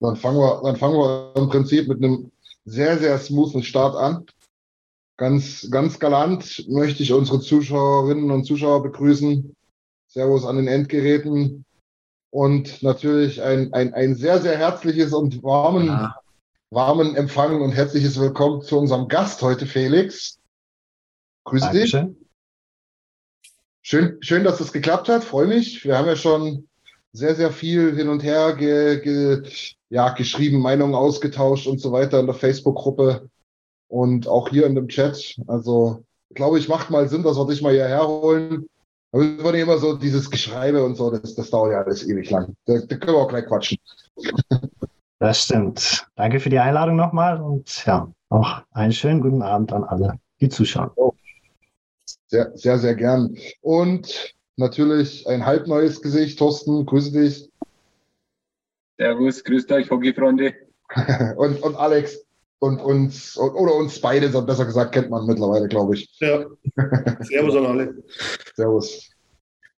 Dann fangen wir, dann fangen wir im Prinzip mit einem sehr, sehr smoothen Start an. Ganz, ganz galant möchte ich unsere Zuschauerinnen und Zuschauer begrüßen. Servus an den Endgeräten. Und natürlich ein, ein, ein sehr, sehr herzliches und warmen, Ja. warmen Empfang und herzliches Willkommen zu unserem Gast heute, Felix. Grüße dich. Dankeschön. Schön, schön, dass es geklappt hat. Freue mich. Wir haben ja schon sehr, sehr viel hin und her ge, ge, ja, geschrieben, Meinungen ausgetauscht und so weiter in der Facebook-Gruppe und auch hier in dem Chat. Also, glaube ich, macht mal Sinn, dass wir dich mal hierher holen. Aber es wird immer so dieses Geschreibe und so, das, das dauert ja alles ewig lang. Da, da können wir auch gleich quatschen. Das stimmt. Danke für die Einladung nochmal und ja, auch einen schönen guten Abend an alle, die zuschauen. Sehr, sehr, sehr gern. Und natürlich ein halbneues Gesicht. Thorsten, grüße dich. Servus, grüßt euch, Hockey-Freunde. und, und Alex und uns, oder uns beide, so besser gesagt, kennt man mittlerweile, glaube ich. Ja. Servus an alle. Servus.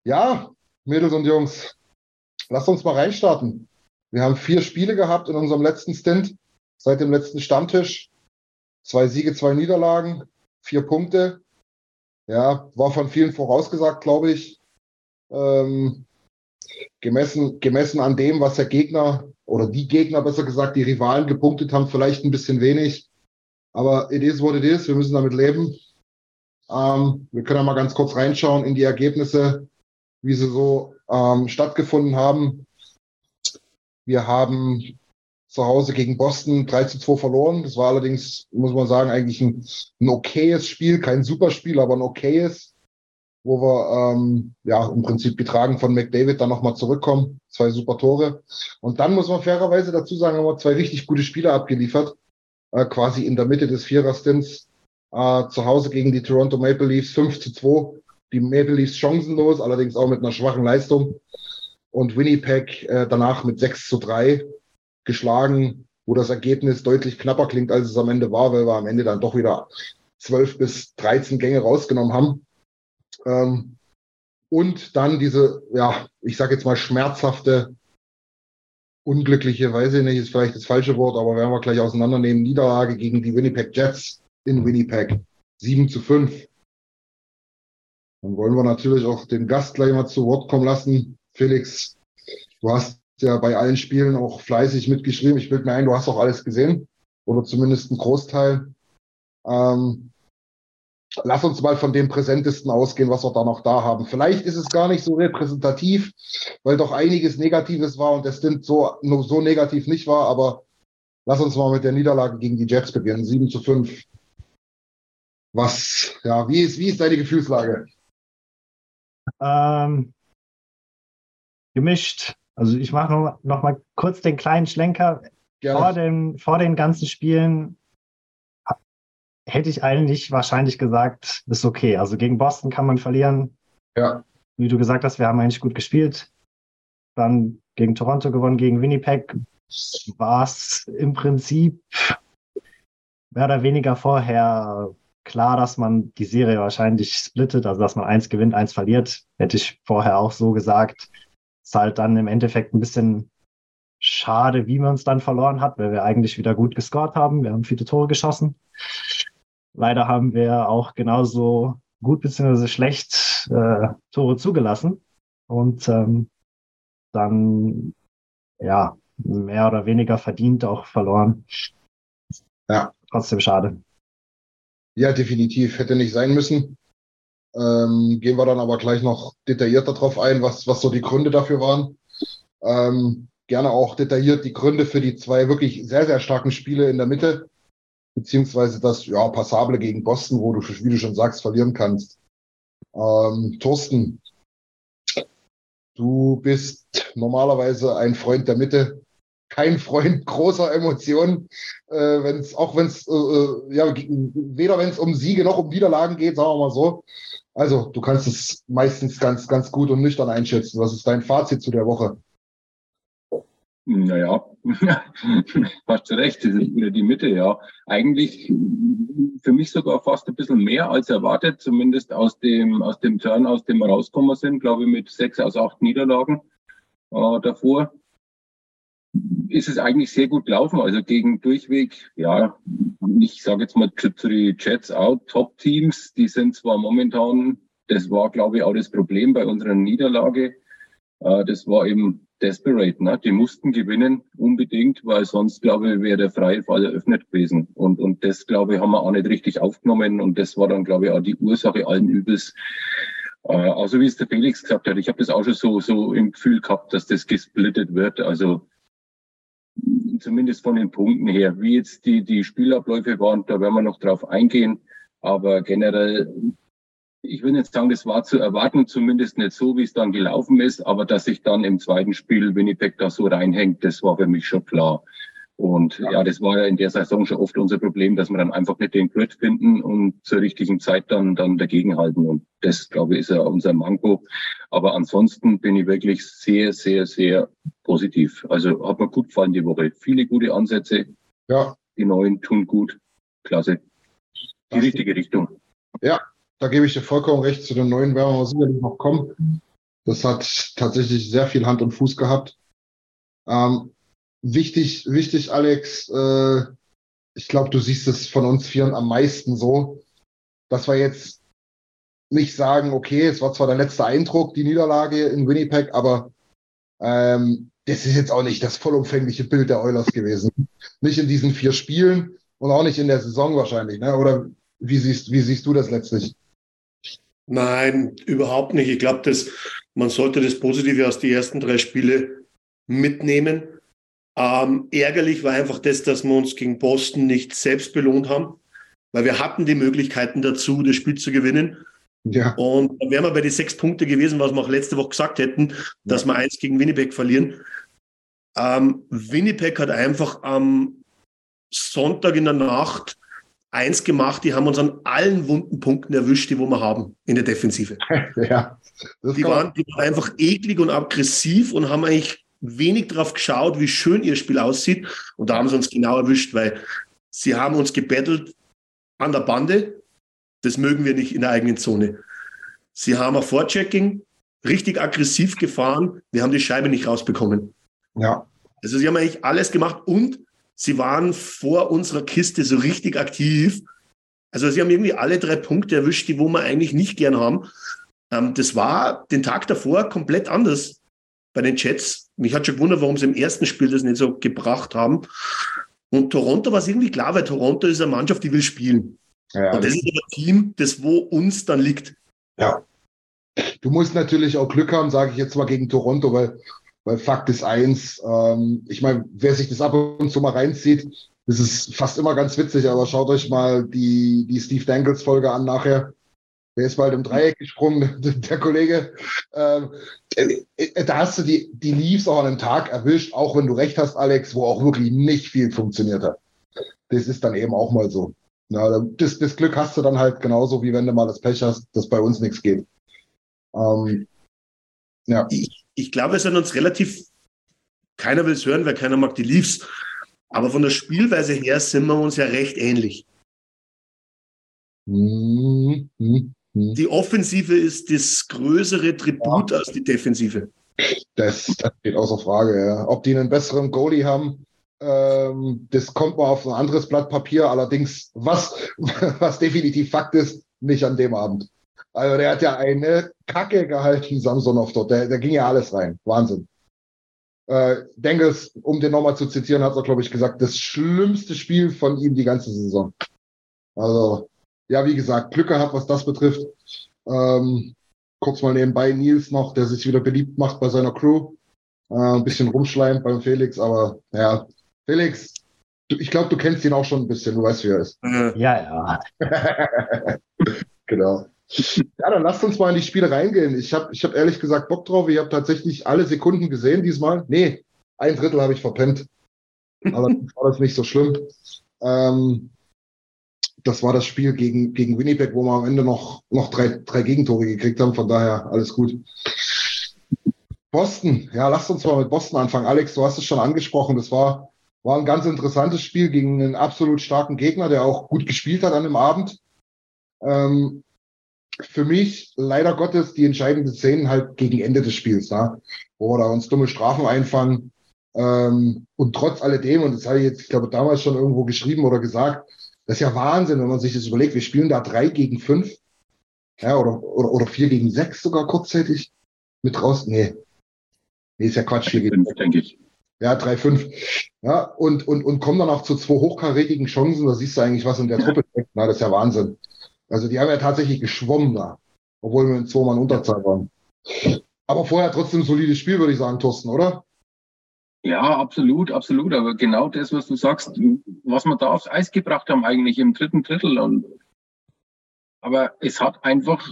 Ja, Mädels und Jungs, lasst uns mal reinstarten. Wir haben vier Spiele gehabt in unserem letzten Stint, seit dem letzten Stammtisch. Zwei Siege, zwei Niederlagen, vier Punkte. Ja, war von vielen vorausgesagt, glaube ich. Ähm, gemessen, gemessen an dem, was der Gegner oder die Gegner, besser gesagt, die Rivalen gepunktet haben, vielleicht ein bisschen wenig. Aber it is what it is. Wir müssen damit leben. Ähm, wir können ja mal ganz kurz reinschauen in die Ergebnisse, wie sie so ähm, stattgefunden haben. Wir haben zu Hause gegen Boston 3 zu 2 verloren. Das war allerdings, muss man sagen, eigentlich ein, ein okayes Spiel, kein Superspiel, aber ein okayes, wo wir ähm, ja im Prinzip getragen von McDavid dann nochmal zurückkommen. Zwei super Tore. Und dann muss man fairerweise dazu sagen, haben wir zwei richtig gute Spiele abgeliefert, äh, quasi in der Mitte des Vierer-Stints. Äh, zu Hause gegen die Toronto Maple Leafs 5 zu 2. Die Maple Leafs chancenlos, allerdings auch mit einer schwachen Leistung. Und Winnipeg äh, danach mit 6 zu 3 geschlagen, wo das Ergebnis deutlich knapper klingt, als es am Ende war, weil wir am Ende dann doch wieder 12 bis 13 Gänge rausgenommen haben. Ähm, und dann diese, ja, ich sage jetzt mal schmerzhafte, unglückliche, weiß ich nicht, ist vielleicht das falsche Wort, aber werden wir gleich auseinandernehmen, Niederlage gegen die Winnipeg Jets in Winnipeg. 7 zu 5. Dann wollen wir natürlich auch den Gast gleich mal zu Wort kommen lassen. Felix, du hast ja bei allen Spielen auch fleißig mitgeschrieben. Ich bilde mir ein, du hast auch alles gesehen. Oder zumindest einen Großteil. Ähm, lass uns mal von dem Präsentesten ausgehen, was wir da noch da haben. Vielleicht ist es gar nicht so repräsentativ, weil doch einiges Negatives war und der Stint so, nur so negativ nicht war, aber lass uns mal mit der Niederlage gegen die Jets beginnen. 7 zu 5. Was, ja, wie ist, wie ist deine Gefühlslage? Ähm, gemischt. Also ich mache noch, noch mal kurz den kleinen Schlenker. Vor, den, vor den ganzen Spielen hätte ich eigentlich wahrscheinlich gesagt, ist okay. Also gegen Boston kann man verlieren. Ja. Wie du gesagt hast, wir haben eigentlich gut gespielt. Dann gegen Toronto gewonnen, gegen Winnipeg war es im Prinzip mehr oder weniger vorher klar, dass man die Serie wahrscheinlich splittet, also dass man eins gewinnt, eins verliert. Hätte ich vorher auch so gesagt. Ist halt dann im Endeffekt ein bisschen schade, wie man es dann verloren hat, weil wir eigentlich wieder gut gescored haben. Wir haben viele Tore geschossen. Leider haben wir auch genauso gut bzw. schlecht äh, Tore zugelassen und ähm, dann ja mehr oder weniger verdient auch verloren. Ja. Trotzdem schade. Ja, definitiv. Hätte nicht sein müssen. Ähm, gehen wir dann aber gleich noch detaillierter drauf ein, was, was so die Gründe dafür waren. Ähm, gerne auch detailliert die Gründe für die zwei wirklich sehr, sehr starken Spiele in der Mitte, beziehungsweise das ja, Passable gegen Boston, wo du, wie du schon sagst, verlieren kannst. Ähm, Thorsten, du bist normalerweise ein Freund der Mitte kein Freund großer Emotionen, äh, wenn's, auch wenn es, äh, äh, ja, weder wenn es um Siege noch um Niederlagen geht, sagen wir mal so. Also, du kannst es meistens ganz, ganz gut und nüchtern einschätzen. Was ist dein Fazit zu der Woche? Naja, hast du recht, das ist wieder die Mitte, ja. Eigentlich für mich sogar fast ein bisschen mehr als erwartet, zumindest aus dem, aus dem Turn, aus dem wir rausgekommen sind, glaube ich, mit sechs aus acht Niederlagen äh, davor ist es eigentlich sehr gut gelaufen. Also gegen durchweg, ja, ich sage jetzt mal zu, zu die Jets out, Top-Teams, die sind zwar momentan, das war glaube ich auch das Problem bei unserer Niederlage, äh, das war eben desperate, ne? die mussten gewinnen unbedingt, weil sonst glaube ich wäre der freie Fall eröffnet gewesen. Und, und das glaube ich haben wir auch nicht richtig aufgenommen und das war dann glaube ich auch die Ursache allen Übels. Äh, also wie es der Felix gesagt hat, ich habe das auch schon so, so im Gefühl gehabt, dass das gesplittet wird. Also zumindest von den Punkten her. Wie jetzt die, die Spielabläufe waren, da werden wir noch drauf eingehen. Aber generell, ich würde nicht sagen, das war zu erwarten, zumindest nicht so, wie es dann gelaufen ist. Aber dass sich dann im zweiten Spiel Winnipeg da so reinhängt, das war für mich schon klar. Und ja. ja, das war ja in der Saison schon oft unser Problem, dass wir dann einfach nicht den Grid finden und zur richtigen Zeit dann, dann dagegenhalten. Und das, glaube ich, ist ja unser Manko. Aber ansonsten bin ich wirklich sehr, sehr, sehr positiv. Also hat mir gut gefallen die Woche. Viele gute Ansätze. Ja. Die neuen tun gut. Klasse. Die das richtige Richtung. Ja, da gebe ich dir vollkommen recht. Zu den neuen werden wir sicherlich noch kommen. Das hat tatsächlich sehr viel Hand und Fuß gehabt. Ähm, wichtig, wichtig, Alex, äh, ich glaube, du siehst es von uns Vieren am meisten so, dass wir jetzt nicht sagen, okay, es war zwar der letzte Eindruck, die Niederlage in Winnipeg, aber ähm, das ist jetzt auch nicht das vollumfängliche Bild der Oilers gewesen. Nicht in diesen vier Spielen und auch nicht in der Saison wahrscheinlich, ne? Oder wie siehst, wie siehst du das letztlich? Nein, überhaupt nicht. Ich glaube, man sollte das Positive aus den ersten drei Spiele mitnehmen. Ähm, ärgerlich war einfach das, dass wir uns gegen Boston nicht selbst belohnt haben, weil wir hatten die Möglichkeiten dazu, das Spiel zu gewinnen. Ja. Und dann wären wir bei den sechs Punkte gewesen, was wir auch letzte Woche gesagt hätten, dass wir eins gegen Winnipeg verlieren. Ähm, Winnipeg hat einfach am Sonntag in der Nacht eins gemacht, die haben uns an allen wunden Punkten erwischt, die wir haben in der Defensive. ja, die, waren, die waren einfach eklig und aggressiv und haben eigentlich wenig darauf geschaut, wie schön ihr Spiel aussieht. Und da haben sie uns genau erwischt, weil sie haben uns gebettelt an der Bande. Das mögen wir nicht in der eigenen Zone. Sie haben ein Vorchecking richtig aggressiv gefahren. Wir haben die Scheibe nicht rausbekommen. Ja. Also sie haben eigentlich alles gemacht und sie waren vor unserer Kiste so richtig aktiv. Also sie haben irgendwie alle drei Punkte erwischt, die wo wir eigentlich nicht gern haben. Ähm, das war den Tag davor komplett anders bei den Jets. Mich hat schon gewundert, warum sie im ersten Spiel das nicht so gebracht haben. Und Toronto war es irgendwie klar, weil Toronto ist eine Mannschaft, die will spielen. Ja, und das ist ein Team, das wo uns dann liegt. Ja. Du musst natürlich auch Glück haben, sage ich jetzt mal gegen Toronto, weil, weil Fakt ist eins, ähm, ich meine, wer sich das ab und zu mal reinzieht, das ist fast immer ganz witzig, aber schaut euch mal die, die Steve Dangles Folge an nachher. Der ist bald im Dreieck gesprungen, der Kollege. Ähm, äh, äh, da hast du die, die Leafs auch an einem Tag erwischt, auch wenn du recht hast, Alex, wo auch wirklich nicht viel funktioniert hat. Das ist dann eben auch mal so. Ja, das, das Glück hast du dann halt genauso, wie wenn du mal das Pech hast, dass bei uns nichts geht. Ähm, ja. Ich, ich glaube, wir sind uns relativ keiner will es hören, weil keiner mag die Leafs. Aber von der Spielweise her sind wir uns ja recht ähnlich. Mhm. Die Offensive ist das größere Tribut ja. als die Defensive. Das, das steht außer Frage. Ja. Ob die einen besseren Goalie haben, ähm, das kommt mal auf ein anderes Blatt Papier. Allerdings, was, was definitiv Fakt ist, nicht an dem Abend. Also der hat ja eine Kacke gehalten, Samsonov dort. Der, ging ja alles rein. Wahnsinn. Äh, Dengels, um den nochmal zu zitieren, hat er, glaube ich, gesagt, das schlimmste Spiel von ihm die ganze Saison. Also, ja, wie gesagt, Glück gehabt, was das betrifft. Ähm, kurz mal nebenbei Nils noch, der sich wieder beliebt macht bei seiner Crew. Äh, ein bisschen rumschleimt beim Felix, aber ja, Felix, du, ich glaube, du kennst ihn auch schon ein bisschen, du weißt, wie er ist. Ja, ja. genau. Ja, dann lasst uns mal in die Spiele reingehen. Ich habe ich hab ehrlich gesagt Bock drauf. Ich habe tatsächlich alle Sekunden gesehen diesmal. Nee, ein Drittel habe ich verpennt. Aber war das nicht so schlimm. Ähm, das war das Spiel gegen, gegen Winnipeg, wo wir am Ende noch, noch drei, drei Gegentore gekriegt haben. Von daher alles gut. Boston, ja, lasst uns mal mit Boston anfangen. Alex, du hast es schon angesprochen. Das war, war ein ganz interessantes Spiel gegen einen absolut starken Gegner, der auch gut gespielt hat an dem Abend. Ähm, für mich leider Gottes die entscheidenden Szenen halt gegen Ende des Spiels, ja, wo wir da uns dumme Strafen einfangen. Ähm, und trotz alledem, und das habe ich jetzt, ich glaube, damals schon irgendwo geschrieben oder gesagt, das ist ja Wahnsinn, wenn man sich das überlegt. Wir spielen da drei gegen fünf, ja, oder, oder, oder vier gegen sechs sogar kurzzeitig mit raus. Nee. Nee, ist ja Quatsch. Vier gegen fünf, denke ich. Ja, drei fünf. Ja, und, und, und kommen dann auch zu zwei hochkarätigen Chancen. Da siehst du eigentlich, was in der Truppe steckt. Na, das ist ja Wahnsinn. Also die haben ja tatsächlich geschwommen da, obwohl wir in zwei Mann Unterzahl waren. Aber vorher trotzdem solides Spiel, würde ich sagen, Thorsten, oder? Ja, absolut, absolut. Aber genau das, was du sagst, was wir da aufs Eis gebracht haben, eigentlich im dritten Drittel. Und, aber es hat einfach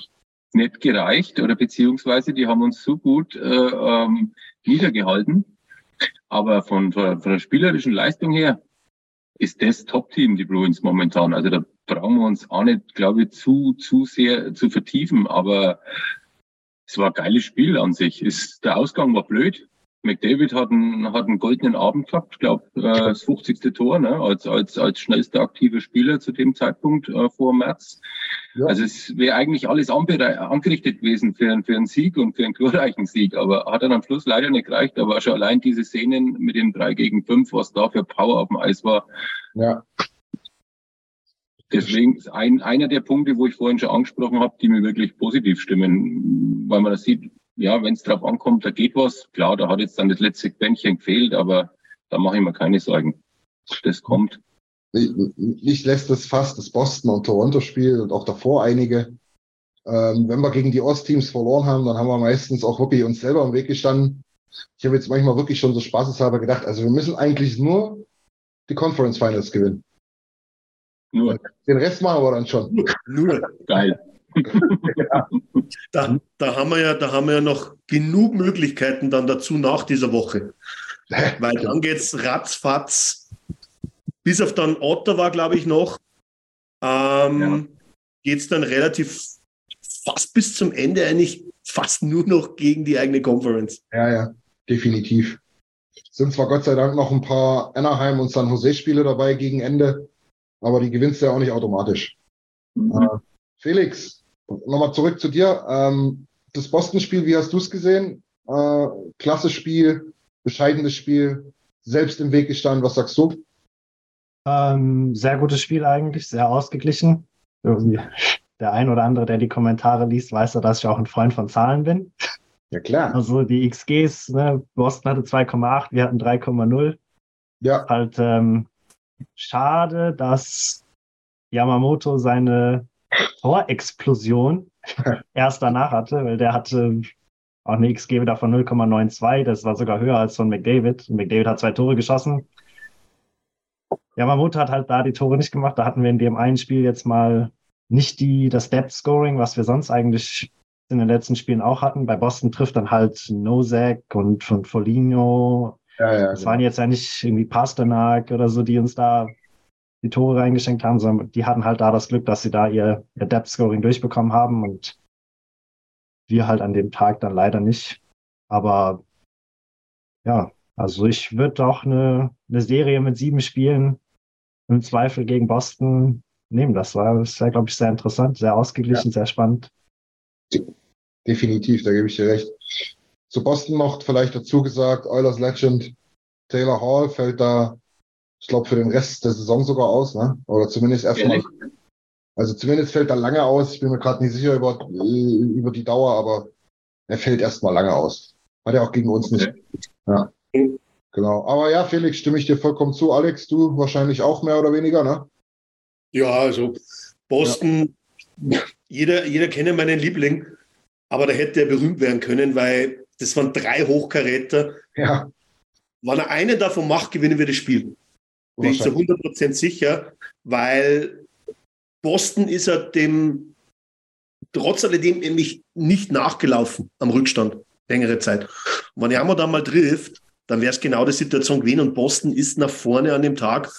nicht gereicht oder beziehungsweise die haben uns so gut äh, ähm, niedergehalten. Aber von, von, von der spielerischen Leistung her ist das Top-Team, die Bruins momentan. Also da brauchen wir uns auch nicht, glaube ich, zu, zu sehr zu vertiefen, aber es war ein geiles Spiel an sich. Ist, der Ausgang war blöd. McDavid hat einen, hat einen goldenen Abend gehabt, ich glaube, äh, das 50. Tor, ne, als, als, als schnellster aktiver Spieler zu dem Zeitpunkt äh, vor März. Ja. Also es wäre eigentlich alles angerichtet gewesen für, für einen Sieg und für einen glorreichen Sieg, aber hat dann am Schluss leider nicht gereicht. Aber schon allein diese Szenen mit den drei gegen fünf, was da für Power auf dem Eis war. Ja. Deswegen ist ein, einer der Punkte, wo ich vorhin schon angesprochen habe, die mir wirklich positiv stimmen, weil man das sieht, ja, wenn es drauf ankommt, da geht was. Klar, da hat jetzt dann das letzte Bändchen gefehlt, aber da mache ich mir keine Sorgen. Das kommt. Mich lässt das fast das Boston und Toronto-Spiel und auch davor einige. Ähm, wenn wir gegen die Ostteams verloren haben, dann haben wir meistens auch wirklich uns selber im Weg gestanden. Ich habe jetzt manchmal wirklich schon so spaßeshalber gedacht, also wir müssen eigentlich nur die Conference Finals gewinnen. Nur. Den Rest machen wir dann schon. Nur. Geil ja. da, da, haben wir ja, da haben wir ja noch genug Möglichkeiten dann dazu nach dieser Woche. Weil dann geht es ratzfatz, bis auf dann Ottawa, glaube ich, noch, ähm, ja. geht es dann relativ fast bis zum Ende eigentlich fast nur noch gegen die eigene Conference. Ja, ja, definitiv. Sind zwar Gott sei Dank noch ein paar Anaheim und San Jose Spiele dabei gegen Ende, aber die gewinnst du ja auch nicht automatisch. Mhm. Felix, Nochmal zurück zu dir. Ähm, das Boston-Spiel, wie hast du es gesehen? Äh, klasse Spiel, bescheidenes Spiel, selbst im Weg gestanden. Was sagst du? Ähm, sehr gutes Spiel eigentlich, sehr ausgeglichen. Der ein oder andere, der die Kommentare liest, weiß ja, dass ich auch ein Freund von Zahlen bin. Ja, klar. Also die XGs, ne, Boston hatte 2,8, wir hatten 3,0. Ja. Halt ähm, schade, dass Yamamoto seine Torexplosion erst danach hatte, weil der hatte auch eine XG wieder von 0,92. Das war sogar höher als von McDavid. McDavid hat zwei Tore geschossen. Ja, Mammut hat halt da die Tore nicht gemacht. Da hatten wir in dem einen Spiel jetzt mal nicht die, das Depth Scoring, was wir sonst eigentlich in den letzten Spielen auch hatten. Bei Boston trifft dann halt Nozek und von Foligno. Ja, ja, das genau. waren jetzt ja nicht irgendwie Pasternak oder so, die uns da die Tore reingeschenkt haben, sondern die hatten halt da das Glück, dass sie da ihr, ihr Depth Scoring durchbekommen haben und wir halt an dem Tag dann leider nicht. Aber ja, Also ich würde doch eine, eine Serie mit sieben Spielen im Zweifel gegen Boston nehmen. Das war, das war glaube ich, sehr interessant, sehr ausgeglichen, ja. sehr spannend. Definitiv, da gebe ich dir recht. Zu Boston noch vielleicht dazu gesagt, Oilers Legend Taylor Hall fällt da, ich glaube, für den Rest der Saison sogar aus, ne? Oder zumindest erstmal. Also zumindest fällt er lange aus. Ich bin mir gerade nicht sicher über, über die Dauer, aber er fällt erstmal lange aus. Hat er auch gegen uns nicht. Ja. Genau. Aber ja, Felix, stimme ich dir vollkommen zu. Alex, du wahrscheinlich auch mehr oder weniger, ne? Ja, also Boston, ja. jeder, jeder kennt meinen Liebling, aber da hätte er berühmt werden können, weil das waren drei Hochkaräter. Ja. Wenn er eine davon macht, gewinnen wir das Spiel. Bin ich zu 100% sicher, weil Boston ist er dem trotz alledem nämlich nicht nachgelaufen am Rückstand längere Zeit. Und wenn Jammer da mal trifft, dann wäre es genau die Situation gewesen und Boston ist nach vorne an dem Tag.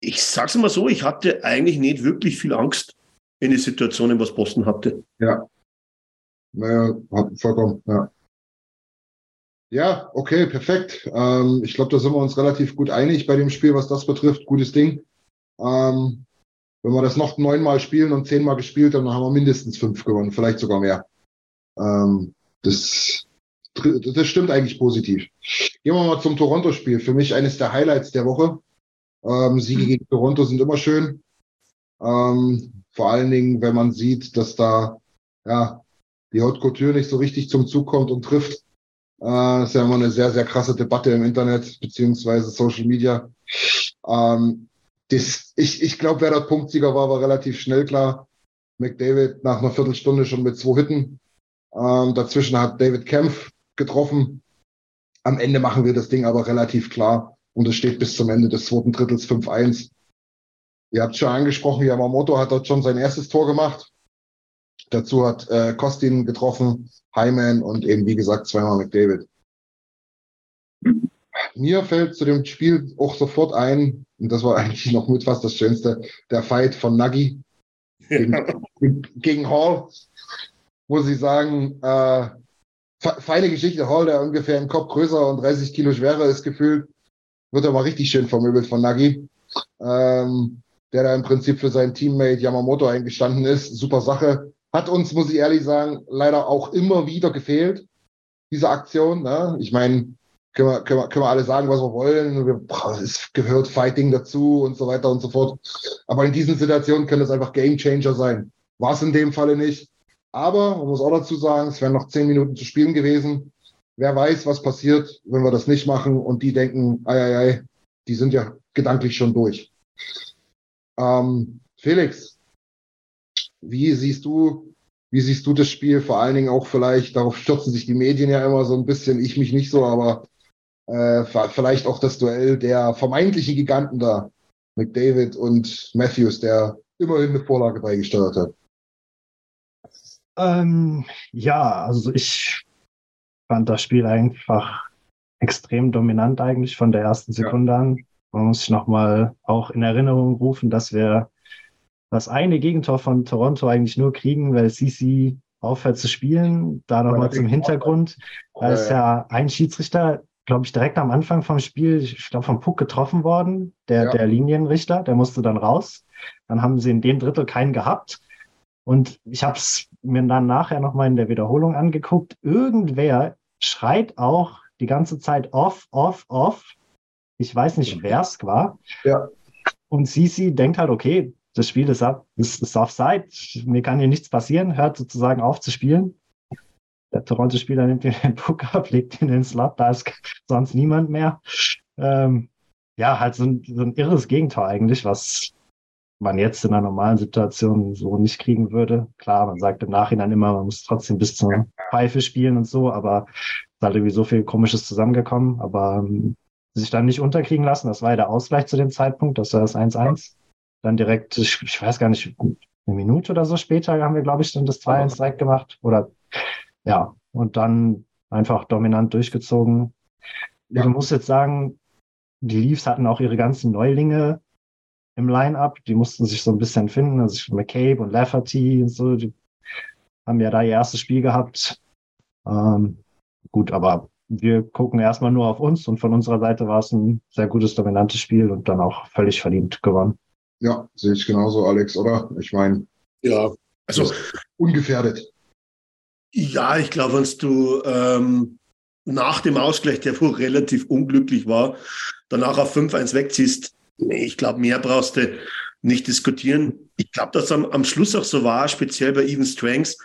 Ich sag's mal so, ich hatte eigentlich nicht wirklich viel Angst in die Situationen, was Boston hatte. Ja. Naja, vollkommen, ja. Ja, okay, perfekt. Ähm, ich glaube, da sind wir uns relativ gut einig bei dem Spiel, was das betrifft. Gutes Ding. Ähm, wenn wir das noch neunmal spielen und zehnmal gespielt haben, dann haben wir mindestens fünf gewonnen, vielleicht sogar mehr. Ähm, das, das stimmt eigentlich positiv. Gehen wir mal zum Toronto-Spiel. Für mich eines der Highlights der Woche. Ähm, Siege gegen Toronto sind immer schön. Ähm, vor allen Dingen, wenn man sieht, dass da ja die Haute Couture nicht so richtig zum Zug kommt und trifft. Äh, ist ja immer eine sehr, sehr krasse Debatte im Internet beziehungsweise Social Media. Ähm, das, ich ich glaube, wer der Punktsieger war, war relativ schnell klar. McDavid nach einer Viertelstunde schon mit zwei Hitten. Ähm, dazwischen hat David Kempf getroffen. Am Ende machen wir das Ding aber relativ klar. Und es steht bis zum Ende des zweiten Drittels 5-1. Ihr habt schon angesprochen, Yamamoto hat dort schon sein erstes Tor gemacht. Dazu hat äh, Kostin getroffen, Hyman und eben, wie gesagt, zweimal McDavid. Mir fällt zu dem Spiel auch sofort ein, und das war eigentlich noch mit fast das Schönste, der Fight von Nuggy gegen, gegen Hall, wo sie sagen, äh, feine Geschichte, Hall, der ungefähr im Kopf größer und 30 Kilo schwerer ist gefühlt, wird aber richtig schön vermöbelt von Nuggy. Ähm, der da im Prinzip für seinen Teammate Yamamoto eingestanden ist. Super Sache. Hat uns, muss ich ehrlich sagen, leider auch immer wieder gefehlt, diese Aktion. Ne? Ich meine, können wir, können, wir, können wir alle sagen, was wir wollen. Wir, es gehört Fighting dazu und so weiter und so fort. Aber in diesen Situationen können es einfach Game Changer sein. War es in dem Falle nicht. Aber man muss auch dazu sagen, es wären noch zehn Minuten zu spielen gewesen. Wer weiß, was passiert, wenn wir das nicht machen und die denken, ei, ei, ei, die sind ja gedanklich schon durch. Ähm, Felix, wie siehst du, wie siehst du das Spiel? Vor allen Dingen auch vielleicht, darauf stürzen sich die Medien ja immer so ein bisschen, ich mich nicht so, aber äh, vielleicht auch das Duell der vermeintlichen Giganten da, McDavid und Matthews, der immerhin eine Vorlage beigesteuert hat. Ähm, ja, also ich fand das Spiel einfach extrem dominant eigentlich von der ersten Sekunde ja. an. Man muss sich nochmal auch in Erinnerung rufen, dass wir das eine Gegentor von Toronto eigentlich nur kriegen, weil CC aufhört zu spielen. Da nochmal zum Hintergrund. Da ist ja ein Schiedsrichter, glaube ich, direkt am Anfang vom Spiel, ich glaube, vom Puck getroffen worden, der, ja. der Linienrichter, der musste dann raus. Dann haben sie in dem Drittel keinen gehabt. Und ich habe es mir dann nachher nochmal in der Wiederholung angeguckt. Irgendwer schreit auch die ganze Zeit off, off, off. Ich weiß nicht, wer es war. Ja. Und Sisi denkt halt, okay, das Spiel ist, ab, ist, ist offside, mir kann hier nichts passieren, hört sozusagen auf zu spielen der Toronto-Spieler nimmt den Puck ab, legt ihn in den Slot, da ist sonst niemand mehr. Ähm, ja, halt so ein, so ein irres Gegentor eigentlich, was man jetzt in einer normalen Situation so nicht kriegen würde. Klar, man sagt im Nachhinein immer, man muss trotzdem bis zur Pfeife spielen und so, aber es ist halt irgendwie so viel Komisches zusammengekommen. Aber ähm, sich dann nicht unterkriegen lassen, das war ja der Ausgleich zu dem Zeitpunkt, das war das 1-1. Dann direkt, ich, ich, weiß gar nicht, eine Minute oder so später haben wir, glaube ich, dann das 2-1 direkt gemacht. Oder ja, und dann einfach dominant durchgezogen. Ja. Du musst jetzt sagen, die Leafs hatten auch ihre ganzen Neulinge im Line-Up. Die mussten sich so ein bisschen finden. Also McCabe und Lafferty und so, die haben ja da ihr erstes Spiel gehabt. Ähm, gut, aber wir gucken erstmal nur auf uns und von unserer Seite war es ein sehr gutes, dominantes Spiel und dann auch völlig verdient gewonnen. Ja, sehe ich genauso, Alex, oder? Ich meine. Ja, also. Ungefährdet. Ja, ich glaube, wenn du ähm, nach dem Ausgleich, der wohl relativ unglücklich war, danach auf 5-1 wegziehst, nee, ich glaube, mehr brauchst du nicht diskutieren. Ich glaube, dass am, am Schluss auch so war, speziell bei Even Strengths.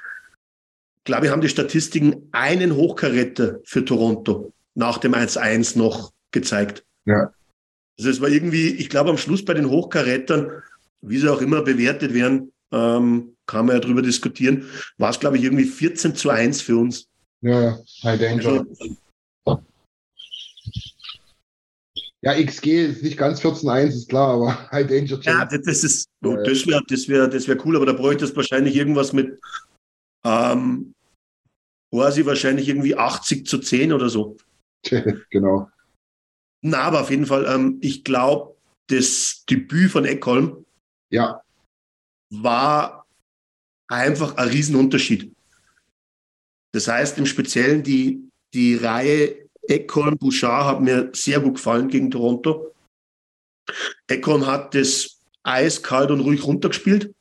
Ich glaube, wir haben die Statistiken einen Hochkaräter für Toronto nach dem 1-1 noch gezeigt. Ja. Also es war irgendwie, ich glaube, am Schluss bei den Hochkarätern, wie sie auch immer bewertet werden, ähm, kann man ja drüber diskutieren, war es, glaube ich, irgendwie 14 zu 1 für uns. Ja, High Danger. Also, ja, XG ist nicht ganz 14-1, ist klar, aber High Danger. Ja, das ist, oh, das wäre das wär, das wär cool, aber da bräuchte es wahrscheinlich irgendwas mit, ähm, quasi wahrscheinlich irgendwie 80 zu 10 oder so. genau. Na, aber auf jeden Fall, ähm, ich glaube, das Debüt von Eckholm ja. war einfach ein Riesenunterschied. Das heißt, im Speziellen die, die Reihe Eckholm, Bouchard hat mir sehr gut gefallen gegen Toronto. Eckholm hat das eiskalt und ruhig runtergespielt.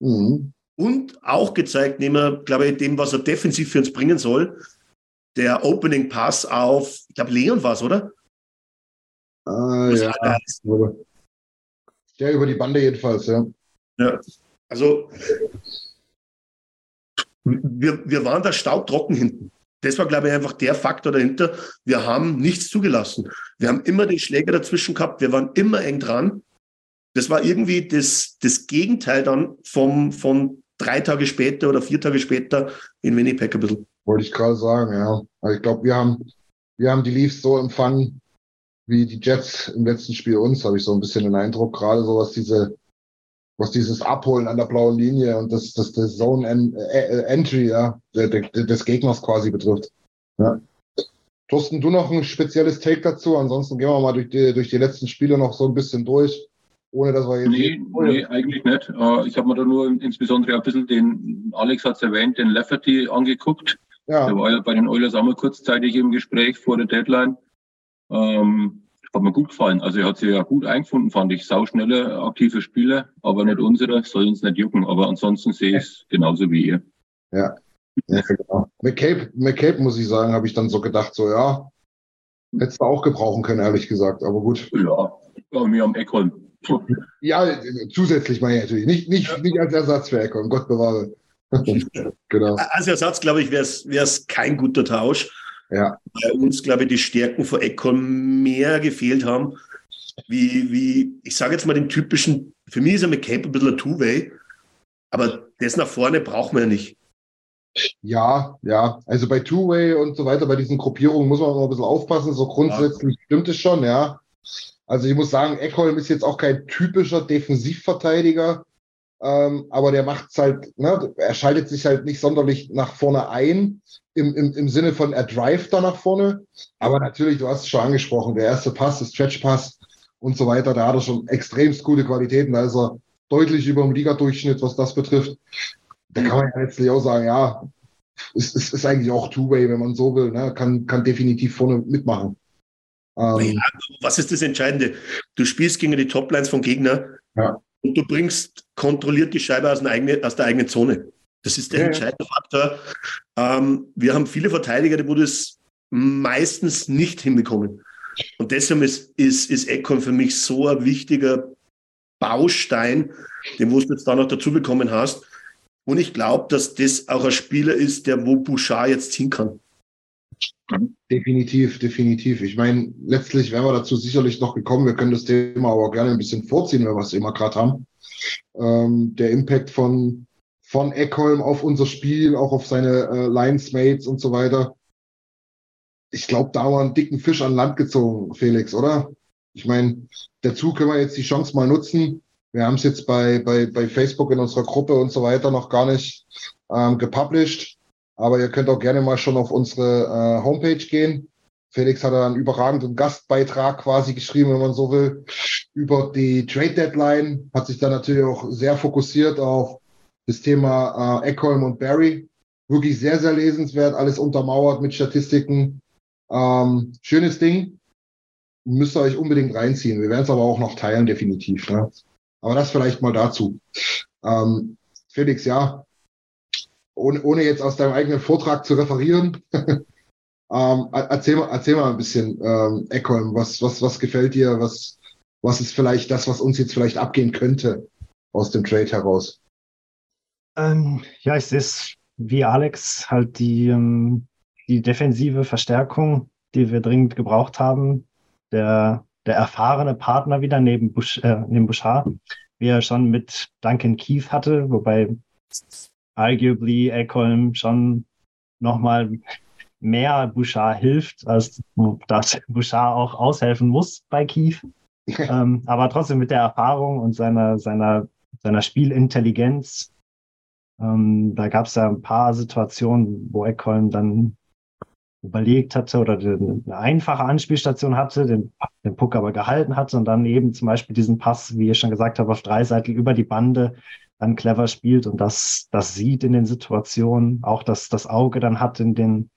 Mhm. Und auch gezeigt, neben, glaube ich, dem, was er defensiv für uns bringen soll, der Opening Pass auf, ich glaube, Leon war es, oder? Ah, ja. Der über die Bande jedenfalls, ja. Ja, also wir, wir waren da staubtrocken hinten. Das war, glaube ich, einfach der Faktor dahinter. Wir haben nichts zugelassen. Wir haben immer den Schläger dazwischen gehabt. Wir waren immer eng dran. Das war irgendwie das, das Gegenteil dann vom, von drei Tage später oder vier Tage später in Winnipeg ein bisschen. Wollte ich gerade sagen, ja. Also ich glaube, wir haben, wir haben die Leafs so empfangen, wie die Jets im letzten Spiel uns, habe ich so ein bisschen den Eindruck, gerade so was diese was dieses Abholen an der blauen Linie und das, das, das Zone äh, Entry ja, des Gegners quasi betrifft. Ja. Thorsten, du noch ein spezielles Take dazu? Ansonsten gehen wir mal durch die, durch die letzten Spiele noch so ein bisschen durch, ohne dass wir jetzt. Nee, nee eigentlich nicht. Äh, ich habe mir da nur insbesondere ein bisschen den, Alex hat es erwähnt, den Lafferty angeguckt. Ja. Der war ja bei den Oilers auch mal kurzzeitig im Gespräch vor der Deadline. Ähm, hat mir gut gefallen. Also er hat sich ja gut eingefunden, fand ich. Sauschnelle, aktive Spieler, aber nicht unsere, soll uns nicht jucken. Aber ansonsten sehe ich es genauso wie ihr. Ja. ja genau. McCabe, McCabe, muss ich sagen, habe ich dann so gedacht, so ja, hättest du auch gebrauchen können, ehrlich gesagt. Aber gut. Ja, bei mir am Eckholm. Ja, zusätzlich meine ich natürlich. Nicht, nicht, ja. nicht als Ersatz für Eckholm, Gott bewahre. genau. Als Ersatz, glaube ich, wäre es kein guter Tausch. Ja. Bei uns, glaube ich, die Stärken von Econ mehr gefehlt haben, wie, wie ich sage jetzt mal den typischen, für mich ist er McCabe ein bisschen ein Two-Way, aber das nach vorne braucht man ja nicht. Ja, ja. Also bei Two-Way und so weiter, bei diesen Gruppierungen muss man auch ein bisschen aufpassen. So grundsätzlich ja. stimmt es schon, ja. Also ich muss sagen, Eckholm ist jetzt auch kein typischer Defensivverteidiger. Ähm, aber der macht es halt, ne, er schaltet sich halt nicht sonderlich nach vorne ein, im, im, im Sinne von er drive da nach vorne. Aber natürlich, du hast es schon angesprochen, der erste Pass, der Stretch-Pass und so weiter, da hat er schon extremst gute Qualitäten. Da ist er deutlich über dem Ligadurchschnitt, was das betrifft. Da kann man ja letztlich auch sagen, ja, es, es ist eigentlich auch Two-Way, wenn man so will, ne? kann, kann definitiv vorne mitmachen. Ähm, ja, was ist das Entscheidende? Du spielst gegen die Toplines vom Gegner. Ja und du bringst kontrolliert die Scheibe aus, eigene, aus der eigenen Zone. Das ist der ja, entscheidende Faktor. Ähm, wir haben viele Verteidiger, die wo das meistens nicht hinbekommen. Und deshalb ist, ist, ist Econ für mich so ein wichtiger Baustein, den du jetzt da noch dazu bekommen hast. Und ich glaube, dass das auch ein Spieler ist, der wo Bouchard jetzt ziehen kann. Definitiv, definitiv. Ich meine, letztlich wären wir dazu sicherlich noch gekommen. Wir können das Thema aber gerne ein bisschen vorziehen, wenn wir es immer gerade haben. Ähm, der Impact von, von Eckholm auf unser Spiel, auch auf seine äh, Linesmates und so weiter. Ich glaube, da haben wir einen dicken Fisch an Land gezogen, Felix, oder? Ich meine, dazu können wir jetzt die Chance mal nutzen. Wir haben es jetzt bei, bei, bei Facebook in unserer Gruppe und so weiter noch gar nicht ähm, gepublished. Aber ihr könnt auch gerne mal schon auf unsere äh, Homepage gehen. Felix hat einen überragenden Gastbeitrag quasi geschrieben, wenn man so will, über die Trade Deadline. Hat sich dann natürlich auch sehr fokussiert auf das Thema äh, Eckholm und Barry. Wirklich sehr, sehr lesenswert, alles untermauert mit Statistiken. Ähm, schönes Ding. Müsst ihr euch unbedingt reinziehen. Wir werden es aber auch noch teilen, definitiv. Ne? Aber das vielleicht mal dazu. Ähm, Felix, ja, ohne, ohne jetzt aus deinem eigenen Vortrag zu referieren, ähm, erzähl, mal, erzähl mal ein bisschen, ähm, Eckholm, was, was, was gefällt dir? Was, was ist vielleicht das, was uns jetzt vielleicht abgehen könnte aus dem Trade heraus? Ähm, ja, es wie Alex, halt die, ähm, die defensive Verstärkung, die wir dringend gebraucht haben. Der, der erfahrene Partner wieder neben, Bush, äh, neben Bouchard, wie er schon mit Duncan Keith hatte, wobei arguably Eckholm schon nochmal mehr Bouchard hilft, als dass Bouchard auch aushelfen muss bei Keith. ähm, aber trotzdem mit der Erfahrung und seiner, seiner, seiner Spielintelligenz. Ähm, da gab es ja ein paar Situationen, wo Eckholm dann überlegt hatte oder eine einfache Anspielstation hatte, den, den Puck aber gehalten hatte und dann eben zum Beispiel diesen Pass, wie ich schon gesagt habe, auf drei Seiten über die Bande dann clever spielt und das, das sieht in den Situationen, auch dass das Auge dann hat in den,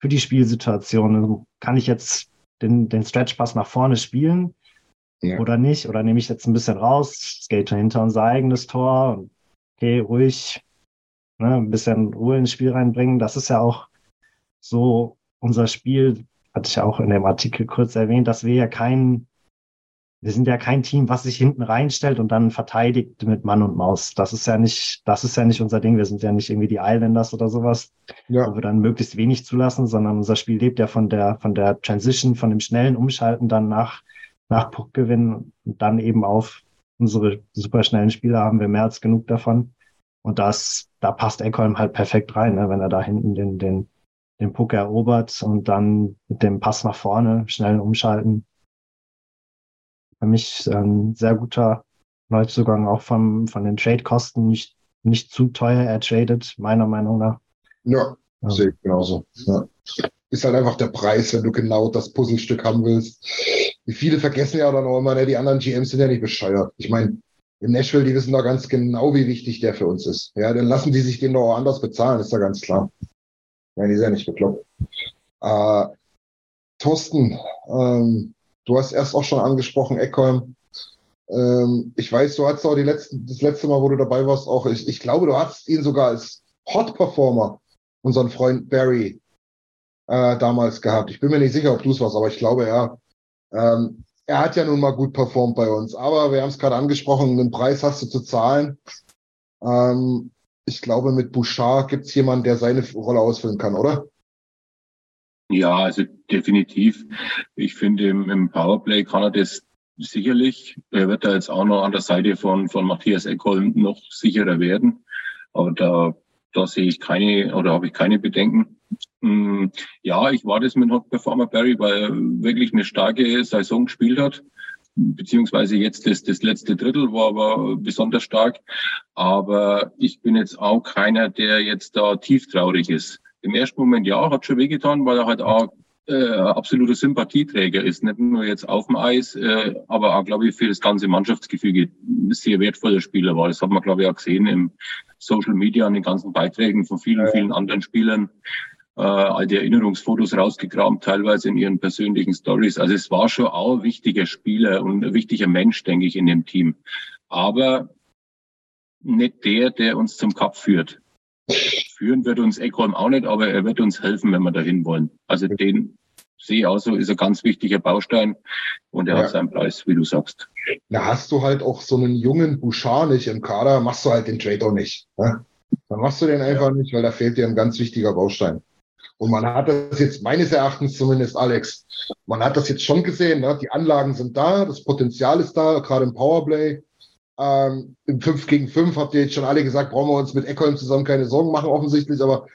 für die Spielsituationen. Kann ich jetzt den, den Stretchpass nach vorne spielen ja. oder nicht? Oder nehme ich jetzt ein bisschen raus, skate hinter unser eigenes Tor? Okay, ruhig, ne, ein bisschen Ruhe ins Spiel reinbringen. Das ist ja auch so unser Spiel, hatte ich ja auch in dem Artikel kurz erwähnt, dass wir ja kein wir sind ja kein Team, was sich hinten reinstellt und dann verteidigt mit Mann und Maus. Das ist ja nicht, das ist ja nicht unser Ding. Wir sind ja nicht irgendwie die Islanders oder sowas, ja. wo wir dann möglichst wenig zulassen, sondern unser Spiel lebt ja von der, von der Transition, von dem schnellen Umschalten dann nach, nach Puckgewinn und dann eben auf unsere superschnellen Spieler haben wir mehr als genug davon. Und das, da passt Eckholm halt perfekt rein, ne, wenn er da hinten den, den, den Puck erobert und dann mit dem Pass nach vorne schnell umschalten für mich ein sehr guter Neuzugang, auch vom, von den Trade-Kosten nicht, nicht zu teuer ertradet, meiner Meinung nach. Ja, ja. sehe ich genauso. Ja. Ist halt einfach der Preis, wenn du genau das Puzzlestück haben willst. Wie viele vergessen ja dann auch immer, ne, die anderen GMs sind ja nicht bescheuert. Ich meine, in Nashville, die wissen doch ganz genau, wie wichtig der für uns ist. Ja, dann lassen die sich den doch auch anders bezahlen, ist ja ganz klar. Ja, die ist ja nicht bekloppt. Äh, Thorsten, ähm, Du hast erst auch schon angesprochen, Eckholm. Ähm, ich weiß, du hattest auch die letzten, das letzte Mal, wo du dabei warst, auch, ich, ich glaube, du hattest ihn sogar als Hot Performer, unseren Freund Barry, äh, damals gehabt. Ich bin mir nicht sicher, ob du es warst, aber ich glaube, ja. Ähm, er hat ja nun mal gut performt bei uns. Aber wir haben es gerade angesprochen, den Preis hast du zu zahlen. Ähm, ich glaube, mit Bouchard gibt es jemanden, der seine Rolle ausfüllen kann, oder? Ja, also definitiv. Ich finde, im, im Powerplay kann er das sicherlich. Er wird da jetzt auch noch an der Seite von, von Matthias Eckholm noch sicherer werden. Aber da, da sehe ich keine oder habe ich keine Bedenken. Hm, ja, ich war das mit Hot Performer Barry, weil er wirklich eine starke Saison gespielt hat. Beziehungsweise jetzt das, das letzte Drittel war aber besonders stark. Aber ich bin jetzt auch keiner, der jetzt da tief traurig ist. Im ersten Moment ja, hat schon wehgetan, weil er halt auch äh, absoluter Sympathieträger ist. Nicht nur jetzt auf dem Eis, äh, aber auch, glaube ich, für das ganze Mannschaftsgefüge sehr wertvoller Spieler war. Das hat man, glaube ich, auch gesehen im Social Media an den ganzen Beiträgen von vielen, vielen anderen Spielern. Äh, all die Erinnerungsfotos rausgekramt, teilweise in ihren persönlichen Stories. Also es war schon auch ein wichtiger Spieler und ein wichtiger Mensch, denke ich, in dem Team. Aber nicht der, der uns zum Cup führt. Führen wird uns Eckholm auch nicht, aber er wird uns helfen, wenn wir dahin wollen. Also den sehe ich auch so, ist ein ganz wichtiger Baustein und er ja. hat seinen Preis, wie du sagst. Da hast du halt auch so einen jungen Bouchard nicht im Kader, machst du halt den Trade auch nicht. Ne? Dann machst du den einfach ja. nicht, weil da fehlt dir ein ganz wichtiger Baustein. Und man hat das jetzt meines Erachtens zumindest, Alex, man hat das jetzt schon gesehen. Ne? Die Anlagen sind da, das Potenzial ist da, gerade im Powerplay. Ähm, Im 5 gegen 5 habt ihr jetzt schon alle gesagt, brauchen wir uns mit Eckholm zusammen keine Sorgen machen, offensichtlich, aber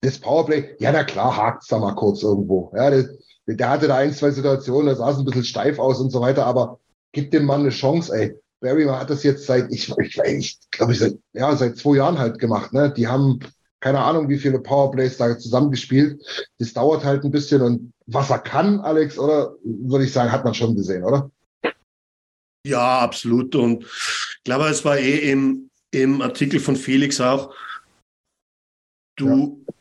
das Powerplay, ja, na klar, hakt es da mal kurz irgendwo. Ja, der, der hatte da ein, zwei Situationen, da sah es ein bisschen steif aus und so weiter, aber gib dem Mann eine Chance, ey. Barry hat das jetzt seit, ich, ich, ich glaube, ich seit, ja, seit zwei Jahren halt gemacht, ne? Die haben keine Ahnung, wie viele Powerplays da zusammengespielt. Das dauert halt ein bisschen und was er kann, Alex, oder würde ich sagen, hat man schon gesehen, oder? Ja, absolut. Und glaube, es war eh im, im Artikel von Felix auch, du, ja.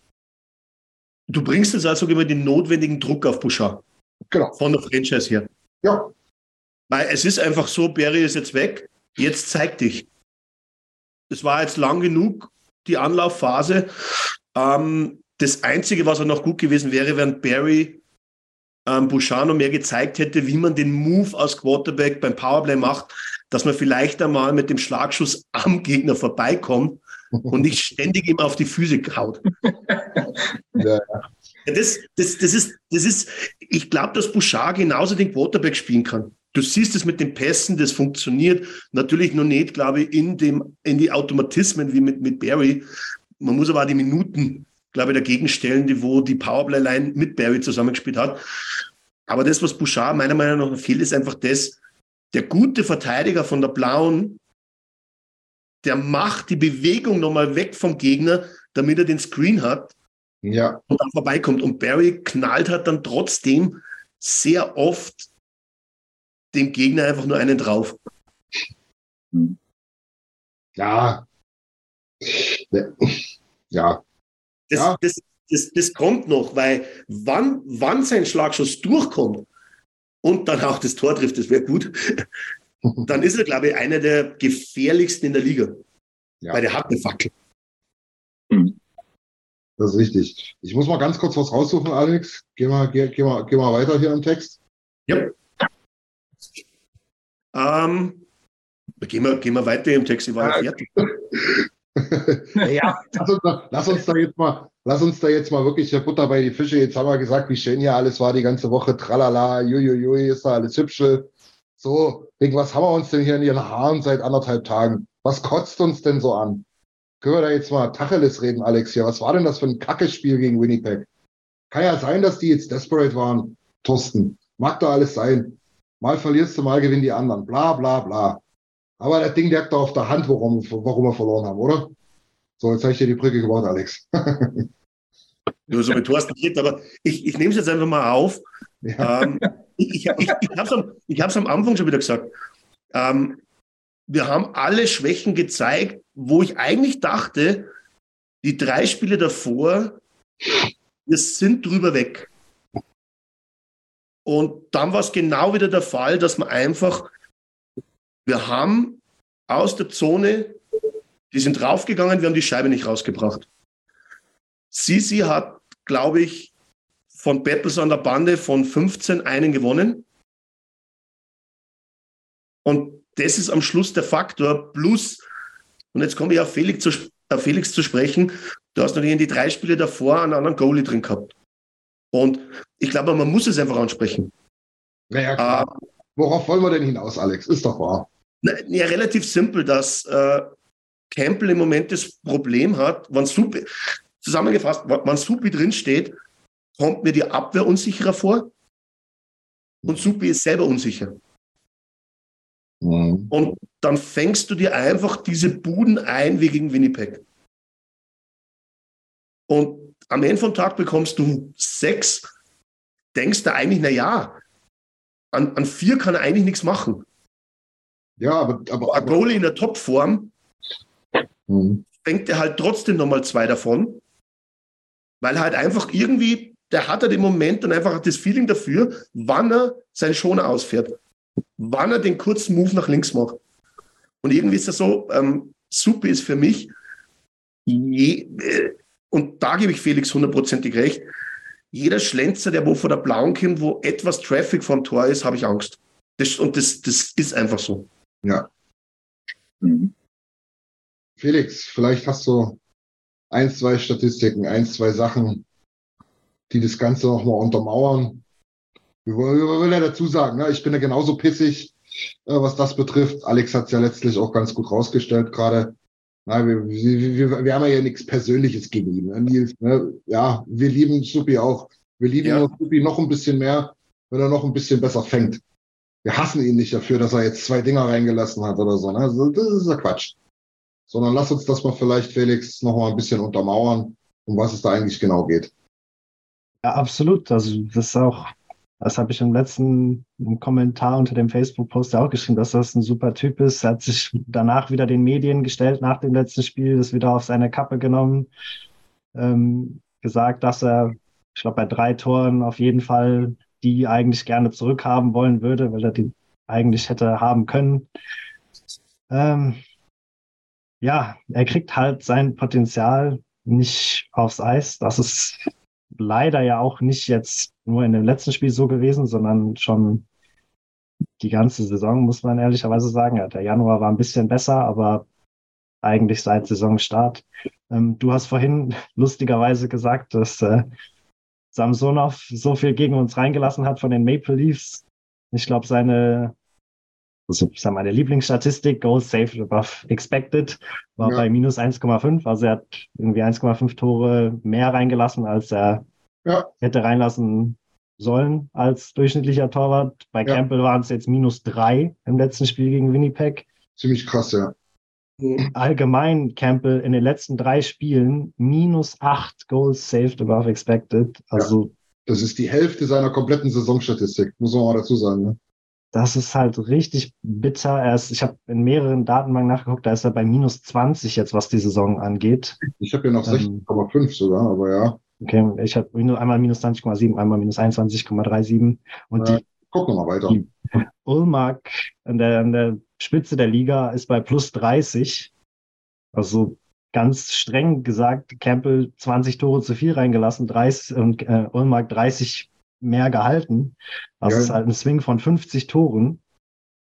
du bringst jetzt also immer den notwendigen Druck auf Bouchard. Genau. Von der Franchise her. Ja. Weil es ist einfach so, Barry ist jetzt weg, jetzt zeig dich. Es war jetzt lang genug, die Anlaufphase. Ähm, das Einzige, was auch noch gut gewesen wäre, wenn Barry ähm, Bouchard noch mehr gezeigt hätte, wie man den Move als Quarterback beim Powerplay macht, dass man vielleicht einmal mit dem Schlagschuss am Gegner vorbeikommt und nicht ständig ihm auf die Füße kaut. ja. Das, das, das, ist, das ist, ich glaube, dass Bouchard genauso den Quarterback spielen kann. Du siehst es mit den Pässen, das funktioniert. Natürlich noch nicht, glaube ich, in, dem, in die Automatismen wie mit, mit Barry. Man muss aber auch die Minuten, glaube ich, dagegen stellen, die, wo die Powerplay-Line mit Barry zusammengespielt hat. Aber das, was Bouchard meiner Meinung nach fehlt, ist einfach das, der gute Verteidiger von der Blauen, der macht die Bewegung nochmal weg vom Gegner, damit er den Screen hat ja. und dann vorbeikommt. Und Barry knallt hat dann trotzdem sehr oft dem Gegner einfach nur einen drauf. Ja. Ja. Das, ja. Das, das, das kommt noch, weil wann, wann sein Schlagschuss durchkommt und dann auch das Tor trifft, das wäre gut, dann ist er, glaube ich, einer der gefährlichsten in der Liga. Ja. Weil der hat eine Fackel. Das ist richtig. Ich muss mal ganz kurz was raussuchen, Alex. Geh mal, geh, geh mal, geh mal weiter hier im Text. Ja. Ähm, gehen, wir, gehen wir weiter im Text. Ich war ja fertig. Ja, lass uns, da, lass uns da jetzt mal, lass uns da jetzt mal wirklich Butter bei die Fische. Jetzt haben wir gesagt, wie schön hier alles war die ganze Woche. Tralala, juiuiui, ist da alles hübsche. So, wegen was haben wir uns denn hier in ihren Haaren seit anderthalb Tagen? Was kotzt uns denn so an? Können wir da jetzt mal Tacheles reden, Alex hier? Was war denn das für ein Kackespiel gegen Winnipeg? Kann ja sein, dass die jetzt desperate waren, Thorsten. Mag doch alles sein. Mal verlierst du, mal gewinnen die anderen. Bla, bla, bla. Aber das Ding leckt doch auf der Hand, warum, warum wir verloren haben, oder? So, jetzt habe ich dir die Brücke gebaut, Alex. Nur so mit Thorsten geht, aber ich, ich nehme es jetzt einfach mal auf. Ja. Ähm, ich ich, ich, ich habe es am, am Anfang schon wieder gesagt. Ähm, wir haben alle Schwächen gezeigt, wo ich eigentlich dachte, die drei Spiele davor, wir sind drüber weg. Und dann war es genau wieder der Fall, dass man einfach, wir haben aus der Zone, die sind draufgegangen, wir haben die Scheibe nicht rausgebracht. Sisi hat, glaube ich, von Battles an der Bande von 15 einen gewonnen. Und das ist am Schluss der Faktor. Plus, und jetzt komme ich auf Felix zu, auf Felix zu sprechen, du hast natürlich in die drei Spiele davor einen anderen Goalie drin gehabt. Und ich glaube, man muss es einfach ansprechen. Naja, klar. Äh, Worauf wollen wir denn hinaus, Alex? Ist doch wahr. Ja, relativ simpel, dass äh, Campbell im Moment das Problem hat, wenn Supi, zusammengefasst, wenn Supi drinsteht, kommt mir die Abwehr unsicherer vor und Supi ist selber unsicher. Mhm. Und dann fängst du dir einfach diese Buden ein wie gegen Winnipeg. Und am Ende vom Tag bekommst du sechs, denkst du eigentlich, na ja, an, an vier kann er eigentlich nichts machen. Ja, aber, aber, ein Goalie in der Topform mhm. fängt er halt trotzdem nochmal zwei davon, weil er halt einfach irgendwie, der hat halt im Moment dann einfach das Feeling dafür, wann er seinen Schoner ausfährt wann er den kurzen Move nach links macht. Und irgendwie ist das so, ähm, Suppe ist für mich, je, äh, und da gebe ich Felix hundertprozentig recht, jeder Schlenzer, der wo vor der Blauen kommt, wo etwas Traffic vom Tor ist, habe ich Angst. Das, und das, das ist einfach so. Ja. Mhm. Felix, vielleicht hast du ein, zwei Statistiken, ein, zwei Sachen, die das Ganze nochmal untermauern. Ich will ja dazu sagen, ne? ich bin ja genauso pissig, äh, was das betrifft. Alex hat es ja letztlich auch ganz gut rausgestellt gerade. Wir, wir, wir haben ja nichts Persönliches gegen ihn. Ne? Nils, ne? Ja, wir lieben Supi auch. Wir lieben ja. Supi noch ein bisschen mehr, wenn er noch ein bisschen besser fängt. Wir hassen ihn nicht dafür, dass er jetzt zwei Dinger reingelassen hat oder so. Ne? Also, das ist ja Quatsch. Sondern lass uns das mal vielleicht, Felix, noch mal ein bisschen untermauern, um was es da eigentlich genau geht. Ja, absolut. Also das ist auch das habe ich im letzten Kommentar unter dem Facebook-Post auch geschrieben, dass das ein super Typ ist. Er hat sich danach wieder den Medien gestellt nach dem letzten Spiel, das wieder auf seine Kappe genommen, ähm, gesagt, dass er ich glaube, bei drei Toren auf jeden Fall, die eigentlich gerne zurückhaben wollen würde, weil er die eigentlich hätte haben können. Ähm, ja, er kriegt halt sein Potenzial nicht aufs Eis. Das ist leider ja auch nicht jetzt nur in dem letzten Spiel so gewesen, sondern schon die ganze Saison, muss man ehrlicherweise sagen. Ja, der Januar war ein bisschen besser, aber eigentlich seit Saisonstart. Ähm, du hast vorhin lustigerweise gesagt, dass äh, Samsonov so viel gegen uns reingelassen hat von den Maple Leafs. Ich glaube, seine also meine Lieblingsstatistik, Goals saved above expected, war ja. bei minus 1,5. Also er hat irgendwie 1,5 Tore mehr reingelassen, als er ja. hätte reinlassen sollen als durchschnittlicher Torwart. Bei ja. Campbell waren es jetzt minus 3 im letzten Spiel gegen Winnipeg. Ziemlich krass, ja. Allgemein Campbell in den letzten drei Spielen minus 8 Goals saved above expected. Also das ist die Hälfte seiner kompletten Saisonstatistik, muss man mal dazu sagen. Ne? Das ist halt richtig bitter. Er ist, ich habe in mehreren Datenbanken nachgeguckt, da ist er bei minus 20 jetzt, was die Saison angeht. Ich habe ja noch ähm, 16,5 sogar, aber ja. Okay, ich habe einmal minus 20,7, einmal minus 21,37. Und ja, die, gucken wir mal weiter. Die Ulmark an der, an der Spitze der Liga ist bei plus 30. Also ganz streng gesagt, Campbell 20 Tore zu viel reingelassen, 30 und äh, Ulmark 30 mehr gehalten. Das ja. ist halt ein Swing von 50 Toren.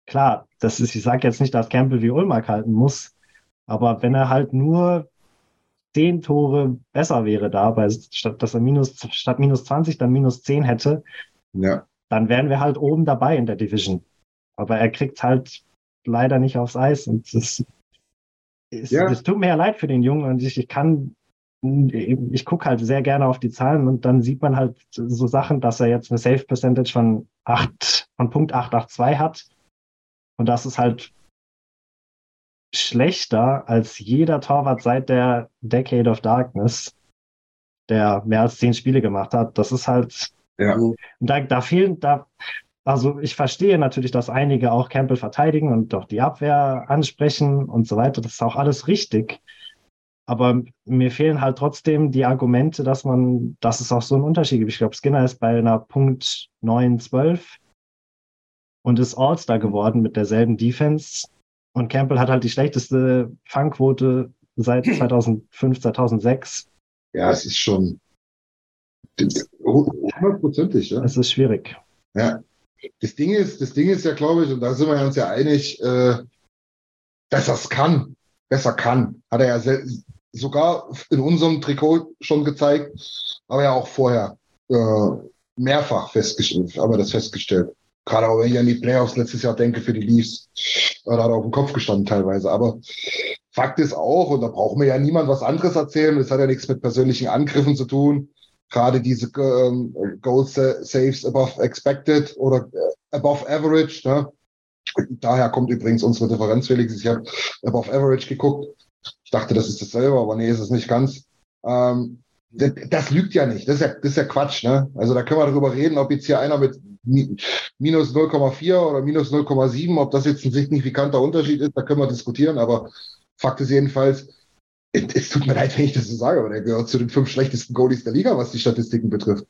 Klar, das ist, ich sage jetzt nicht, dass Campbell wie Ulmark halten muss, aber wenn er halt nur 10 Tore besser wäre da, weil statt dass er minus, statt minus 20 dann minus 10 hätte, ja. dann wären wir halt oben dabei in der Division. Aber er kriegt halt leider nicht aufs Eis und es, es, ja. tut mir ja leid für den Jungen und ich, ich kann ich gucke halt sehr gerne auf die Zahlen und dann sieht man halt so Sachen, dass er jetzt eine Safe Percentage von 8, von Punkt 882 hat. Und das ist halt schlechter als jeder Torwart seit der Decade of Darkness, der mehr als zehn Spiele gemacht hat. Das ist halt, ja. da, da fehlen, da, also ich verstehe natürlich, dass einige auch Campbell verteidigen und doch die Abwehr ansprechen und so weiter. Das ist auch alles richtig. Aber mir fehlen halt trotzdem die Argumente, dass man, dass es auch so einen Unterschied gibt. Ich glaube, Skinner ist bei einer Punkt 9, 12 und ist All-Star geworden mit derselben Defense. Und Campbell hat halt die schlechteste Fangquote seit 2005, 2006. Ja, es ist schon hundertprozentig. Ja. Es ist schwierig. Ja. Das Ding ist, das Ding ist ja, glaube ich, und da sind wir uns ja einig, äh, dass er es kann, besser kann. Hat er ja sogar in unserem Trikot schon gezeigt, aber ja auch vorher äh, mehrfach festgestellt, aber das festgestellt. Gerade auch wenn ich an die Playoffs letztes Jahr denke für die Leafs, da hat er auf dem Kopf gestanden teilweise. Aber Fakt ist auch, und da braucht mir ja niemand was anderes erzählen, das hat ja nichts mit persönlichen Angriffen zu tun. Gerade diese ähm, Goal Saves above expected oder äh, above average. Ne? Daher kommt übrigens unsere Differenz, Felix. Ich habe above average geguckt. Ich dachte, das ist dasselbe, aber nee, ist es nicht ganz. Ähm, das, das, lügt ja nicht. Das ist ja, das ist ja Quatsch. Ne? Also da können wir darüber reden, ob jetzt hier einer mit minus 0,4 oder minus 0,7, ob das jetzt ein signifikanter Unterschied ist, da können wir diskutieren. Aber Fakt ist jedenfalls, es tut mir leid, wenn ich das so sage, aber der gehört zu den fünf schlechtesten Goalies der Liga, was die Statistiken betrifft.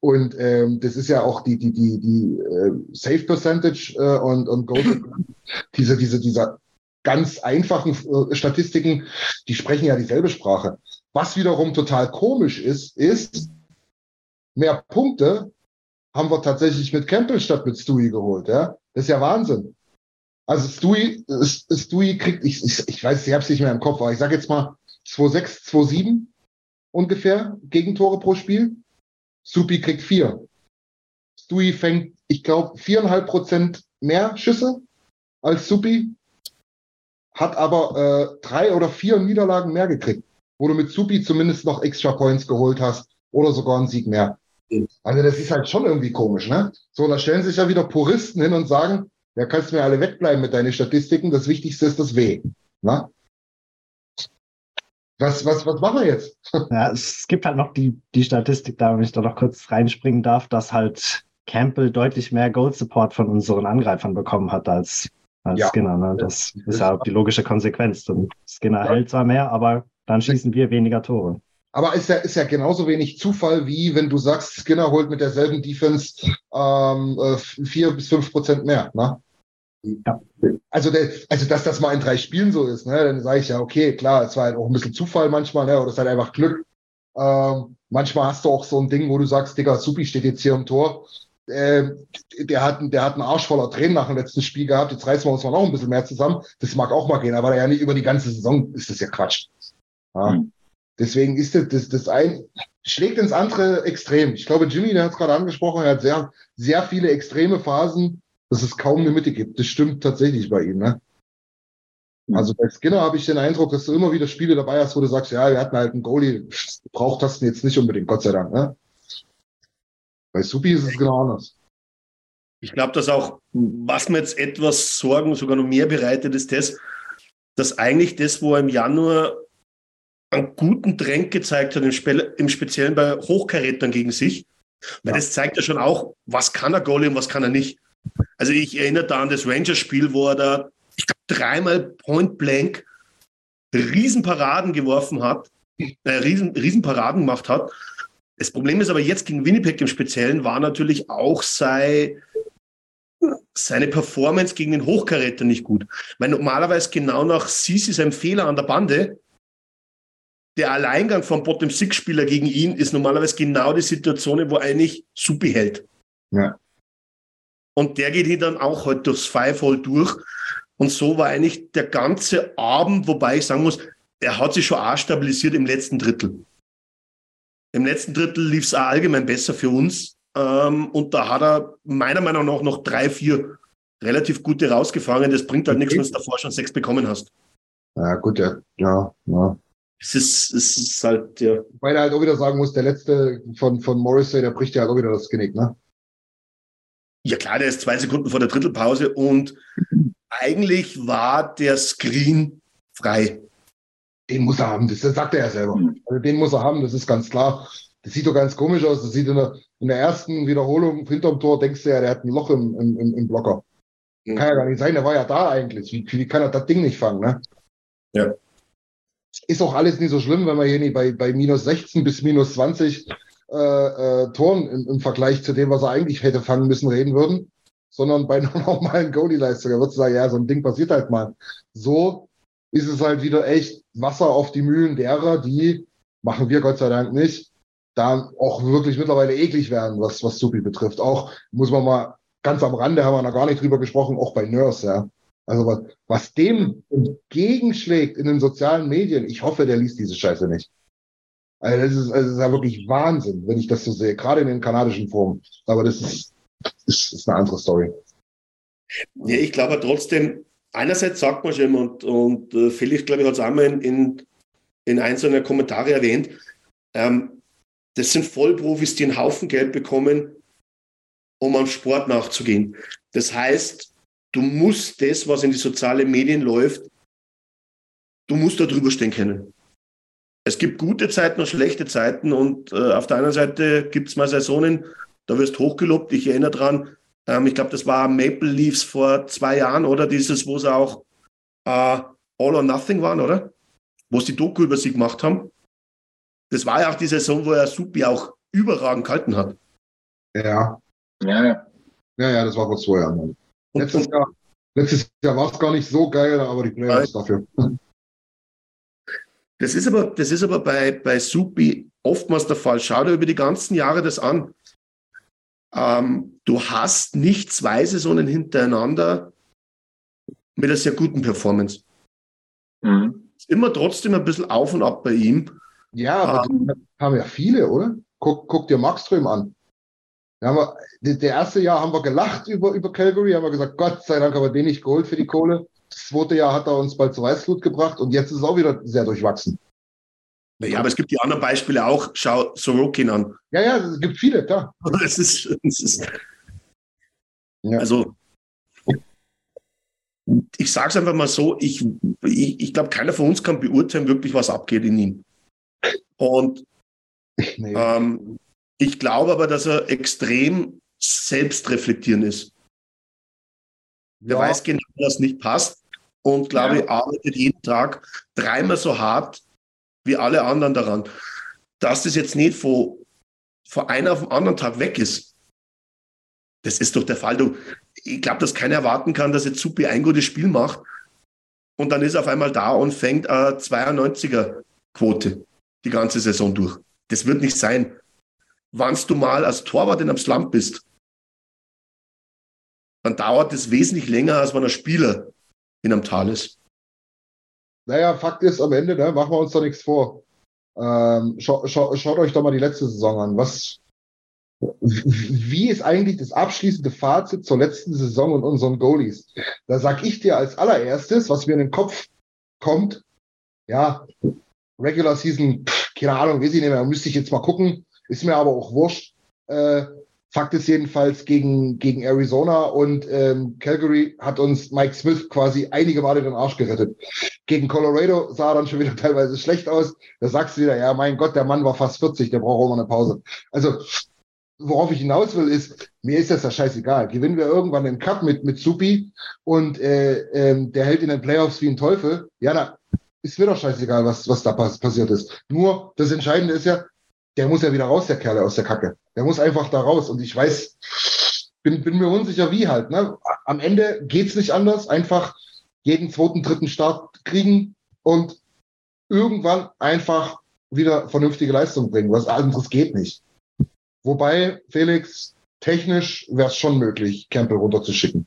Und ähm, das ist ja auch die die die die äh, Safe Percentage äh, und und Goal diese diese dieser ganz einfachen äh, Statistiken, die sprechen ja dieselbe Sprache. Was wiederum total komisch ist, ist, mehr Punkte haben wir tatsächlich mit Campbell statt mit Stewie geholt. Ja? Das ist ja Wahnsinn. Also Stewie, Stewie kriegt, ich, ich, ich weiß, ich habe es nicht mehr im Kopf, aber ich sage jetzt mal 2,6, 2,7 ungefähr Gegentore pro Spiel. Supi kriegt vier. Stewie fängt, ich glaube, viereinhalb Prozent mehr Schüsse als Supi hat aber äh, drei oder vier Niederlagen mehr gekriegt, wo du mit Supi zumindest noch Extra Points geholt hast oder sogar einen Sieg mehr. Also das ist halt schon irgendwie komisch, ne? So, da stellen sich ja wieder Puristen hin und sagen, ja, kannst du mir alle wegbleiben mit deinen Statistiken, das Wichtigste ist das W. Na? Was, was, was machen wir jetzt? Ja, es gibt halt noch die, die Statistik, da wenn ich da noch kurz reinspringen darf, dass halt Campbell deutlich mehr Goal Support von unseren Angreifern bekommen hat als als ja. Skinner. Ne? Das, das ist ja die logische Konsequenz. Skinner ja. hält zwar mehr, aber dann schießen wir weniger Tore. Aber ist ja, ist ja genauso wenig Zufall, wie wenn du sagst, Skinner holt mit derselben Defense ähm, äh, vier bis fünf Prozent mehr. Ne? Ja. Also, der, also, dass das mal in drei Spielen so ist, ne, dann sage ich ja, okay, klar, es war halt auch ein bisschen Zufall manchmal, ne, oder es ist halt einfach Glück. Ähm, manchmal hast du auch so ein Ding, wo du sagst, Digga, Supi steht jetzt hier im Tor. Äh, der, hat, der hat einen Arsch voller Tränen nach dem letzten Spiel gehabt. Jetzt reißen wir uns mal noch ein bisschen mehr zusammen. Das mag auch mal gehen, aber ja nicht über die ganze Saison ist das ja Quatsch. Ja. Mhm. Deswegen ist das, das, das ein, schlägt ins andere Extrem. Ich glaube, Jimmy, der hat es gerade angesprochen, er hat sehr, sehr viele extreme Phasen, dass es kaum eine Mitte gibt. Das stimmt tatsächlich bei ihm, ne? Also bei Skinner habe ich den Eindruck, dass du immer wieder Spiele dabei hast, wo du sagst, ja, wir hatten halt einen Goalie, braucht das jetzt nicht unbedingt, Gott sei Dank. Ne? Bei Supi ist es genau anders. Ich glaube, dass auch, was mir jetzt etwas Sorgen, sogar noch mehr bereitet, ist das, dass eigentlich das, wo er im Januar einen guten Trend gezeigt hat, im, Spe im Speziellen bei Hochkarätern gegen sich, weil ja. das zeigt ja schon auch, was kann er Goalie und was kann er nicht. Also ich erinnere da an das Rangers-Spiel, wo er da ich glaube, dreimal Point Blank Riesenparaden geworfen hat, äh, Riesen, Riesenparaden gemacht hat. Das Problem ist aber jetzt gegen Winnipeg im Speziellen war natürlich auch sei, seine Performance gegen den Hochkaräter nicht gut. Weil normalerweise genau nach Sisi seinem Fehler an der Bande, der Alleingang vom Bottom-Six-Spieler gegen ihn ist normalerweise genau die Situation, wo eigentlich Supi hält. Ja. Und der geht hier dann auch heute durchs Five-Hole durch. Und so war eigentlich der ganze Abend, wobei ich sagen muss, er hat sich schon auch stabilisiert im letzten Drittel. Im letzten Drittel lief es auch allgemein besser für uns. Ähm, und da hat er meiner Meinung nach noch drei, vier relativ gute rausgefangen. Das bringt halt nichts, wenn du davor schon sechs bekommen hast. Ja, gut, ja. ja, ja. Es ist, es ist halt, ja. Weil er halt auch wieder sagen muss, der letzte von, von Morrissey, der bricht ja halt auch wieder das Genick, ne? Ja klar, der ist zwei Sekunden vor der Drittelpause und eigentlich war der Screen frei. Den muss er haben, das, sagt er ja selber. Also den muss er haben, das ist ganz klar. Das sieht doch ganz komisch aus. Das sieht in der, in der ersten Wiederholung hinterm Tor, denkst du ja, der hat ein Loch im, im, im Blocker. Mhm. Kann ja gar nicht sein, der war ja da eigentlich. Wie, wie kann er das Ding nicht fangen, ne? Ja. Ist auch alles nicht so schlimm, wenn man hier nicht bei, bei minus 16 bis minus 20 äh, äh, Toren im, im Vergleich zu dem, was er eigentlich hätte fangen müssen, reden würden sondern bei einer normalen Goalie-Leistung. Würdest du sagen, ja, so ein Ding passiert halt mal. So ist es halt wieder echt Wasser auf die Mühlen derer, die, machen wir Gott sei Dank nicht, da auch wirklich mittlerweile eklig werden, was, was Supi betrifft. Auch, muss man mal, ganz am Rande haben wir noch gar nicht drüber gesprochen, auch bei Nurse, ja. Also was, was dem entgegenschlägt in den sozialen Medien, ich hoffe, der liest diese Scheiße nicht. Also das ist, also das ist ja wirklich Wahnsinn, wenn ich das so sehe, gerade in den kanadischen Formen. Aber das ist, ist, ist eine andere Story. Ja, ich glaube trotzdem, einerseits sagt man schon und, und äh, Felix, glaube ich, hat es einmal in, in, in einzelnen Kommentaren erwähnt, ähm, das sind Vollprofis, die einen Haufen Geld bekommen, um am Sport nachzugehen. Das heißt, du musst das, was in die sozialen Medien läuft, du musst da drüber stehen können. Es gibt gute Zeiten und schlechte Zeiten und äh, auf der einen Seite gibt es mal Saisonen, da wirst hochgelobt. Ich erinnere dran, ähm, ich glaube, das war Maple Leafs vor zwei Jahren, oder? Dieses, wo sie auch äh, All or Nothing waren, oder? Wo sie die Doku über sie gemacht haben. Das war ja auch die Saison, wo er Supi auch überragend gehalten hat. Ja. Ja, ja. Ja, ja, das war vor zwei Jahren. Letztes Jahr, letztes Jahr war es gar nicht so geil, aber die Playoffs dafür. Das ist aber, das ist aber bei, bei Supi oftmals der Fall. Schau dir über die ganzen Jahre das an. Ähm, du hast nicht zwei Saisonen hintereinander mit einer sehr guten Performance. Mhm. Ist immer trotzdem ein bisschen auf und ab bei ihm. Ja, aber ähm, haben ja viele, oder? Guck, guck dir Markström an. Wir, der erste Jahr haben wir gelacht über, über Calgary, haben wir gesagt, Gott sei Dank haben wir den nicht geholt für die Kohle. Das zweite Jahr hat er uns bald zur Weißflut gebracht und jetzt ist es auch wieder sehr durchwachsen. Ja, aber es gibt die anderen Beispiele auch. Schau Sorokin an. Ja, ja, es gibt viele, klar. Es ist, es ist ja. Also, ich sage es einfach mal so, ich, ich, ich glaube, keiner von uns kann beurteilen, wirklich, was abgeht in ihm. Und nee. ähm, ich glaube aber, dass er extrem selbstreflektierend ist. Der ja. weiß genau, was nicht passt und glaube ja. ich, arbeitet jeden Tag dreimal so hart wie alle anderen daran. dass das jetzt nicht von, von einem auf den anderen Tag weg ist. Das ist doch der Fall. Du, ich glaube, dass keiner erwarten kann, dass jetzt Supi ein gutes Spiel macht und dann ist er auf einmal da und fängt eine 92er Quote die ganze Saison durch. Das wird nicht sein. Wenn du mal als Torwart in einem Slump bist, dann dauert es wesentlich länger, als wenn ein Spieler in einem Tal ist. Naja, Fakt ist am Ende, ne, machen wir uns da nichts vor. Ähm, scha scha schaut euch doch mal die letzte Saison an. Was, wie ist eigentlich das abschließende Fazit zur letzten Saison und unseren Goalies? Da sag ich dir als allererstes, was mir in den Kopf kommt, ja, Regular Season, pff, keine Ahnung, weiß ich nicht mehr, müsste ich jetzt mal gucken, ist mir aber auch wurscht. Äh, Fakt ist jedenfalls gegen, gegen Arizona und ähm, Calgary hat uns Mike Smith quasi einige Male den Arsch gerettet. Gegen Colorado sah er dann schon wieder teilweise schlecht aus. Da sagst du wieder, ja, mein Gott, der Mann war fast 40, der braucht auch mal eine Pause. Also, worauf ich hinaus will, ist, mir ist das ja scheißegal. Gewinnen wir irgendwann den Cup mit, mit Supi und äh, äh, der hält in den Playoffs wie ein Teufel, ja, da ist mir doch scheißegal, was, was da pass passiert ist. Nur, das Entscheidende ist ja, der muss ja wieder raus, der Kerl aus der Kacke. Der muss einfach da raus. Und ich weiß, bin, bin mir unsicher, wie halt. Ne? Am Ende geht's nicht anders. Einfach jeden zweiten, dritten Start kriegen und irgendwann einfach wieder vernünftige Leistung bringen. Was anderes geht nicht. Wobei, Felix, technisch wäre es schon möglich, Campbell runterzuschicken.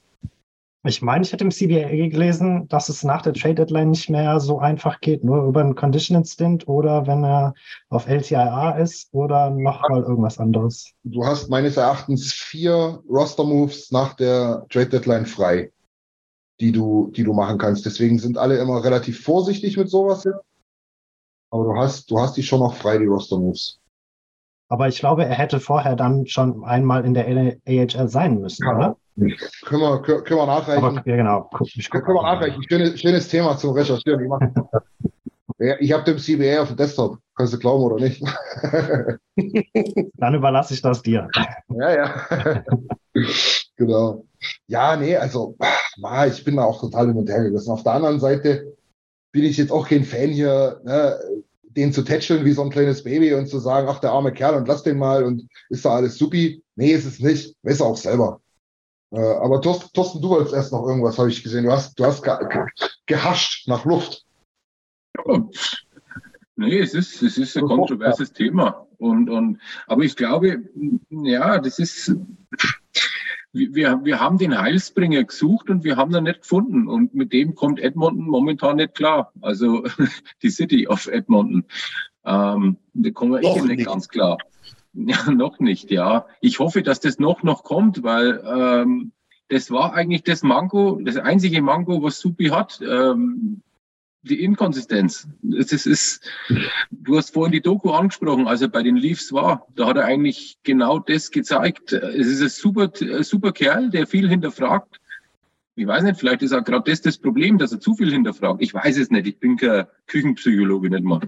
Ich meine, ich hätte im CBA gelesen, dass es nach der Trade Deadline nicht mehr so einfach geht, nur über einen Conditioning Stint oder wenn er auf LTIA ist oder noch mal irgendwas anderes. Du hast meines Erachtens vier Roster Moves nach der Trade Deadline frei, die du, die du machen kannst. Deswegen sind alle immer relativ vorsichtig mit sowas. Aber du hast, du hast die schon noch frei, die Roster Moves. Aber ich glaube, er hätte vorher dann schon einmal in der AHL sein müssen, ja. oder? Können wir, können wir nachreichen. Aber, ja, genau. Ich können wir nachreichen. Schönes, schönes Thema zum Recherchieren. Ich, ich habe den CBA auf dem Desktop. Kannst du glauben oder nicht? Dann überlasse ich das dir. Ja, ja. genau. Ja, nee, also, ich bin da auch total hin und her gerissen. Auf der anderen Seite bin ich jetzt auch kein Fan hier, ne, den zu tätscheln wie so ein kleines Baby und zu sagen, ach, der arme Kerl und lass den mal und ist da alles supi. Nee, ist es nicht. Weiß er auch selber. Äh, aber Thorsten, du wolltest erst noch irgendwas, habe ich gesehen. Du hast, du hast ge gehascht nach Luft. Ja. Nee, es ist, es ist ein kontroverses. Thema. Und, und, aber ich glaube, ja, das ist, wir, wir haben den Heilsbringer gesucht und wir haben ihn nicht gefunden. Und mit dem kommt Edmonton momentan nicht klar. Also die City of Edmonton. Ähm, da kommen wir echt nicht ganz klar. Ja, noch nicht, ja. Ich hoffe, dass das noch noch kommt, weil ähm, das war eigentlich das Mango, das einzige Mango, was Supi hat. Ähm, die Inkonsistenz. Das ist, ist, du hast vorhin die Doku angesprochen, als er bei den Leafs war. Da hat er eigentlich genau das gezeigt. Es ist ein super, super Kerl, der viel hinterfragt. Ich weiß nicht, vielleicht ist auch gerade das das Problem, dass er zu viel hinterfragt. Ich weiß es nicht. Ich bin kein Küchenpsychologe nicht mal.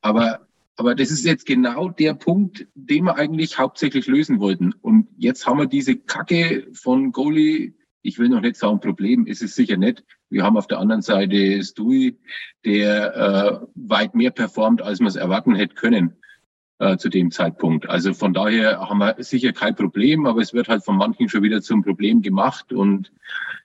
Aber aber das ist jetzt genau der Punkt, den wir eigentlich hauptsächlich lösen wollten. Und jetzt haben wir diese Kacke von Goalie. Ich will noch nicht sagen, Problem ist es sicher nicht. Wir haben auf der anderen Seite Stui, der äh, weit mehr performt, als wir es erwarten hätte können äh, zu dem Zeitpunkt. Also von daher haben wir sicher kein Problem, aber es wird halt von manchen schon wieder zum Problem gemacht. Und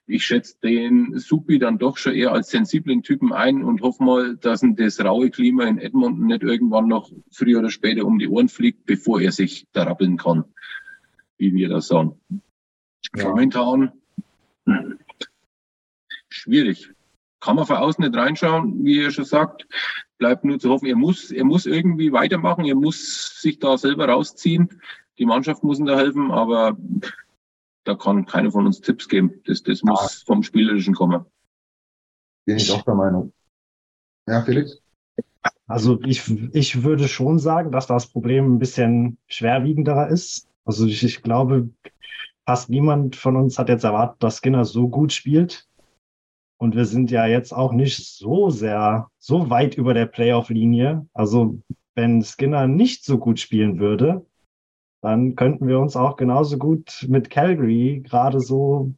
ich schätze den Supi dann doch schon eher als sensiblen Typen ein und hoffe mal, dass ihm das raue Klima in Edmonton nicht irgendwann noch früher oder später um die Ohren fliegt, bevor er sich da rappeln kann, wie wir das sagen. Ja. Momentan schwierig. Kann man von außen nicht reinschauen, wie er schon sagt. Bleibt nur zu hoffen, er muss, er muss irgendwie weitermachen, er muss sich da selber rausziehen. Die Mannschaft muss ihm da helfen, aber da kann keiner von uns Tipps geben. Das, das muss vom Spielerischen kommen. Bin ich auch der Meinung. Ja, Felix? Also ich, ich würde schon sagen, dass das Problem ein bisschen schwerwiegenderer ist. Also ich, ich glaube, fast niemand von uns hat jetzt erwartet, dass Skinner so gut spielt. Und wir sind ja jetzt auch nicht so sehr, so weit über der Playoff-Linie. Also wenn Skinner nicht so gut spielen würde, dann könnten wir uns auch genauso gut mit Calgary gerade so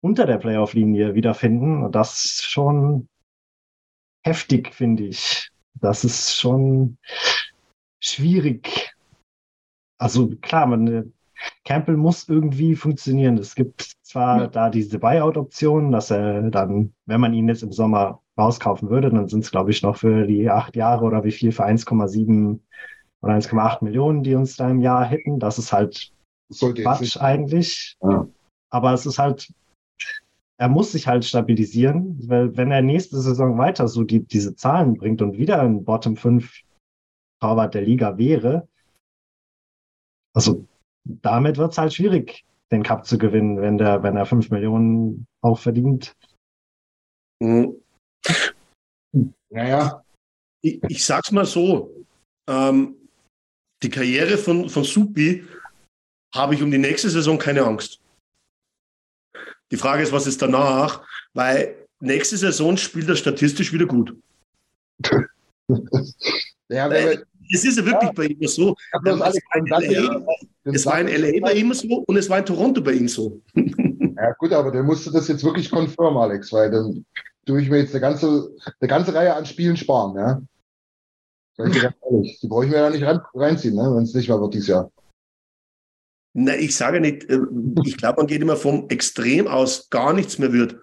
unter der Playoff-Linie wiederfinden. Und das ist schon heftig, finde ich. Das ist schon, schwierig. Also klar, man, Campbell muss irgendwie funktionieren. Es gibt zwar ja. da diese Buyout-Option, dass er dann, wenn man ihn jetzt im Sommer rauskaufen würde, dann sind es, glaube ich, noch für die acht Jahre oder wie viel für 1,7 oder 1,8 Millionen, die uns da im Jahr hätten. Das ist halt Sollte Quatsch eigentlich. Ja. Aber es ist halt, er muss sich halt stabilisieren, weil wenn er nächste Saison weiter so die, diese Zahlen bringt und wieder ein Bottom 5 Torwart der Liga wäre, also damit wird es halt schwierig, den Cup zu gewinnen, wenn der, wenn er 5 Millionen auch verdient. Mhm. Naja, ich, ich sag's mal so. Ähm, die Karriere von, von Supi habe ich um die nächste Saison keine Angst. Die Frage ist, was ist danach? Weil nächste Saison spielt er statistisch wieder gut. ja, Weil, es ist ja wirklich ja, bei ihm so. Es war, LA, es war in LA bei ihm so und es war in Toronto bei ihm so. Ja gut, aber dann musst du das jetzt wirklich konfirmen, Alex, weil dann tue ich mir jetzt eine ganze, eine ganze Reihe an Spielen sparen. Ja? Die brauche ich mir ja nicht reinziehen, ne? wenn es nicht mehr wird dieses Jahr. Na, ich sage nicht, äh, ich glaube, man geht immer vom Extrem aus, gar nichts mehr wird.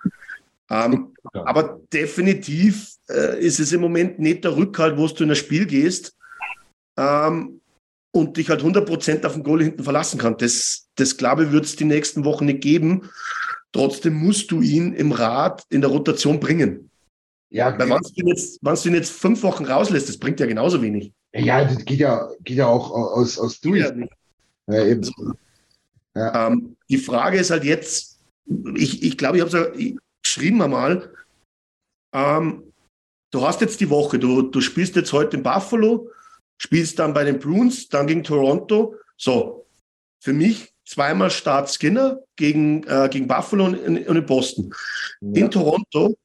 Ähm, ja. Aber definitiv äh, ist es im Moment nicht der Rückhalt, wo du in ein Spiel gehst ähm, und dich halt 100% auf den Goal hinten verlassen kannst. Das, das glaube ich, wird es die nächsten Wochen nicht geben. Trotzdem musst du ihn im Rad in der Rotation bringen. Ja, Weil wenn du, ihn jetzt, wenn du ihn jetzt fünf Wochen rauslässt, das bringt ja genauso wenig. Ja, das geht ja, geht ja auch aus, aus durch. Ja, ja, eben. Ja. Ähm, die Frage ist halt jetzt, ich, ich glaube, ich habe es ja geschrieben einmal, ähm, du hast jetzt die Woche, du, du spielst jetzt heute in Buffalo, spielst dann bei den Bruins, dann gegen Toronto. So, für mich zweimal Start Skinner gegen, äh, gegen Buffalo und in, und in Boston. Ja. In Toronto,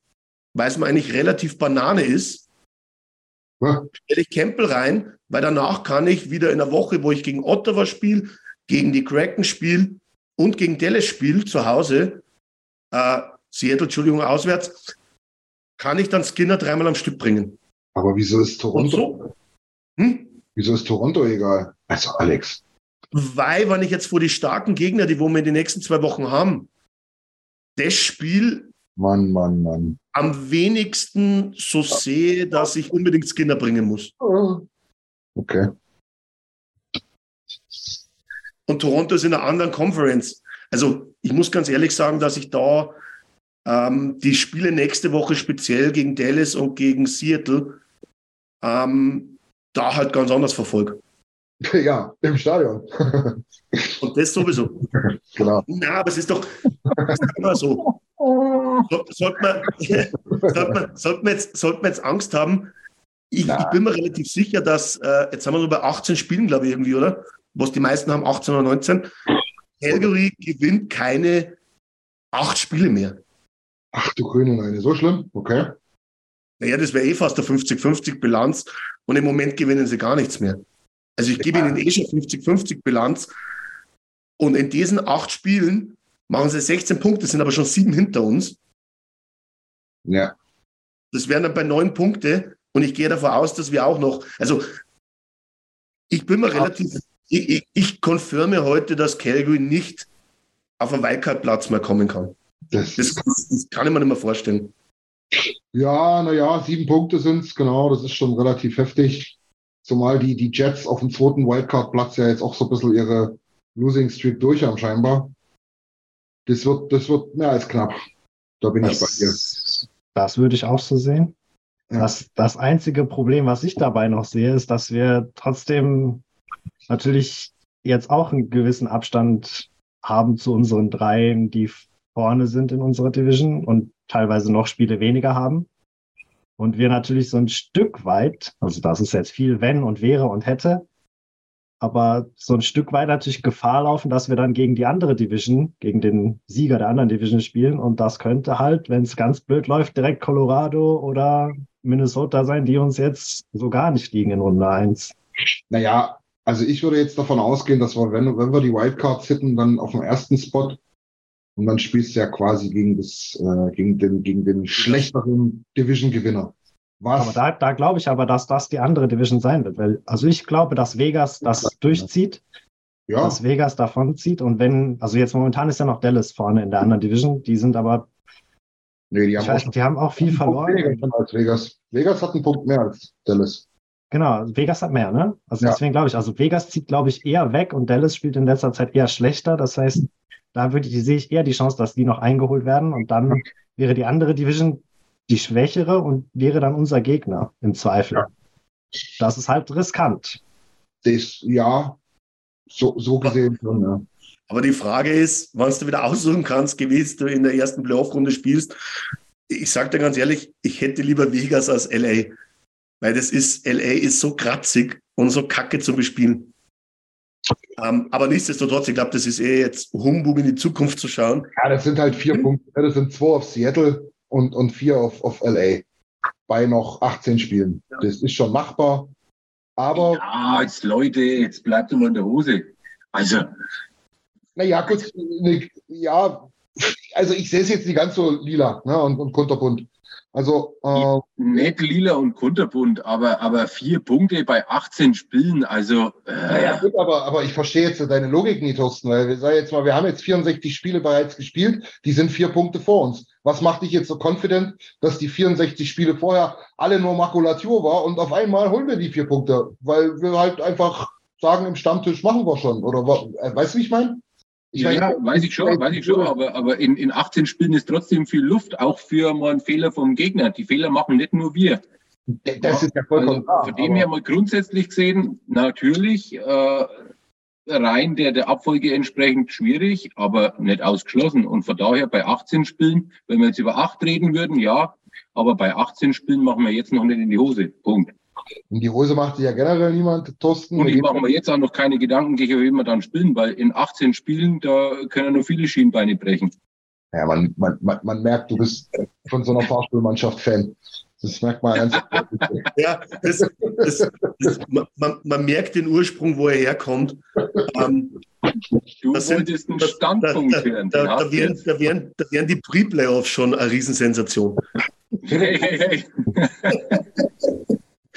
weil es mir eigentlich relativ Banane ist, ja. stelle ich Campbell rein, weil danach kann ich wieder in der Woche, wo ich gegen Ottawa spiele, gegen die Kraken spiele und gegen Dallas spiele zu Hause, äh, Seattle, Entschuldigung, auswärts, kann ich dann Skinner dreimal am Stück bringen. Aber wieso ist Toronto? So? Hm? Wieso ist Toronto egal? Also Alex. Weil, wenn ich jetzt vor die starken Gegner, die wo wir in den nächsten zwei Wochen haben, das Spiel Mann, Mann, Mann. am wenigsten so sehe, dass ich unbedingt Skinner bringen muss. Okay. Und Toronto ist in einer anderen Conference. Also ich muss ganz ehrlich sagen, dass ich da ähm, die Spiele nächste Woche speziell gegen Dallas und gegen Seattle ähm, da halt ganz anders verfolge. Ja, im Stadion. Und das sowieso. Genau. Na, aber es ist doch immer so. So, sollte, man, sollte, man, sollte, man jetzt, sollte man jetzt Angst haben, ich, ich, bin mir relativ sicher, dass, äh, jetzt haben wir so bei 18 Spielen, glaube ich, irgendwie, oder? Was die meisten haben, 18 oder 19. Calgary gewinnt keine acht Spiele mehr. Ach du grüne Neune, so schlimm? Okay. Naja, das wäre eh fast eine 50-50 Bilanz und im Moment gewinnen sie gar nichts mehr. Also ich gebe ihnen eh schon 50-50 Bilanz und in diesen acht Spielen machen sie 16 Punkte, sind aber schon sieben hinter uns. Ja. Das wären dann bei neun Punkte und ich gehe davon aus, dass wir auch noch, also ich bin mir ja. relativ, ich, ich, ich konfirme heute, dass Calgary nicht auf einen Wildcard-Platz mehr kommen kann. Das, das, das, kann ich mir nicht mehr vorstellen. Ja, naja, sieben Punkte sind es, genau, das ist schon relativ heftig. Zumal die, die Jets auf dem zweiten Wildcard-Platz ja jetzt auch so ein bisschen ihre Losing Streak durch haben, scheinbar. Das wird, das wird mehr als knapp. Da bin das, ich bei dir. Das würde ich auch so sehen. Ja. Das, das einzige Problem, was ich dabei noch sehe, ist, dass wir trotzdem natürlich jetzt auch einen gewissen Abstand haben zu unseren dreien, die vorne sind in unserer Division und teilweise noch Spiele weniger haben. Und wir natürlich so ein Stück weit, also das ist jetzt viel wenn und wäre und hätte, aber so ein Stück weit natürlich Gefahr laufen, dass wir dann gegen die andere Division, gegen den Sieger der anderen Division spielen. Und das könnte halt, wenn es ganz blöd läuft, direkt Colorado oder Minnesota sein, die uns jetzt so gar nicht liegen in Runde 1. Naja, also ich würde jetzt davon ausgehen, dass wir, wenn, wenn wir die Wildcards hitten, dann auf dem ersten Spot und dann spielst du ja quasi gegen das, äh, gegen den, gegen den schlechteren Division-Gewinner. Was? Aber da, da glaube ich aber, dass das die andere Division sein wird. Weil, also ich glaube, dass Vegas das durchzieht. Ja. Dass Vegas davon zieht. Und wenn, also jetzt momentan ist ja noch Dallas vorne in der anderen Division. Die sind aber. Nee, die haben, auch, nicht, die haben auch viel verloren. Als Vegas. Vegas hat einen Punkt mehr als Dallas. Genau, Vegas hat mehr, ne? Also ja. deswegen glaube ich, also Vegas zieht, glaube ich, eher weg und Dallas spielt in letzter Zeit eher schlechter. Das heißt, da würde ich, sehe ich eher die Chance, dass die noch eingeholt werden und dann wäre die andere Division die schwächere und wäre dann unser Gegner im Zweifel. Ja. Das ist halt riskant. Das, ja, so, so gesehen schon, ja. Aber die Frage ist, wann du wieder aussuchen kannst, gewiss du in der ersten Playoff-Runde spielst. Ich sage dir ganz ehrlich, ich hätte lieber Vegas als LA. Weil das ist, LA ist so kratzig und so kacke zu bespielen. Ähm, aber nichtsdestotrotz, ich glaube, das ist eh jetzt Humbug in die Zukunft zu schauen. Ja, das sind halt vier hm. Punkte. Das sind zwei auf Seattle und, und vier auf, auf LA. Bei noch 18 Spielen. Ja. Das ist schon machbar. Aber. Ja, jetzt Leute, jetzt bleibt immer in der Hose. Also. Naja, gut, ne, ja, also ich sehe es jetzt nicht ganz so lila ne, und, und kunterbunt. Also äh, nicht lila und kunterbunt, aber aber vier Punkte bei 18 Spielen, also äh. naja, gut, aber aber ich verstehe jetzt deine Logik nicht, Thorsten, weil wir sagen jetzt mal, wir haben jetzt 64 Spiele bereits gespielt, die sind vier Punkte vor uns. Was macht dich jetzt so confident, dass die 64 Spiele vorher alle nur Makulatur war und auf einmal holen wir die vier Punkte, weil wir halt einfach sagen, im Stammtisch machen wir schon oder äh, weißt du, wie ich meine? Ich ja, ja, weiß ich schon, weiß ich schon, aber, aber in, in 18 Spielen ist trotzdem viel Luft, auch für mal einen Fehler vom Gegner. Die Fehler machen nicht nur wir. Das ist ja vollkommen also, klar. Von dem her mal grundsätzlich gesehen, natürlich äh, rein der, der Abfolge entsprechend schwierig, aber nicht ausgeschlossen. Und von daher bei 18 Spielen, wenn wir jetzt über 8 reden würden, ja, aber bei 18 Spielen machen wir jetzt noch nicht in die Hose. Punkt. In die Hose macht sich ja generell niemand, Thorsten. Und ich mache mir jetzt auch noch keine Gedanken, gegen wen wir dann spielen, weil in 18 Spielen, da können nur viele Schienbeine brechen. Ja, man, man, man, man merkt, du bist von so einer Fahrstuhlmannschaft Fan. Das merkt man ganz. ja, das, das, das, man, man, merkt den Ursprung, wo er herkommt. Ähm, du das wolltest einen Standpunkt da, hören. Da, da, wären, da, wären, da wären die Pre-Playoffs schon eine Riesensensation.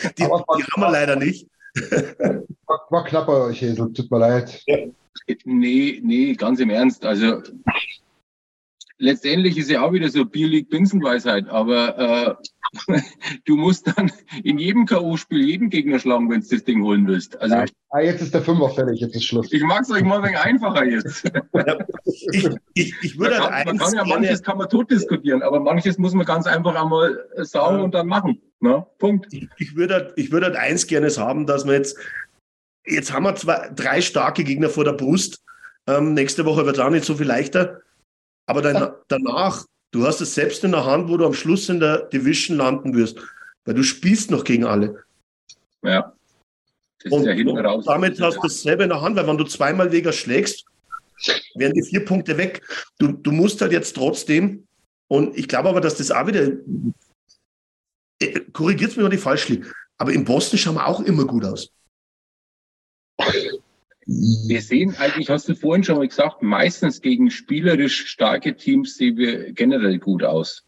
Die, die haben wir leider nicht. war, war knapp bei euch, Hesel. Tut mir leid. Ja. Nee, nee, ganz im Ernst. Also letztendlich ist ja auch wieder so Bierlig-Binsenweisheit, aber äh, du musst dann in jedem K.O.-Spiel jeden Gegner schlagen, wenn du das Ding holen willst. Also, ja. ah, jetzt ist der Fünfer fertig, jetzt ist Schluss. Ich mag es euch mal ein wenig einfacher jetzt. Ja, ich, ich, ich würde man kann, man kann ja manches kann man tot diskutieren, aber manches muss man ganz einfach einmal sagen und dann machen. Na, ne? Punkt. Ich, ich würde ich würde halt eins gerne haben, dass wir jetzt jetzt haben wir zwei, drei starke Gegner vor der Brust. Ähm, nächste Woche wird es auch nicht so viel leichter. Aber dann, danach, du hast es selbst in der Hand, wo du am Schluss in der Division landen wirst. Weil du spielst noch gegen alle. Ja. Und ja damit hast du es selber in der Hand, weil wenn du zweimal Vega schlägst, werden die vier Punkte weg. Du, du musst halt jetzt trotzdem, und ich glaube aber, dass das auch wieder, äh, korrigiert es mir, wenn ich falsch liege, aber in Boston schauen wir auch immer gut aus. Wir sehen eigentlich, hast du vorhin schon mal gesagt, meistens gegen spielerisch starke Teams sehen wir generell gut aus.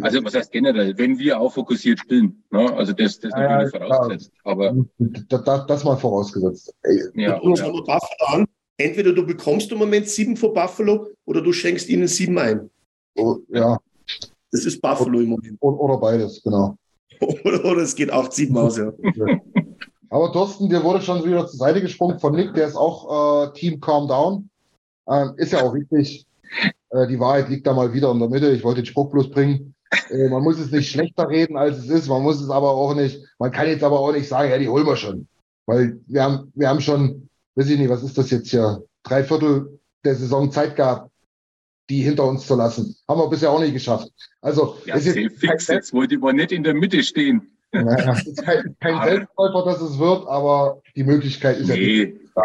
Also was heißt generell, wenn wir auch fokussiert spielen. Ne? Also das, das natürlich ja, vorausgesetzt. Aber das, das, das mal vorausgesetzt. Ja, und ja. Buffalo an. Entweder du bekommst im Moment sieben von Buffalo oder du schenkst ihnen sieben ein. Oh, ja. Das ist Buffalo im Moment. Oder beides, genau. oder, oder es geht auch sieben aus, ja. Aber Thorsten, dir wurde schon wieder zur Seite gesprungen von Nick, der ist auch äh, Team Calm Down. Ähm, ist ja auch richtig. Äh, die Wahrheit liegt da mal wieder in der Mitte. Ich wollte den Spruch bloß bringen. Äh, man muss es nicht schlechter reden, als es ist. Man muss es aber auch nicht, man kann jetzt aber auch nicht sagen, ja, die holen wir schon. Weil wir haben, wir haben schon, weiß ich nicht, was ist das jetzt hier? Drei Viertel der Saison Zeit gehabt, die hinter uns zu lassen. Haben wir bisher auch nicht geschafft. Also, ja, ist jetzt, fix, jetzt wollte ich mal nicht in der Mitte stehen. Naja, es ist kein, kein Selbstläufer, dass es wird, aber die Möglichkeit ist nee. ja da.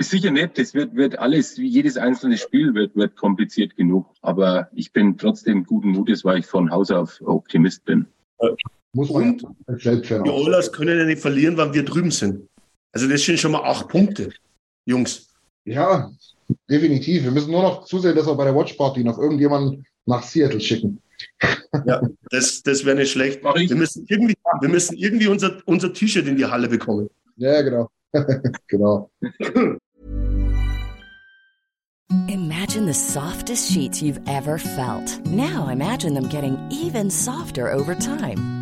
Sicher nicht. Das wird, wird alles, wie jedes einzelne Spiel wird, wird kompliziert genug. Aber ich bin trotzdem guten Mutes, weil ich von Haus auf Optimist bin. Muss man Und die Oilers können ja nicht verlieren, wann wir drüben sind. Also das sind schon mal acht Punkte, Jungs. Ja, definitiv. Wir müssen nur noch zusehen, dass wir bei der Watch Party noch irgendjemanden nach Seattle schicken. Ja, das, das wäre nicht schlecht. Wir müssen irgendwie, wir müssen irgendwie unser, unser T-Shirt in die Halle bekommen. Ja, genau. genau. Imagine the softest sheets you've ever felt. Now imagine them getting even softer over time.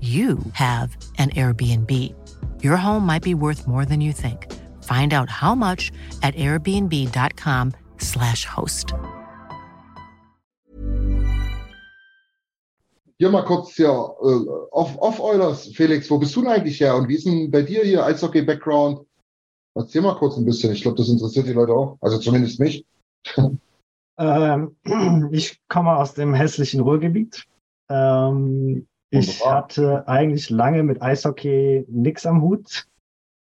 you have an Airbnb. Your home might be worth more than you think. Find out how much at airbnb.com/slash host. Hier mal kurz ja, äh, off, off Eulers. Felix, wo bist du denn eigentlich her? Und wie ist denn bei dir hier Eishockey-Background? Erzähl mal kurz ein bisschen. Ich glaube, das interessiert die Leute auch. Also zumindest mich. Ähm, ich komme aus dem hässlichen Ruhrgebiet. Ähm, ich hatte eigentlich lange mit Eishockey nichts am Hut,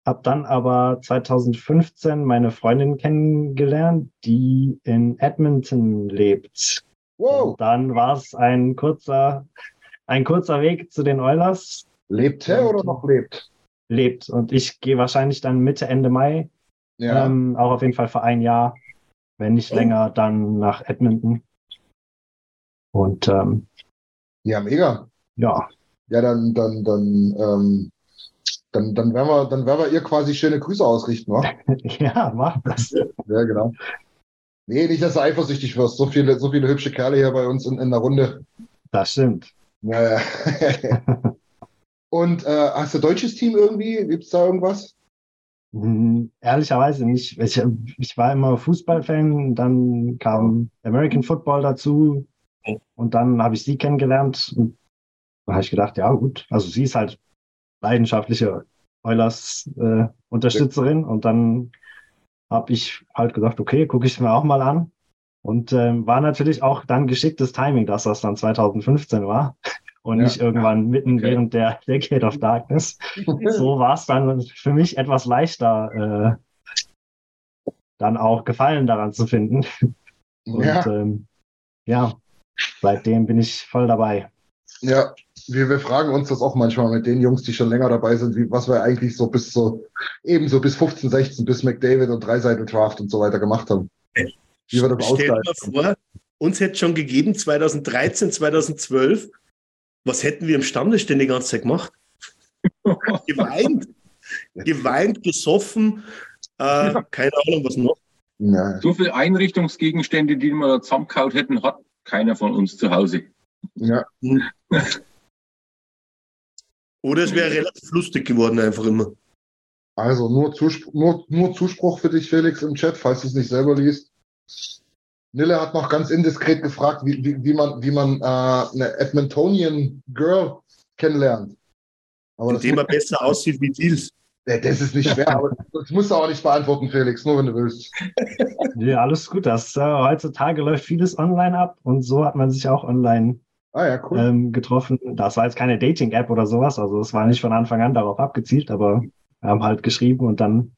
habe dann aber 2015 meine Freundin kennengelernt, die in Edmonton lebt. Wow. Und dann war es ein kurzer, ein kurzer Weg zu den Oilers. Lebt er oder noch lebt? Lebt. Und ich gehe wahrscheinlich dann Mitte, Ende Mai, ja. ähm, auch auf jeden Fall für ein Jahr, wenn nicht oh. länger, dann nach Edmonton. Und ähm, ja, mega. Ja. Ja, dann, dann, dann, ähm, dann, dann werden wir, dann werden wir ihr quasi schöne Grüße ausrichten, wa? ja, mach das. Ja, genau. Nee, nicht, dass du eifersüchtig wirst. So viele, so viele hübsche Kerle hier bei uns in, in der Runde. Das stimmt. Naja. Und äh, hast du deutsches Team irgendwie? Gibt es da irgendwas? Hm, ehrlicherweise nicht. Ich, ich war immer Fußballfan, dann kam American Football dazu und dann habe ich sie kennengelernt. Und da habe ich gedacht, ja gut, also sie ist halt leidenschaftliche Eulers-Unterstützerin äh, und dann habe ich halt gesagt, okay, gucke ich es mir auch mal an. Und ähm, war natürlich auch dann geschicktes Timing, dass das dann 2015 war und ja, nicht irgendwann mitten okay. während der Decade of Darkness. so war es dann für mich etwas leichter, äh, dann auch Gefallen daran zu finden. Und ja. Ähm, ja, seitdem bin ich voll dabei. Ja, wir, wir fragen uns das auch manchmal mit den Jungs, die schon länger dabei sind, wie, was wir eigentlich so bis so, ebenso bis 15, 16, bis McDavid und Dreiseitel Draft und so weiter gemacht haben. Wie wir das Stell dir mal vor, uns hätte schon gegeben 2013, 2012, was hätten wir im Stammtisch denn die ganze Zeit gemacht? geweint, geweint, gesoffen, äh, keine Ahnung, was noch. Ja. So viele Einrichtungsgegenstände, die wir da zusammengehauen hätten, hat keiner von uns zu Hause. Ja. Oder es wäre relativ lustig geworden, einfach immer. Also nur, Zuspruch, nur, nur Zuspruch für dich, Felix, im Chat, falls du es nicht selber liest. Nille hat noch ganz indiskret gefragt, wie, wie, wie man, wie man äh, eine Edmontonian Girl kennenlernt. Aber Indem er besser aussieht wie Deals. Ja, das ist nicht schwer, aber das musst du auch nicht beantworten, Felix, nur wenn du willst. Ja, alles gut. Das, äh, heutzutage läuft vieles online ab und so hat man sich auch online Ah ja, cool. Ähm, getroffen. Das war jetzt keine Dating-App oder sowas, also es war nicht von Anfang an darauf abgezielt, aber wir haben halt geschrieben und dann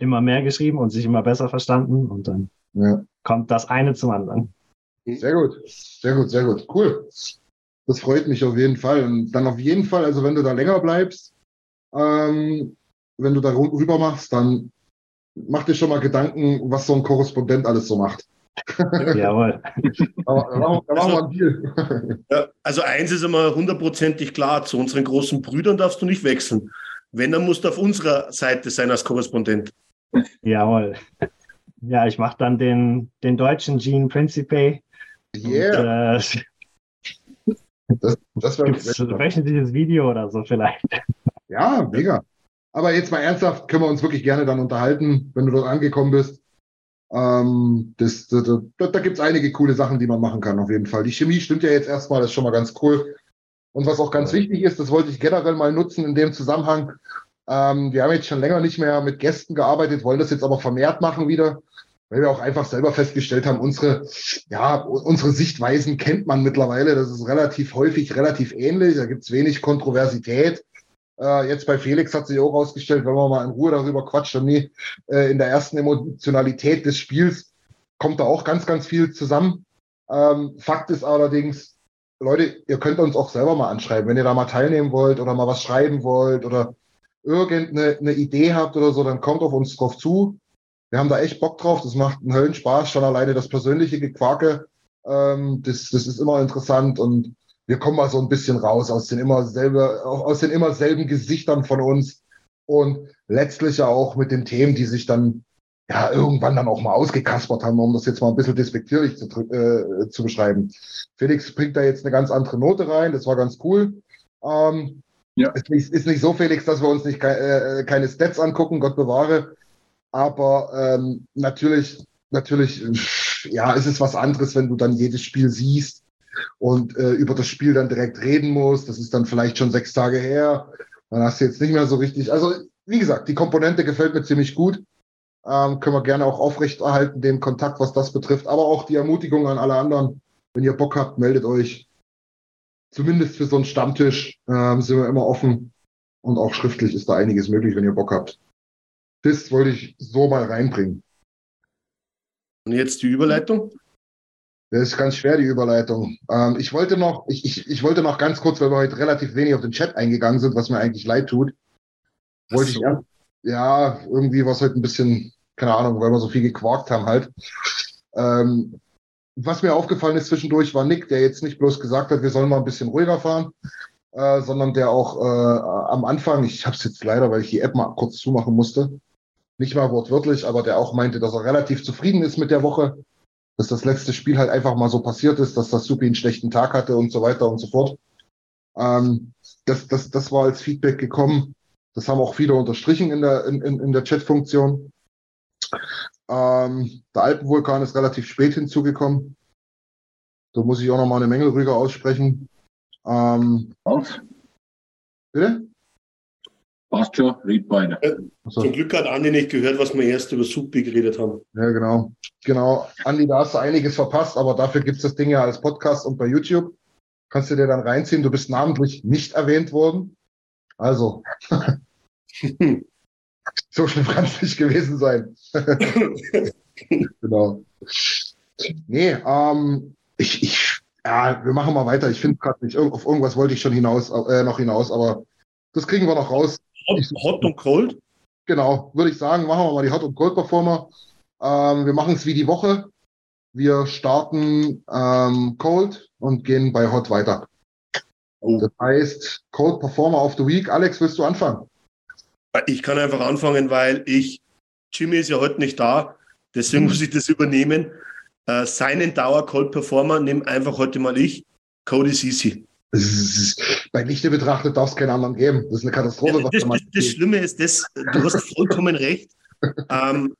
immer mehr geschrieben und sich immer besser verstanden und dann ja. kommt das eine zum anderen. Sehr gut, sehr gut, sehr gut. Cool. Das freut mich auf jeden Fall. Und dann auf jeden Fall, also wenn du da länger bleibst, ähm, wenn du da rüber machst, dann mach dir schon mal Gedanken, was so ein Korrespondent alles so macht. Jawohl. Aber da machen, wir einen Deal. Ja, also eins ist immer hundertprozentig klar, zu unseren großen Brüdern darfst du nicht wechseln. Wenn, dann musst du auf unserer Seite sein als Korrespondent. Jawohl. Ja, ich mache dann den, den deutschen Gene Principe. Yeah. Und, äh, das, das Gibt's ein wöchentliches Video oder so vielleicht. Ja, mega. Aber jetzt mal ernsthaft, können wir uns wirklich gerne dann unterhalten, wenn du dort angekommen bist. Ähm, das, das, da, da gibt es einige coole Sachen, die man machen kann, auf jeden Fall. Die Chemie stimmt ja jetzt erstmal, das ist schon mal ganz cool. Und was auch ganz wichtig ist, das wollte ich generell mal nutzen in dem Zusammenhang. Ähm, wir haben jetzt schon länger nicht mehr mit Gästen gearbeitet, wollen das jetzt aber vermehrt machen wieder, weil wir auch einfach selber festgestellt haben, unsere, ja, unsere Sichtweisen kennt man mittlerweile. Das ist relativ häufig relativ ähnlich. Da gibt es wenig Kontroversität. Äh, jetzt bei Felix hat sich auch rausgestellt, wenn man mal in Ruhe darüber quatscht nie äh, in der ersten Emotionalität des Spiels kommt da auch ganz, ganz viel zusammen. Ähm, Fakt ist allerdings, Leute, ihr könnt uns auch selber mal anschreiben, wenn ihr da mal teilnehmen wollt oder mal was schreiben wollt oder irgendeine eine Idee habt oder so, dann kommt auf uns drauf zu. Wir haben da echt Bock drauf. Das macht einen Höllenspaß. Schon alleine das persönliche Gequake. Ähm, das, das ist immer interessant und wir kommen mal so ein bisschen raus aus den immer selber, aus den immer selben Gesichtern von uns und letztlich ja auch mit den Themen, die sich dann ja irgendwann dann auch mal ausgekaspert haben, um das jetzt mal ein bisschen despektierlich zu, äh, zu beschreiben. Felix bringt da jetzt eine ganz andere Note rein, das war ganz cool. Ähm, ja. Ist nicht, ist nicht so, Felix, dass wir uns nicht äh, keine Stats angucken, Gott bewahre. Aber ähm, natürlich, natürlich, ja, ist es was anderes, wenn du dann jedes Spiel siehst und äh, über das Spiel dann direkt reden musst. Das ist dann vielleicht schon sechs Tage her. Dann hast du jetzt nicht mehr so richtig. Also, wie gesagt, die Komponente gefällt mir ziemlich gut. Ähm, können wir gerne auch aufrechterhalten, den Kontakt, was das betrifft. Aber auch die Ermutigung an alle anderen. Wenn ihr Bock habt, meldet euch. Zumindest für so einen Stammtisch ähm, sind wir immer offen. Und auch schriftlich ist da einiges möglich, wenn ihr Bock habt. Das wollte ich so mal reinbringen. Und jetzt die Überleitung? Das ist ganz schwer, die Überleitung. Ähm, ich wollte noch, ich, ich, ich wollte noch ganz kurz, weil wir heute relativ wenig auf den Chat eingegangen sind, was mir eigentlich leid tut. Wollte so. ich ja, irgendwie war es heute ein bisschen, keine Ahnung, weil wir so viel gequarkt haben halt. Ähm, was mir aufgefallen ist zwischendurch, war Nick, der jetzt nicht bloß gesagt hat, wir sollen mal ein bisschen ruhiger fahren, äh, sondern der auch äh, am Anfang, ich habe es jetzt leider, weil ich die App mal kurz zumachen musste, nicht mal wortwörtlich, aber der auch meinte, dass er relativ zufrieden ist mit der Woche dass das letzte Spiel halt einfach mal so passiert ist, dass das Supi einen schlechten Tag hatte und so weiter und so fort. Ähm, das, das, das war als Feedback gekommen. Das haben auch viele unterstrichen in der, in, in der Chat-Funktion. Ähm, der Alpenvulkan ist relativ spät hinzugekommen. Da muss ich auch noch mal eine Menge Rüge aussprechen. Ähm, Was? Bitte? Passt schon, red beide. Ja, zum Glück hat Andi nicht gehört, was wir erst über Supi geredet haben. Ja, genau. Genau. Andi, da hast du einiges verpasst, aber dafür gibt es das Ding ja als Podcast und bei YouTube. Kannst du dir dann reinziehen. Du bist namentlich nicht erwähnt worden. Also. so schlimm kann es nicht gewesen sein. genau. Nee, ähm, ich, ich, ja, wir machen mal weiter. Ich finde gerade nicht, auf irgendwas wollte ich schon hinaus, äh, noch hinaus, aber das kriegen wir noch raus. Hot, Hot und Cold? Genau, würde ich sagen, machen wir mal die Hot und Cold Performer. Ähm, wir machen es wie die Woche. Wir starten ähm, Cold und gehen bei Hot weiter. Oh. Das heißt, Cold Performer of the Week. Alex, willst du anfangen? Ich kann einfach anfangen, weil ich, Jimmy ist ja heute nicht da, deswegen mhm. muss ich das übernehmen. Äh, seinen Dauer Cold Performer nehme einfach heute mal ich, Cody Sisi. Ist, bei Lichte betrachtet darf es keinen anderen geben. Das ist eine Katastrophe. Ja, das, das, das, Schlimme ist, das, du hast vollkommen recht. Ähm,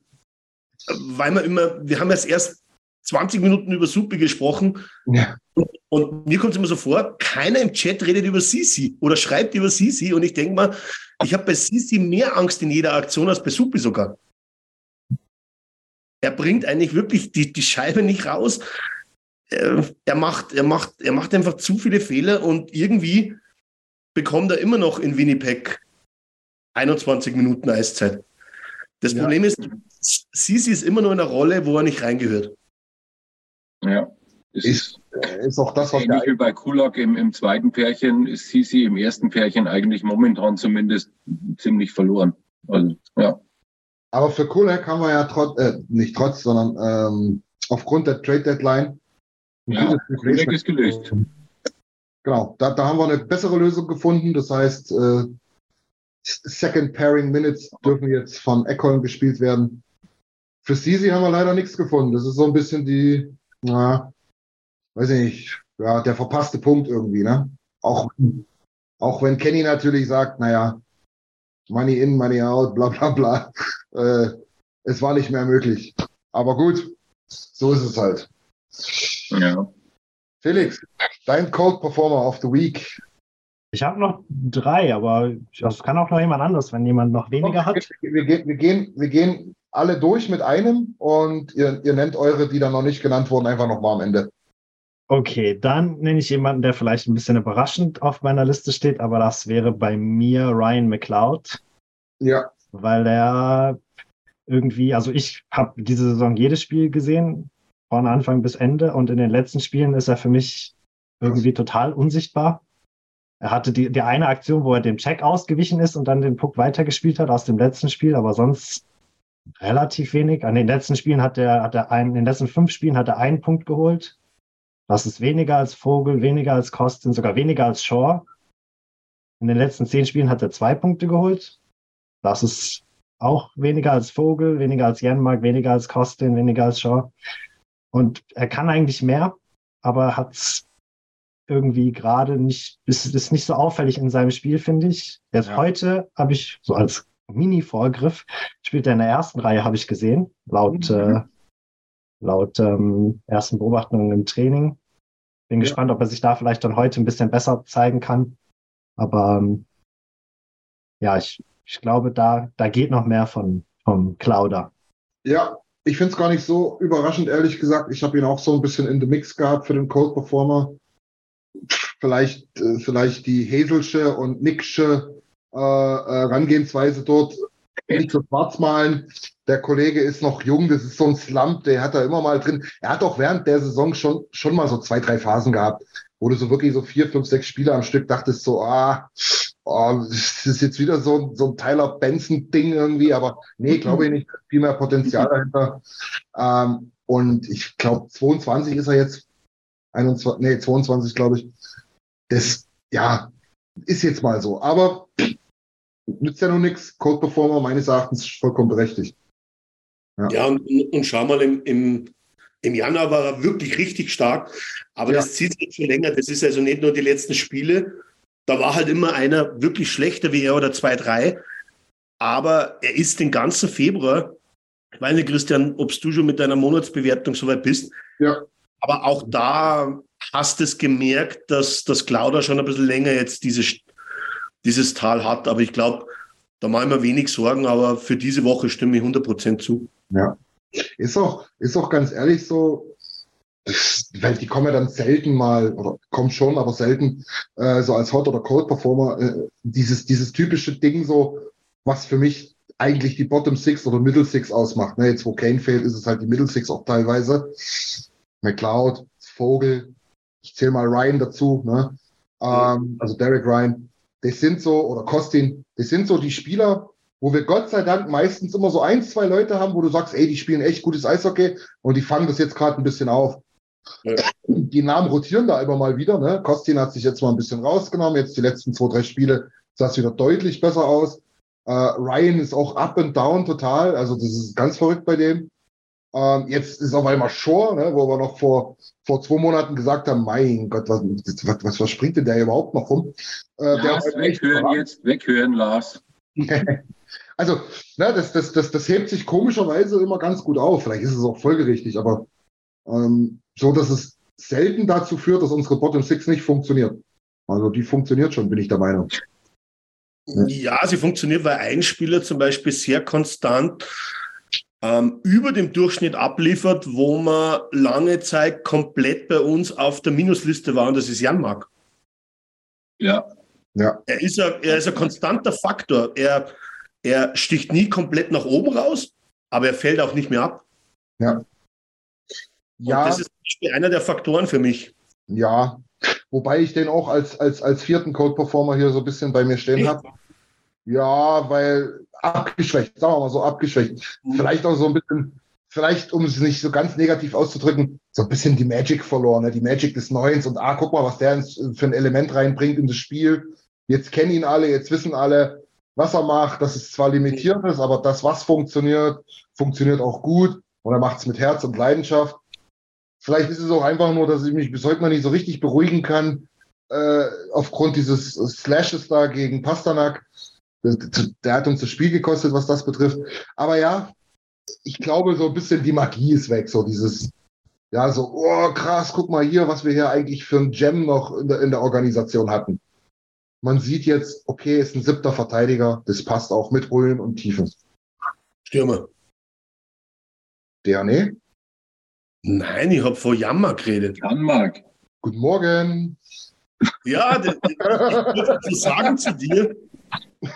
weil man immer, wir haben jetzt erst 20 Minuten über Suppe gesprochen. Ja. Und, und, mir kommt es immer so vor, keiner im Chat redet über Sisi oder schreibt über Sisi. Und ich denke mal, ich habe bei Sisi mehr Angst in jeder Aktion als bei Supi sogar. Er bringt eigentlich wirklich die, die Scheibe nicht raus äh, er, macht, er, macht, er macht einfach zu viele Fehler und irgendwie bekommt er immer noch in Winnipeg 21 Minuten Eiszeit. Das ja. Problem ist, Sisi ist immer nur in einer Rolle, wo er nicht reingehört. Ja. Das ist, ist auch das, was ähnlich wie bei Kulak im, im zweiten Pärchen ist Sisi im ersten Pärchen eigentlich momentan zumindest ziemlich verloren. Also, ja. Aber für Kulak haben wir ja trotz, äh, nicht trotz, sondern ähm, aufgrund der Trade Deadline. Ja, Kulak ist gelöst. Genau, da, da haben wir eine bessere Lösung gefunden. Das heißt, äh, Second Pairing Minutes dürfen jetzt von Eckholm gespielt werden. Für Sisi haben wir leider nichts gefunden. Das ist so ein bisschen die, na, weiß ich nicht, ja, der verpasste Punkt irgendwie, ne? Auch, auch wenn Kenny natürlich sagt, naja, Money in, Money out, bla bla bla. Äh, es war nicht mehr möglich. Aber gut, so ist es halt. Ja. Felix, dein Cold Performer of the Week. Ich habe noch drei, aber das kann auch noch jemand anderes, wenn jemand noch weniger hat. Wir, wir, wir, gehen, wir gehen alle durch mit einem und ihr, ihr nennt eure, die dann noch nicht genannt wurden, einfach nochmal am Ende. Okay, dann nenne ich jemanden, der vielleicht ein bisschen überraschend auf meiner Liste steht, aber das wäre bei mir Ryan McLeod. Ja. Weil er irgendwie, also ich habe diese Saison jedes Spiel gesehen, von Anfang bis Ende, und in den letzten Spielen ist er für mich irgendwie total unsichtbar. Er hatte die, die eine Aktion, wo er dem Check ausgewichen ist und dann den Puck weitergespielt hat aus dem letzten Spiel, aber sonst relativ wenig. An den letzten Spielen hat er, hat er einen, in den letzten fünf Spielen hat er einen Punkt geholt. Das ist weniger als Vogel, weniger als Kostin, sogar weniger als Shaw. In den letzten zehn Spielen hat er zwei Punkte geholt. Das ist auch weniger als Vogel, weniger als Janmark, weniger als Kostin, weniger als Shaw. Und er kann eigentlich mehr, aber hat es irgendwie gerade nicht, ist, ist nicht so auffällig in seinem Spiel, finde ich. Erst ja. heute habe ich, so als Mini-Vorgriff, spielt er in der ersten Reihe, habe ich gesehen, laut mhm. äh, laut ähm, ersten Beobachtungen im Training. Bin ja. gespannt, ob er sich da vielleicht dann heute ein bisschen besser zeigen kann. Aber ähm, ja, ich, ich glaube, da, da geht noch mehr von, vom Clouder. Ja, ich finde es gar nicht so überraschend, ehrlich gesagt. Ich habe ihn auch so ein bisschen in the Mix gehabt für den Cold Performer. Vielleicht, äh, vielleicht die Häselsche und Nicksche äh, äh, Herangehensweise dort nicht so schwarz malen. Der Kollege ist noch jung, das ist so ein Slump, der hat da immer mal drin. Er hat auch während der Saison schon, schon mal so zwei, drei Phasen gehabt, wo du so wirklich so vier, fünf, sechs Spiele am Stück dachtest, so, ah, oh, das ist jetzt wieder so, so ein Tyler Benson-Ding irgendwie, aber nee, glaube ich nicht, viel mehr Potenzial dahinter. Ähm, und ich glaube, 22 ist er jetzt, 21, nee, 22, glaube ich. Das, ja, ist jetzt mal so. Aber nützt ja noch nichts. Code Performer meines Erachtens vollkommen berechtigt. Ja, ja und, und schau mal, im, im, im Januar war er wirklich richtig stark, aber ja. das zieht sich schon länger. Das ist also nicht nur die letzten Spiele. Da war halt immer einer wirklich schlechter wie er oder zwei, drei. Aber er ist den ganzen Februar, ich weiß nicht, Christian, ob du schon mit deiner Monatsbewertung soweit bist. Ja. Aber auch da hast du es gemerkt, dass das Klauder schon ein bisschen länger jetzt diese dieses Tal hat. Aber ich glaube, da mache ich mir wenig Sorgen, aber für diese Woche stimme ich 100% zu. Ja. Ist auch, ist auch ganz ehrlich so, weil die kommen ja dann selten mal, oder kommen schon, aber selten, äh, so als Hot- oder Cold-Performer, äh, dieses, dieses typische Ding so, was für mich eigentlich die Bottom Six oder Middle Six ausmacht. Ne? Jetzt, wo Kane fehlt, ist es halt die Middle Six auch teilweise. McLeod, Vogel, ich zähle mal Ryan dazu, ne? Ähm, also Derek Ryan das sind so, oder Kostin, das sind so die Spieler, wo wir Gott sei Dank meistens immer so ein, zwei Leute haben, wo du sagst, ey, die spielen echt gutes Eishockey und die fangen das jetzt gerade ein bisschen auf. Ja. Die Namen rotieren da immer mal wieder. Ne? Kostin hat sich jetzt mal ein bisschen rausgenommen. Jetzt die letzten zwei, drei Spiele sah es wieder deutlich besser aus. Äh, Ryan ist auch up and down total. Also das ist ganz verrückt bei dem. Ähm, jetzt ist auf einmal Shore, ne, wo wir noch vor, vor zwei Monaten gesagt haben, mein Gott, was, was, was, was springt denn der überhaupt noch rum? Äh, Lars, weghören jetzt, weghören, Lars. also, ne, das, das, das, das hebt sich komischerweise immer ganz gut auf. Vielleicht ist es auch folgerichtig, aber ähm, so, dass es selten dazu führt, dass unsere Bottom Six nicht funktioniert. Also die funktioniert schon, bin ich der Meinung. Ja, sie funktioniert, weil ein Spieler zum Beispiel sehr konstant ähm, über dem Durchschnitt abliefert, wo man lange Zeit komplett bei uns auf der Minusliste war, und das ist Jan Mark. Ja. ja. Er, ist ein, er ist ein konstanter Faktor. Er, er sticht nie komplett nach oben raus, aber er fällt auch nicht mehr ab. Ja. Ja. Und das ist einer der Faktoren für mich. Ja, wobei ich den auch als, als, als vierten Code-Performer hier so ein bisschen bei mir stehen habe. Ja, weil abgeschwächt, sagen wir mal so abgeschwächt. Mhm. Vielleicht auch so ein bisschen, vielleicht um es nicht so ganz negativ auszudrücken, so ein bisschen die Magic verloren, ne? die Magic des Neuens und ah, guck mal, was der ins, für ein Element reinbringt in das Spiel. Jetzt kennen ihn alle, jetzt wissen alle, was er macht, dass es zwar limitiert ist, aber das, was funktioniert, funktioniert auch gut und er macht es mit Herz und Leidenschaft. Vielleicht ist es auch einfach nur, dass ich mich bis heute noch nicht so richtig beruhigen kann, äh, aufgrund dieses Slashes da gegen Pasternak. Der hat uns das Spiel gekostet, was das betrifft. Aber ja, ich glaube, so ein bisschen die Magie ist weg. So dieses, ja, so, oh krass, guck mal hier, was wir hier eigentlich für ein Gem noch in der, in der Organisation hatten. Man sieht jetzt, okay, ist ein siebter Verteidiger, das passt auch mit Rollen und Tiefen. Stürmer. Der, ne? Nein, ich habe vor Jammer geredet. Janmark. Guten Morgen. Ja, ich würde sagen zu dir.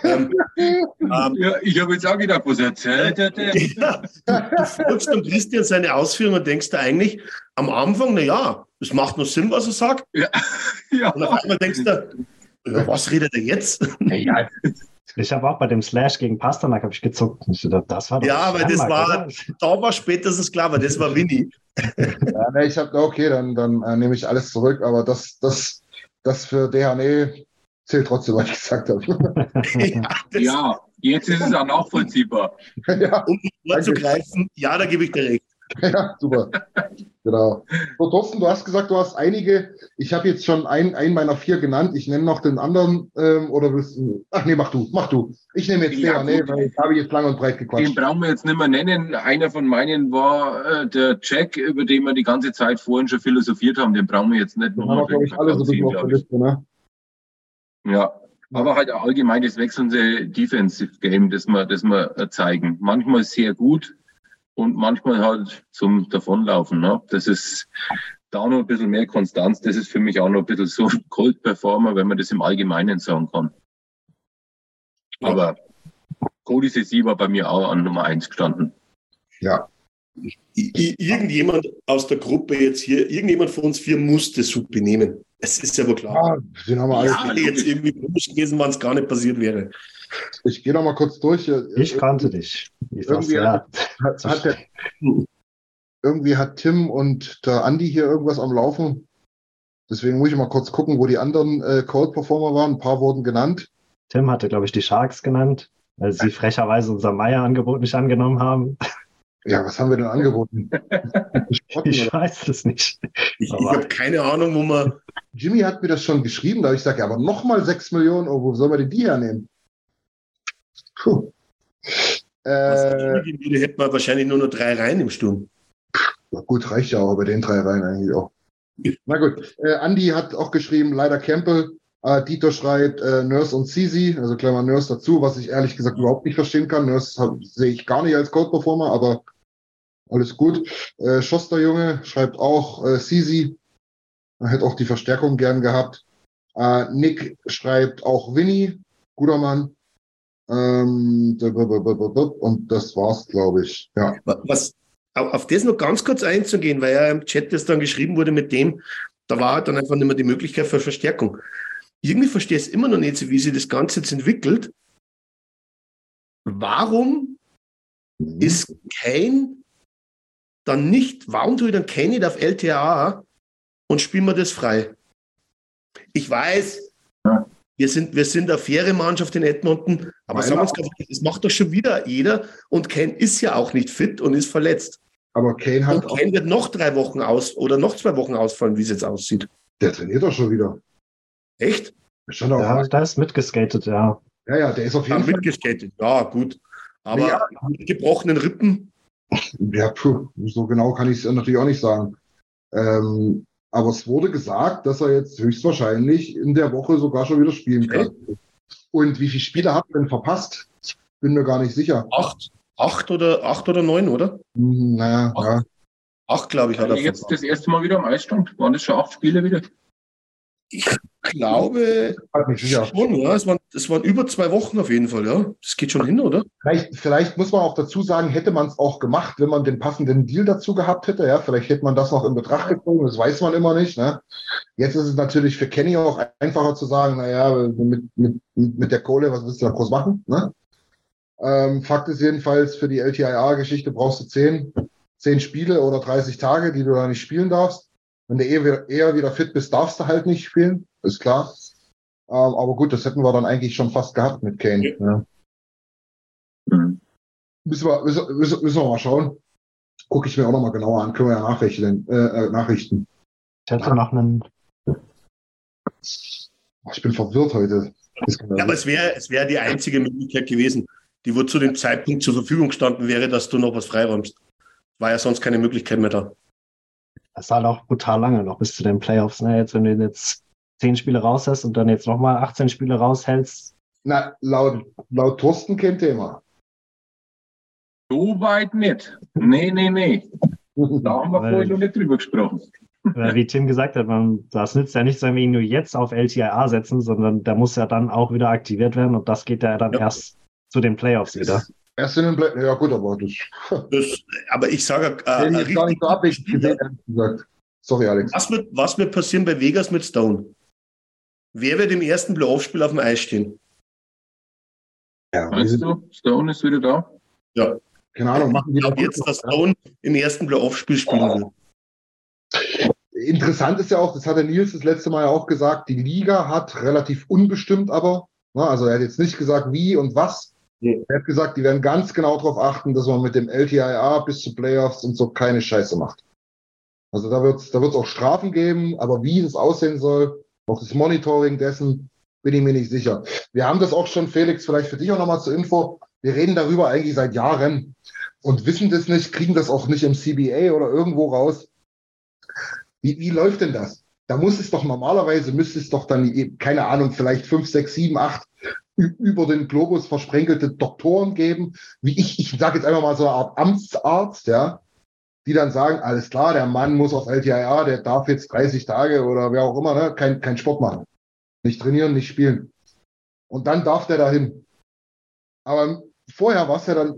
Ähm, ähm, ja, ich habe jetzt auch gedacht, was erzählt er denn? Ja, du, folgst dem Christian seine Ausführungen und denkst du eigentlich am Anfang, na ja, es macht nur Sinn, was er sagt. Ja. ja. Und auf einmal denkst du, über was redet er jetzt? Ja, ich habe auch bei dem Slash gegen Pasternak ich gezuckt. Ich dachte, das war ja, aber das war, war spätestens klar, aber das war Winnie. ja, ne, ich habe, okay, dann, dann äh, nehme ich alles zurück, aber das, das, das für DHNE zählt trotzdem, was ich gesagt habe. ja, ja, jetzt ist es auch nachvollziehbar. ja, um zu greifen, ja, da gebe ich dir recht. ja, super. genau. So, Thorsten, du hast gesagt, du hast einige. Ich habe jetzt schon einen, einen meiner vier genannt. Ich nenne noch den anderen. Ähm, oder willst du? Ach nee, mach du, mach du. Ich nehme jetzt ja, den. Nee, ich habe jetzt lang und breit gequatscht. Den brauchen wir jetzt nicht mehr nennen. Einer von meinen war äh, der Jack, über den wir die ganze Zeit vorhin schon philosophiert haben. Den brauchen wir jetzt nicht nochmal. glaube ich, alle so bisschen auf der Liste, ne? Ja, aber halt allgemein das wechselnde Defensive Game, das wir, das wir äh, zeigen. Manchmal sehr gut, und manchmal halt zum Davonlaufen. Ne? Das ist da noch ein bisschen mehr Konstanz. Das ist für mich auch noch ein bisschen so Cold Performer, wenn man das im Allgemeinen sagen kann. Aber Cody Sessi war bei mir auch an Nummer eins gestanden. Ja. Irgendjemand aus der Gruppe jetzt hier, irgendjemand von uns vier musste Suppe nehmen. Es ist ja wohl klar. Ja, den haben wir alle. Ja, jetzt irgendwie komisch gewesen, wenn es gar nicht passiert wäre. Ich gehe noch mal kurz durch. Ich kannte dich. Ich irgendwie, hat, hat, hat der, irgendwie hat Tim und der Andi hier irgendwas am Laufen. Deswegen muss ich mal kurz gucken, wo die anderen äh, Cold Performer waren. Ein paar wurden genannt. Tim hatte, glaube ich, die Sharks genannt, weil sie frecherweise unser Meier-Angebot nicht angenommen haben. Ja, was haben wir denn angeboten? ich weiß es nicht. Ich, ich habe keine Ahnung, wo man. Jimmy hat mir das schon geschrieben, da habe ich gesagt, ja, aber nochmal 6 Millionen Euro, wo soll man denn die hernehmen? Puh. Äh, würde, hätte man wahrscheinlich nur noch drei Reihen im Sturm. Ja, gut, reicht ja auch bei den drei Reihen eigentlich auch. Na gut, äh, Andy hat auch geschrieben, leider Campbell. Äh, Dieter schreibt äh, Nurse und Sisi, also Klammer Nurse dazu, was ich ehrlich gesagt überhaupt nicht verstehen kann. Nurse sehe ich gar nicht als Code-Performer, aber alles gut. Äh, Schoster schreibt auch äh, Sisi, er hätte auch die Verstärkung gern gehabt. Äh, Nick schreibt auch Winnie, guter Mann. Ähm, und das war's, glaube ich. Ja. Was, auf das noch ganz kurz einzugehen, weil ja im Chat das dann geschrieben wurde mit dem, da war dann einfach nicht mehr die Möglichkeit für Verstärkung. Irgendwie verstehe ich es immer noch nicht so, wie sich das Ganze jetzt entwickelt. Warum mhm. ist kein dann nicht, warum tue ich dann Kane nicht auf LTA und spielen wir das frei? Ich weiß, wir sind, wir sind eine faire Mannschaft in Edmonton, aber sagen wir uns das macht doch schon wieder jeder und Kane ist ja auch nicht fit und ist verletzt. Aber Kane hat. Und Kane wird noch drei Wochen aus oder noch zwei Wochen ausfallen, wie es jetzt aussieht. Der trainiert doch schon wieder. Echt? Schon auch ja, da ist mitgeskatet, ja. Ja, ja, der ist auf jeden Fall. Mitgeskatet, ja, gut. Aber ja. mit gebrochenen Rippen. Ja, puh, so genau kann ich es natürlich auch nicht sagen. Ähm, aber es wurde gesagt, dass er jetzt höchstwahrscheinlich in der Woche sogar schon wieder spielen kann. Okay. Und wie viele Spiele hat er denn verpasst? Bin mir gar nicht sicher. Acht. Acht oder, acht oder neun, oder? Hm, naja, acht. ja. Acht, glaube ich, hat er Jetzt das erste Mal wieder am Eis stand. Waren das schon acht Spiele wieder? Ich, glaube schon, ja. Es waren, es waren über zwei Wochen auf jeden Fall, ja. Das geht schon hin, oder? Vielleicht, vielleicht muss man auch dazu sagen, hätte man es auch gemacht, wenn man den passenden Deal dazu gehabt hätte. Ja, vielleicht hätte man das noch in Betracht gezogen, das weiß man immer nicht. Ne? Jetzt ist es natürlich für Kenny auch einfacher zu sagen, naja, mit, mit, mit der Kohle, was willst du da groß machen? Ne? Ähm, Fakt ist jedenfalls, für die LTIA-Geschichte brauchst du zehn, zehn Spiele oder 30 Tage, die du da nicht spielen darfst. Wenn du eher, eher wieder fit bist, darfst du halt nicht spielen, ist klar. Ähm, aber gut, das hätten wir dann eigentlich schon fast gehabt mit Kane. Ja. Ja. Mhm. Müssen, wir, müssen, müssen, wir mal schauen. Gucke ich mir auch nochmal genauer an. Können wir ja nachrichten. Äh, äh, Nachrichten. Ich hätte noch einen. Ich bin verwirrt heute. Ja, aber es wäre es wär die einzige Möglichkeit gewesen, die wo zu dem Zeitpunkt zur Verfügung standen wäre, dass du noch was freiräumst. War ja sonst keine Möglichkeit mehr da. Das ist halt auch brutal lange noch bis zu den Playoffs. Ne? Jetzt, wenn du jetzt zehn Spiele raushältst und dann jetzt nochmal 18 Spiele raushältst. Na, laut, laut Thorsten kein Thema. So weit nicht. Nee, nee, nee. Da haben wir vorhin noch nicht drüber gesprochen. Wie Tim gesagt hat, man, das nützt ja nicht, wenn wir ihn nur jetzt auf LTIA setzen, sondern der muss ja dann auch wieder aktiviert werden und das geht ja dann ja. erst zu den Playoffs wieder. Erst in den Play Ja, gut, aber das. das aber ich sage. Äh, ich gar nicht so abwegig gesehen, ehrlich gesagt. Sorry, Alex. Was wird, was wird passieren bei Vegas mit Stone? Wer wird im ersten Playoff-Spiel auf dem Eis stehen? Ja, Meinst du, Stone ist wieder da? Ja. Keine Ahnung, machen die jetzt, dass Stone im ersten Playoff-Spiel spielen will. Interessant ist ja auch, das hat der Nils das letzte Mal ja auch gesagt, die Liga hat relativ unbestimmt aber, ne, also er hat jetzt nicht gesagt, wie und was, Er hat gesagt, die werden ganz genau darauf achten, dass man mit dem LTIA bis zu Playoffs und so keine Scheiße macht. Also da wird es da wird's auch Strafen geben, aber wie das aussehen soll, auch das Monitoring dessen, bin ich mir nicht sicher. Wir haben das auch schon, Felix, vielleicht für dich auch nochmal zur Info. Wir reden darüber eigentlich seit Jahren und wissen das nicht, kriegen das auch nicht im CBA oder irgendwo raus. Wie, wie läuft denn das? Da muss es doch normalerweise, müsste es doch dann, keine Ahnung, vielleicht fünf, sechs, sieben, acht über den Globus versprenkelte Doktoren geben, wie ich, ich sage jetzt einfach mal so eine Art Amtsarzt, ja, die dann sagen, alles klar, der Mann muss auf LTIA, der darf jetzt 30 Tage oder wer auch immer, ne, kein, kein Sport machen. Nicht trainieren, nicht spielen. Und dann darf der dahin. Aber vorher war es ja dann,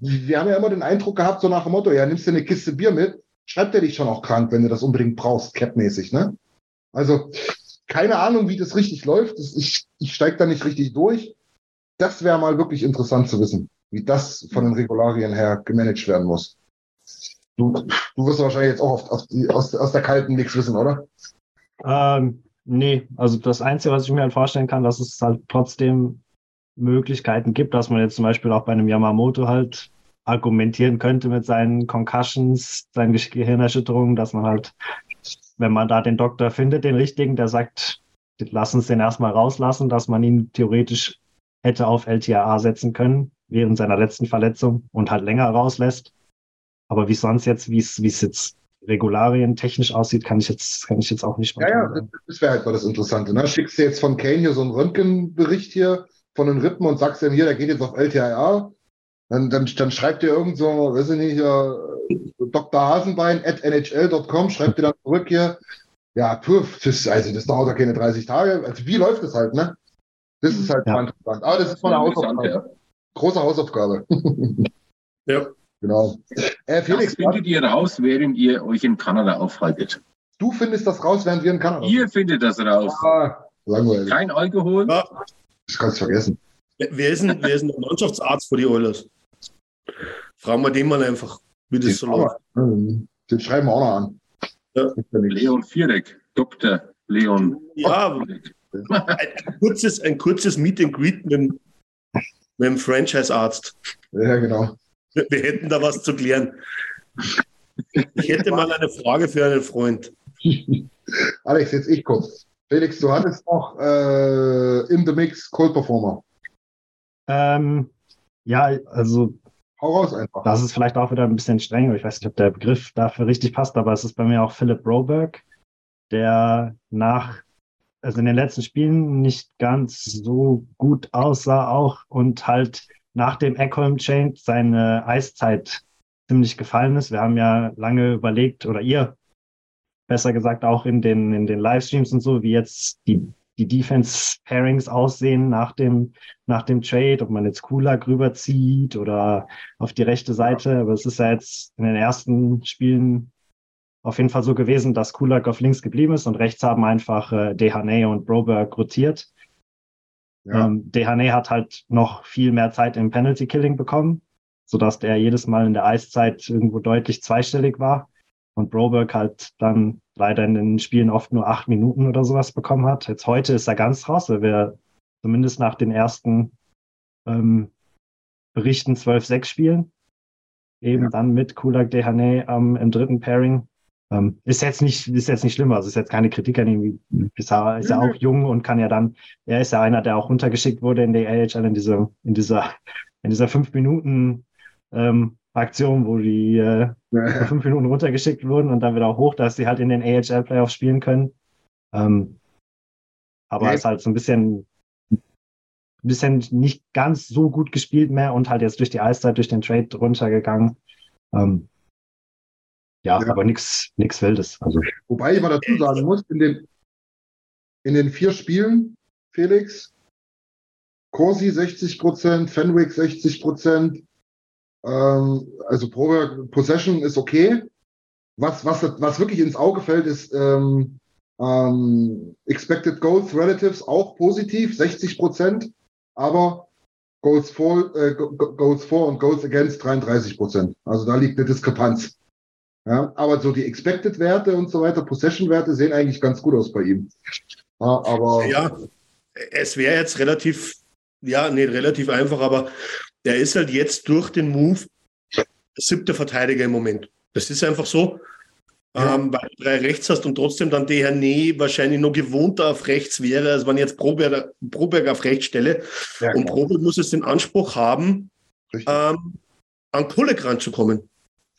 wir haben ja immer den Eindruck gehabt, so nach dem Motto, ja, nimmst du eine Kiste Bier mit, schreibt er dich schon auch krank, wenn du das unbedingt brauchst, capmäßig, ne? Also, keine Ahnung, wie das richtig läuft. Ich, ich steige da nicht richtig durch. Das wäre mal wirklich interessant zu wissen, wie das von den Regularien her gemanagt werden muss. Du, du wirst wahrscheinlich jetzt auch auf die, aus, aus der kalten nichts wissen, oder? Ähm, nee, also das Einzige, was ich mir halt vorstellen kann, dass es halt trotzdem Möglichkeiten gibt, dass man jetzt zum Beispiel auch bei einem Yamamoto halt argumentieren könnte mit seinen Concussions, seinen Gehirnerschütterungen, dass man halt wenn man da den Doktor findet, den richtigen, der sagt, lass uns den erstmal rauslassen, dass man ihn theoretisch hätte auf LTAA setzen können, während seiner letzten Verletzung und halt länger rauslässt. Aber wie sonst jetzt, wie es, wie es jetzt Regularien technisch aussieht, kann ich jetzt, kann ich jetzt auch nicht mehr. Ja, ja, das wäre halt mal das Interessante. Ne? Schickst du jetzt von Kane hier so einen Röntgenbericht hier von den Rippen und sagst ihm hier, der geht jetzt auf LTAA. Dann, dann, dann schreibt dir irgend so, weiß ich nicht, Dr. Hasenbein at nhl.com, schreibt dir dann zurück hier, ja, puff, das, also das dauert ja keine 30 Tage. Also wie läuft das halt, ne? Das ist halt ja. interessant. Aber das ist mal eine Hausaufgabe. Ja. Große Hausaufgabe. ja. Genau. Äh, Felix, das findet ihr raus, während ihr euch in Kanada aufhaltet. Du findest das raus, während wir in Kanada sind. Ihr findet das raus. Ah, langweilig. Kein Alkohol. Ja. Das kannst du vergessen. Wer ist, denn, wer ist denn der Mannschaftsarzt für die Oilers? Fragen wir den mal einfach. Wie das so läuft. Den schreiben wir auch noch an. Ja. Leon Viereck, Dr. Leon. Ja, ein, kurzes, ein kurzes Meet and Greet mit, mit dem Franchise-Arzt. Ja, genau. Wir, wir hätten da was zu klären. Ich hätte mal eine Frage für einen Freund. Alex, jetzt ich kurz. Felix, du hattest noch äh, in the Mix Cold Performer. Ähm, ja, also Hau raus einfach. Das ist vielleicht auch wieder ein bisschen streng, ich weiß nicht, ob der Begriff dafür richtig passt, aber es ist bei mir auch Philip Broberg, der nach, also in den letzten Spielen nicht ganz so gut aussah auch und halt nach dem Eckholm Change seine Eiszeit ziemlich gefallen ist. Wir haben ja lange überlegt, oder ihr besser gesagt auch in den, in den Livestreams und so, wie jetzt die, die Defense-Pairings aussehen nach dem, nach dem Trade, ob man jetzt Kulak rüberzieht oder auf die rechte Seite. Aber es ist ja jetzt in den ersten Spielen auf jeden Fall so gewesen, dass Kulak auf links geblieben ist und rechts haben einfach äh, Dehane und Broberg rotiert. Ja. Ähm, Dehane hat halt noch viel mehr Zeit im Penalty Killing bekommen, sodass der jedes Mal in der Eiszeit irgendwo deutlich zweistellig war und Broberg halt dann leider in den Spielen oft nur acht Minuten oder sowas bekommen hat. Jetzt heute ist er ganz raus, weil wir zumindest nach den ersten ähm, Berichten 12-6 spielen. Eben ja. dann mit Kulak Dehane ähm, im dritten Pairing. Ähm, ist jetzt nicht, ist jetzt nicht schlimm. Also ist jetzt keine Kritik an ihm. Er, ist er auch jung und kann ja dann, er ist ja einer, der auch runtergeschickt wurde in der AHL in dieser, in dieser, in dieser fünf Minuten ähm, Aktion, wo die äh, ja. fünf Minuten runtergeschickt wurden und dann wieder hoch, dass sie halt in den AHL Playoffs spielen können. Ähm, aber ja. ist halt so ein bisschen, bisschen nicht ganz so gut gespielt mehr und halt jetzt durch die Eiszeit, durch den Trade runtergegangen. Ähm, ja, ja, aber nichts nix Wildes. Also. Wobei ich mal dazu sagen muss, in den, in den vier Spielen, Felix, Corsi 60 Prozent, Fenwick 60 Prozent, ähm, also Pro Possession ist okay. Was, was, was wirklich ins Auge fällt, ist ähm, ähm, Expected Goals Relatives auch positiv, 60 Prozent, aber Goals for, äh, Goals for und Goals against 33 Prozent. Also da liegt eine Diskrepanz. Ja, aber so die Expected-Werte und so weiter, Possession-Werte sehen eigentlich ganz gut aus bei ihm. Ja, aber ja, es wäre jetzt relativ, ja, nicht relativ einfach, aber er ist halt jetzt durch den Move siebter Verteidiger im Moment. Das ist einfach so. Ja. Ähm, weil du drei rechts hast und trotzdem dann der Nee wahrscheinlich noch gewohnter auf rechts wäre, als wenn jetzt Proberg, Proberg auf rechts stelle. Ja, und Proberg muss es den Anspruch haben, ähm, an Kolek ranzukommen.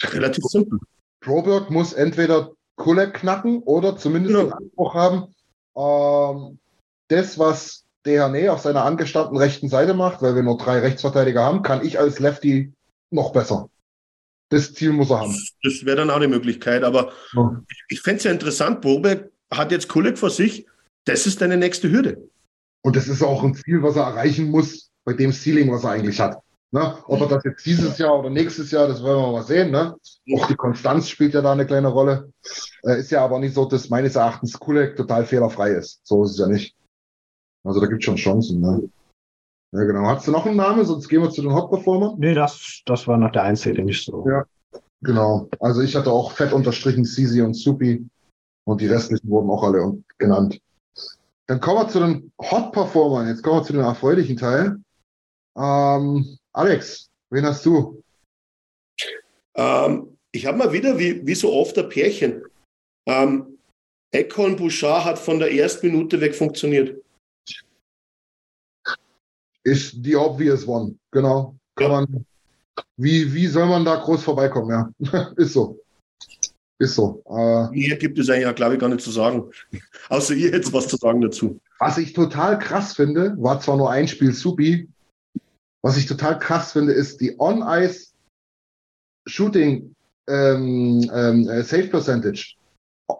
Relativ simpel. Proberg muss entweder Kolek knacken oder zumindest genau. den Anspruch haben, ähm, das, was DHNE auf seiner angestammten rechten Seite macht, weil wir nur drei Rechtsverteidiger haben, kann ich als Lefty noch besser. Das Ziel muss er haben. Das wäre dann auch eine Möglichkeit, aber ja. ich, ich fände es ja interessant, Boberg hat jetzt Kulik vor sich, das ist deine nächste Hürde. Und das ist auch ein Ziel, was er erreichen muss, bei dem Ceiling, was er eigentlich hat. Ne? Ob er das jetzt dieses Jahr oder nächstes Jahr, das werden wir mal sehen. Ne? Auch die Konstanz spielt ja da eine kleine Rolle. Äh, ist ja aber nicht so, dass meines Erachtens Kulek total fehlerfrei ist. So ist es ja nicht. Also da gibt es schon Chancen. Ne? Ja, genau. Hast du noch einen Namen? Sonst gehen wir zu den Hot-Performern. Nee, das, das war noch der einzige, den ich so. Ja, genau. Also ich hatte auch fett unterstrichen Sisi und Supi und die restlichen wurden auch alle genannt. Dann kommen wir zu den Hot-Performern. Jetzt kommen wir zu dem erfreulichen Teil. Ähm, Alex, wen hast du? Ähm, ich habe mal wieder, wie, wie so oft, ein Pärchen. Ähm, Ekholm Bouchard hat von der ersten Minute weg funktioniert ist die obvious one. Genau. Kann man, wie, wie soll man da groß vorbeikommen? Ja, ist so. Ist so. Äh, Mehr gibt es eigentlich, glaube ich, gar nicht zu sagen. Außer ihr jetzt was zu sagen dazu. Was ich total krass finde, war zwar nur ein Spiel Supi. Was ich total krass finde, ist die On-Ice Shooting ähm, ähm, äh, Safe Percentage.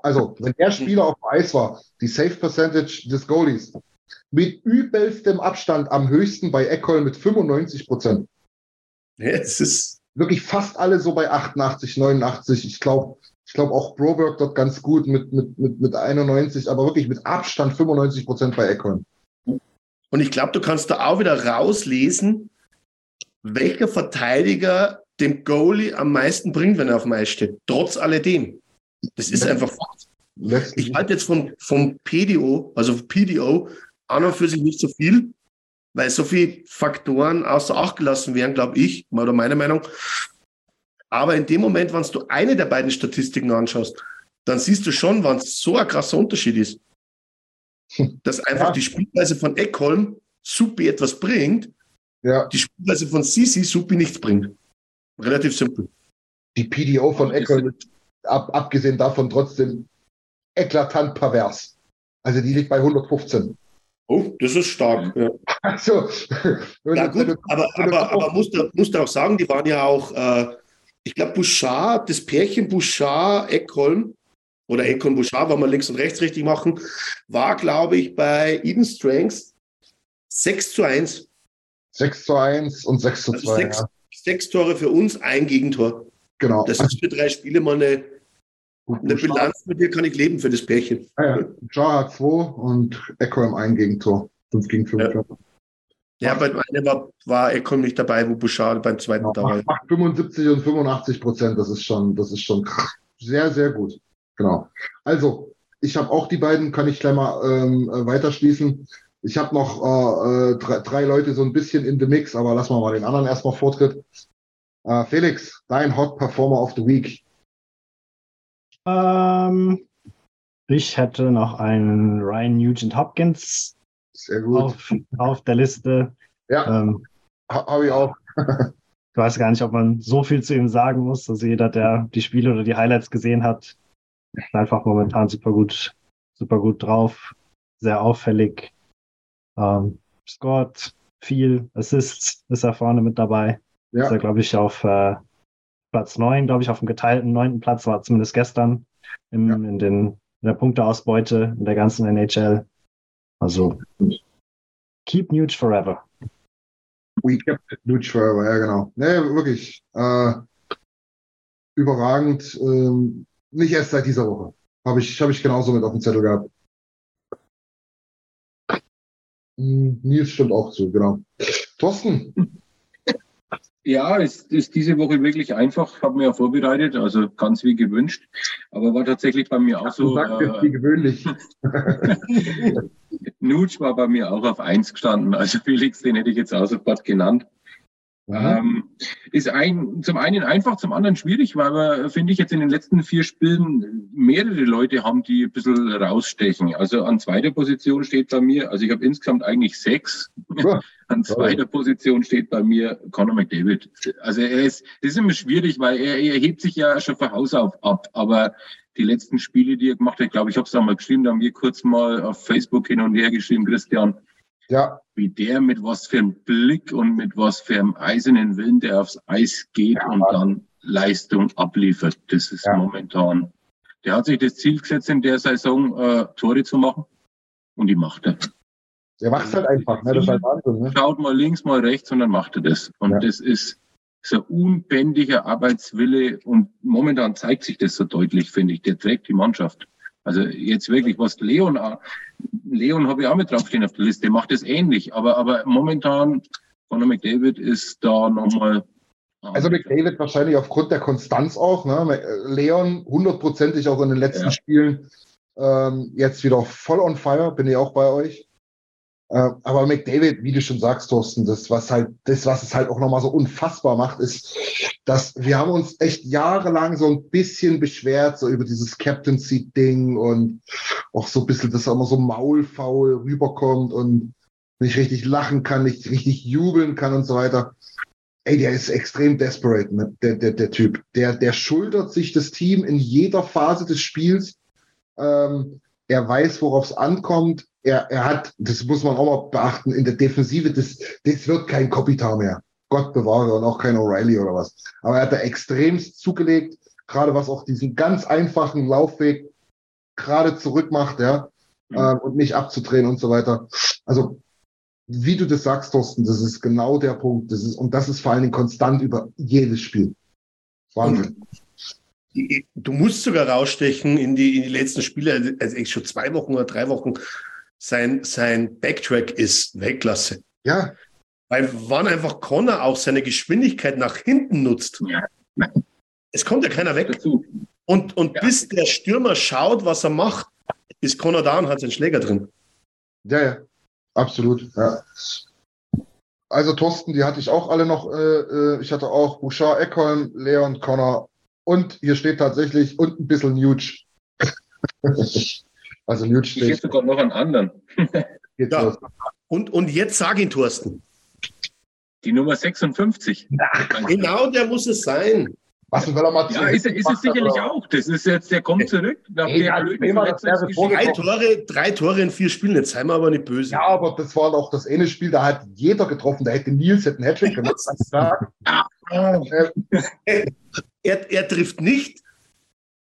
Also, wenn der Spieler auf Eis war, die Safe Percentage des Goalies mit übelstem Abstand am höchsten bei Eckholm mit 95 Prozent. Es ist wirklich fast alle so bei 88, 89. Ich glaube, ich glaube auch Broberg dort ganz gut mit, mit, mit, mit 91, aber wirklich mit Abstand 95 Prozent bei Eckholm. Und ich glaube, du kannst da auch wieder rauslesen, welcher Verteidiger dem Goalie am meisten bringt, wenn er auf dem Eis steht. Trotz alledem. Das ist einfach Fakt. Ich halte jetzt vom, vom PDO, also PDO, an und für sich nicht so viel, weil so viele Faktoren außer Acht gelassen werden, glaube ich, oder meine Meinung. Aber in dem Moment, wenn du eine der beiden Statistiken anschaust, dann siehst du schon, wann es so ein krasser Unterschied ist. Dass einfach ja. die Spielweise von Eckholm Supi etwas bringt, ja. die Spielweise von Sisi Supi nichts bringt. Relativ simpel. Die PDO von Eckholm, ab, abgesehen davon trotzdem eklatant pervers. Also die liegt bei 115. Oh, das ist stark. Ja. Also, ja gut, aber, aber, aber musst, du, musst auch sagen, die waren ja auch, äh, ich glaube, Bouchard, das Pärchen Bouchard, Eckholm oder Econ Bouchard, wenn wir links und rechts richtig machen, war, glaube ich, bei Eden Strengths 6 zu 1. 6 zu 1 und 6 zu 2. Also sechs, ja. sechs, Tore für uns, ein Gegentor. Genau. Das ist für drei Spiele mal eine, eine Bilanz, mit der kann ich leben für das Pärchen. Ja, ja. Jar hat 2 und Eckham ein Gegentor. 5 gegen 5. Ja. Ja, beim einen war, war Econ nicht dabei, wo Bouchard beim zweiten ja, da war. Macht 75 und 85 Prozent, das ist schon, das ist schon sehr, sehr gut. Genau. Also, ich habe auch die beiden, kann ich gleich mal ähm, äh, weiterschließen. Ich habe noch äh, äh, drei, drei, Leute so ein bisschen in the Mix, aber lassen wir mal den anderen erstmal Vortritt. Äh, Felix, dein Hot Performer of the Week. Ähm, ich hätte noch einen Ryan Nugent Hopkins Sehr gut. Auf, auf der Liste. Ja, ähm, habe ich auch. ich weiß gar nicht, ob man so viel zu ihm sagen muss. Also jeder, der die Spiele oder die Highlights gesehen hat, ist einfach momentan super gut, super gut drauf, sehr auffällig, ähm, scored viel, Assists ist er vorne mit dabei. Ja. Ist er, glaube ich, auf äh, Platz 9, glaube ich, auf dem geteilten neunten Platz war zumindest gestern im, ja. in, den, in der Punkteausbeute in der ganzen NHL. Also keep Nuge forever. We kept Nuge forever, ja genau. Nee, wirklich. Äh, überragend. Ähm, nicht erst seit dieser Woche. Habe ich, hab ich genauso mit auf dem Zettel gehabt. Hm, Nils stimmt auch zu, genau. Thorsten. Ja, es ist diese Woche wirklich einfach, habe mir ja vorbereitet, also ganz wie gewünscht, aber war tatsächlich bei mir auch so. Sagt äh, wie gewöhnlich. Nutsch war bei mir auch auf eins gestanden, also Felix, den hätte ich jetzt auch sofort genannt. Ähm, ist ein, zum einen einfach, zum anderen schwierig, weil wir, finde ich, jetzt in den letzten vier Spielen mehrere Leute haben, die ein bisschen rausstechen. Also an zweiter Position steht bei mir, also ich habe insgesamt eigentlich sechs. Ja. an zweiter Position steht bei mir Conor McDavid. Also er ist, das ist immer schwierig, weil er, er hebt sich ja schon von Haus auf ab, aber die letzten Spiele, die er gemacht hat, glaube, ich habe es da mal geschrieben, da haben wir kurz mal auf Facebook hin und her geschrieben, Christian, ja. Wie der mit was für einem Blick und mit was für einem eisernen Willen, der aufs Eis geht ja, und dann Leistung abliefert. Das ist ja. momentan. Der hat sich das Ziel gesetzt, in der Saison äh, Tore zu machen. Und die macht er. Der macht es halt einfach, ne? Das ist halt Wahnsinn, ne? Schaut mal links, mal rechts und dann macht er das. Und ja. das ist so unbändiger Arbeitswille und momentan zeigt sich das so deutlich, finde ich. Der trägt die Mannschaft. Also jetzt wirklich, was Leon, Leon habe ich auch mit draufstehen auf der Liste, macht es ähnlich, aber, aber momentan, Conor McDavid ist da nochmal. Also McDavid wahrscheinlich aufgrund der Konstanz auch, ne? Leon hundertprozentig auch in den letzten ja. Spielen ähm, jetzt wieder voll on fire, bin ich auch bei euch. Äh, aber McDavid, wie du schon sagst, Thorsten, das, was halt, das, was es halt auch nochmal so unfassbar macht, ist, dass wir haben uns echt jahrelang so ein bisschen beschwert, so über dieses Captaincy-Ding und auch so ein bisschen, dass er immer so maulfaul rüberkommt und nicht richtig lachen kann, nicht richtig jubeln kann und so weiter. Ey, der ist extrem desperate, ne? der, der, der Typ. Der, der schultert sich das Team in jeder Phase des Spiels. Ähm, er weiß, worauf es ankommt er, er hat, das muss man auch mal beachten, in der Defensive, das, das wird kein Kopitar mehr. Gott bewahre und auch kein O'Reilly oder was. Aber er hat da extremst zugelegt, gerade was auch diesen ganz einfachen Laufweg gerade zurück macht, ja, mhm. äh, und nicht abzudrehen und so weiter. Also, wie du das sagst, Thorsten, das ist genau der Punkt. Das ist, und das ist vor allen Dingen konstant über jedes Spiel. Wahnsinn. Du musst sogar rausstechen in die, in die letzten Spiele, also eigentlich schon zwei Wochen oder drei Wochen sein, sein Backtrack ist Weltklasse. Ja. Weil wann einfach Connor auch seine Geschwindigkeit nach hinten nutzt, ja. es kommt ja keiner weg. Und, und ja. bis der Stürmer schaut, was er macht, ist Connor da und hat seinen Schläger drin. Ja, ja, absolut. Ja. Also Thorsten, die hatte ich auch alle noch. Äh, äh ich hatte auch Bouchard, Eckholm, Leon, Connor und hier steht tatsächlich und ein bisschen Nuge. Also Newt steht. Ich hätte sogar noch einen anderen. ja. und, und jetzt sag ihn, Thorsten. Die Nummer 56. Ach, genau, der muss es sein. Was will er mal Ja, ist, ist es sicherlich oder? auch. Das ist jetzt, der kommt zurück. Hey, ja, drei, Tore, drei Tore in vier Spielen, jetzt seien wir aber nicht böse. Ja, aber das war doch das eine Spiel, da hat jeder getroffen, da hätte Nils einen Hattrick gemacht. er, er trifft nicht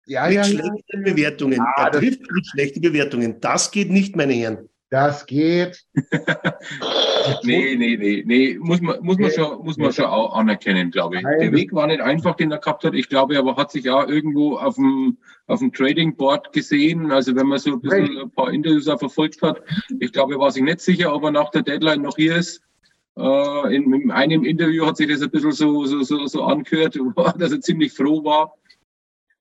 Ja, mit ja, schlechten ja. Bewertungen. Er trifft mit schlechten Bewertungen. Das geht nicht, meine Herren. Das geht. nee, nee, nee, nee. Muss man, muss man, schon, muss man schon auch anerkennen, glaube ich. Nein. Der Weg war nicht einfach, den er gehabt hat. Ich glaube, aber hat sich auch irgendwo auf dem, auf dem Trading Board gesehen. Also wenn man so ein bisschen ein paar Interviews auch verfolgt hat. Ich glaube, er war sich nicht sicher, ob er nach der Deadline noch hier ist. Äh, in, in einem Interview hat sich das ein bisschen so, so, so, so angehört, dass er ziemlich froh war,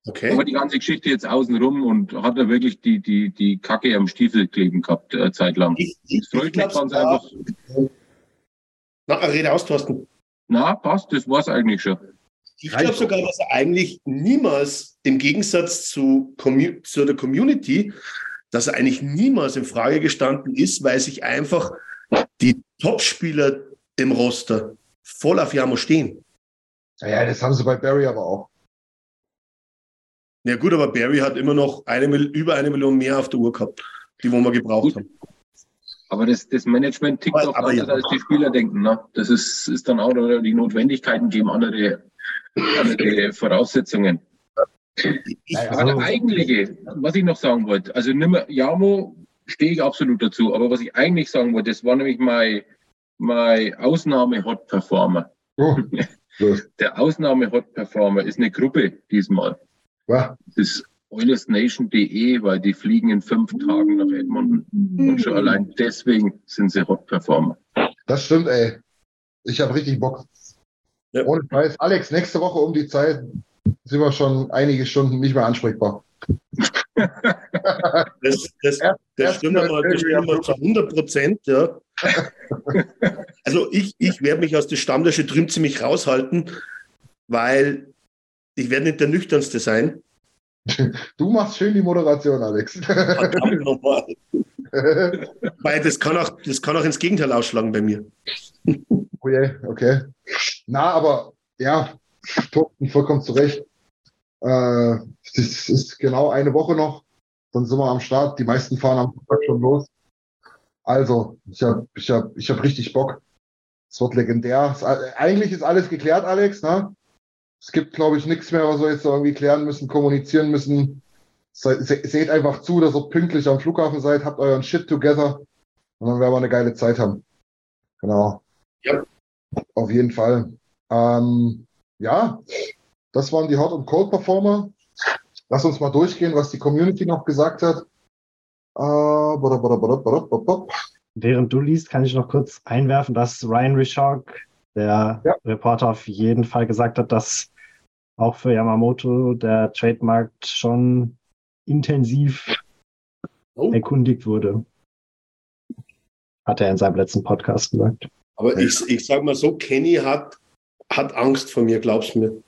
Okay. Aber die ganze Geschichte jetzt außenrum und hat er wirklich die, die, die Kacke am Stiefel kleben gehabt, äh, zeitlang. Ich, ich, das freut mich ganz einfach. Na, rede aus, Thorsten. Na, passt, das war's eigentlich schon. Ich glaube sogar, dass er eigentlich niemals, im Gegensatz zu, zu der Community, dass er eigentlich niemals in Frage gestanden ist, weil sich einfach die Topspieler im Roster voll auf Jamo stehen. Ja, das haben sie bei Barry aber auch. Ja gut, aber Barry hat immer noch eine, über eine Million mehr auf der Uhr gehabt, die wo wir gebraucht gut. haben. Aber das, das Management tickt aber, auch aber anders, ja. als die Spieler denken. Ne? Das ist, ist dann auch die Notwendigkeiten geben andere, andere Voraussetzungen. Aber der eigentliche, was ich noch sagen wollte, also nimmer, Jamo stehe ich absolut dazu, aber was ich eigentlich sagen wollte, das war nämlich mein, mein Ausnahme-Hot-Performer. Oh. der Ausnahme-Hot-Performer ist eine Gruppe diesmal. Das ist OilersNation.de, weil die fliegen in fünf Tagen nach Edmonton. Und schon allein deswegen sind sie Hot Performer. Das stimmt, ey. Ich habe richtig Bock. Ja. Ohne Preis. Alex, nächste Woche um die Zeit sind wir schon einige Stunden nicht mehr ansprechbar. das, das, das stimmt aber das stimmt mal zu 100 Prozent, ja. Also ich, ich werde mich aus der Stammtische drüben ziemlich raushalten, weil ich werde nicht der Nüchternste sein. Du machst schön die Moderation, Alex. Verdammt nochmal. Weil das kann, auch, das kann auch ins Gegenteil ausschlagen bei mir. Oh je, okay. Na, aber ja, vollkommen zurecht. Äh, das ist genau eine Woche noch. Dann sind wir am Start. Die meisten fahren am Tag schon los. Also, ich habe ich hab, ich hab richtig Bock. Es wird legendär. Eigentlich ist alles geklärt, Alex. Ne? Es gibt, glaube ich, nichts mehr, was wir jetzt irgendwie klären müssen, kommunizieren müssen. Se seht einfach zu, dass ihr pünktlich am Flughafen seid, habt euren Shit together und dann werden wir eine geile Zeit haben. Genau. Ja. Auf jeden Fall. Ähm, ja, das waren die Hot und Cold Performer. Lass uns mal durchgehen, was die Community noch gesagt hat. Äh, Während du liest, kann ich noch kurz einwerfen, dass Ryan Richard, der ja. Reporter, auf jeden Fall gesagt hat, dass auch für Yamamoto der Trademarkt schon intensiv oh. erkundigt wurde. Hat er in seinem letzten Podcast gesagt. Aber ich, ich sag mal so, Kenny hat, hat Angst vor mir, glaubst du mir?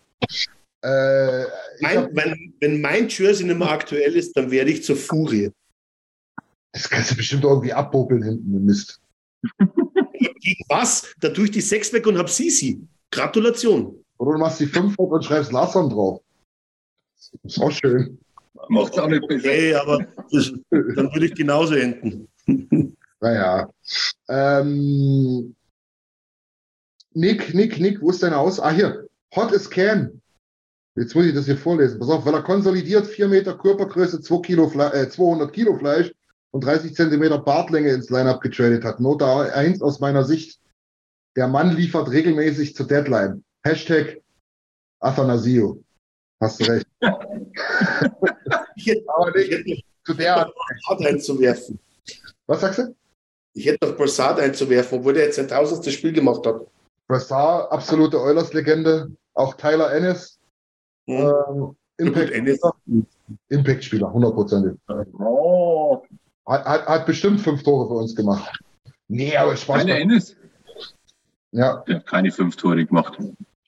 Äh, mein, wenn, wenn mein Jersey nicht mehr aktuell ist, dann werde ich zur Furie. Das kannst du bestimmt irgendwie abbobeln hinten, Mist. Gegen was? Da tue ich die Sechs weg und hab Sisi. Gratulation. Oder du machst die 5 und schreibst Lasern drauf. Ist auch schön. Macht auch nicht besser. Hey, aber das, dann würde ich genauso enden. Naja. Ähm, Nick, Nick, Nick, wo ist deine Aus? Ah, hier. Hot as can. Jetzt muss ich das hier vorlesen. Pass auf, weil er konsolidiert 4 Meter Körpergröße, 2 Kilo äh, 200 Kilo Fleisch und 30 Zentimeter Bartlänge ins Lineup getradet hat. Note 1 aus meiner Sicht. Der Mann liefert regelmäßig zur Deadline. Hashtag Athanasio. Hast du recht. ich hätte, aber nicht zu der Brassard einzuwerfen. Was sagst du? Ich hätte noch Brassard einzuwerfen, obwohl der jetzt sein tausendstes Spiel gemacht hat. Brassard, absolute Oilers-Legende. Auch Tyler Ennis. Mhm. Ähm, Impact-Spieler, Impact hundertprozentig. Oh. Hat, hat, hat, bestimmt fünf Tore für uns gemacht. Nee, aber Spaß. Keine Ennis? Ja. Der hat keine fünf Tore gemacht.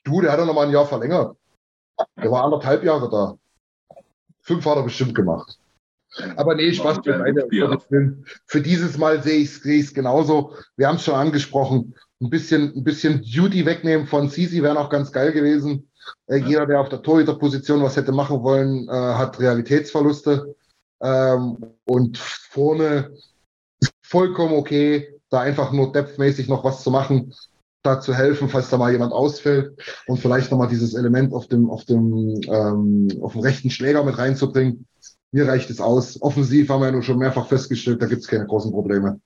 Du, der hat ja noch mal ein Jahr verlängert. Der war anderthalb Jahre da. Fünf hat er bestimmt gemacht. Aber nee, Spaß für, für dieses Mal sehe ich es genauso. Wir haben es schon angesprochen. Ein bisschen, ein bisschen Duty wegnehmen von Sisi wäre noch ganz geil gewesen. Äh. Jeder, der auf der Torhüterposition was hätte machen wollen, äh, hat Realitätsverluste. Ähm, und vorne vollkommen okay, da einfach nur depthmäßig noch was zu machen da zu helfen, falls da mal jemand ausfällt und vielleicht nochmal dieses Element auf dem, auf dem, ähm, auf dem rechten Schläger mit reinzubringen. Mir reicht es aus. Offensiv haben wir ja nur schon mehrfach festgestellt, da gibt es keine großen Probleme.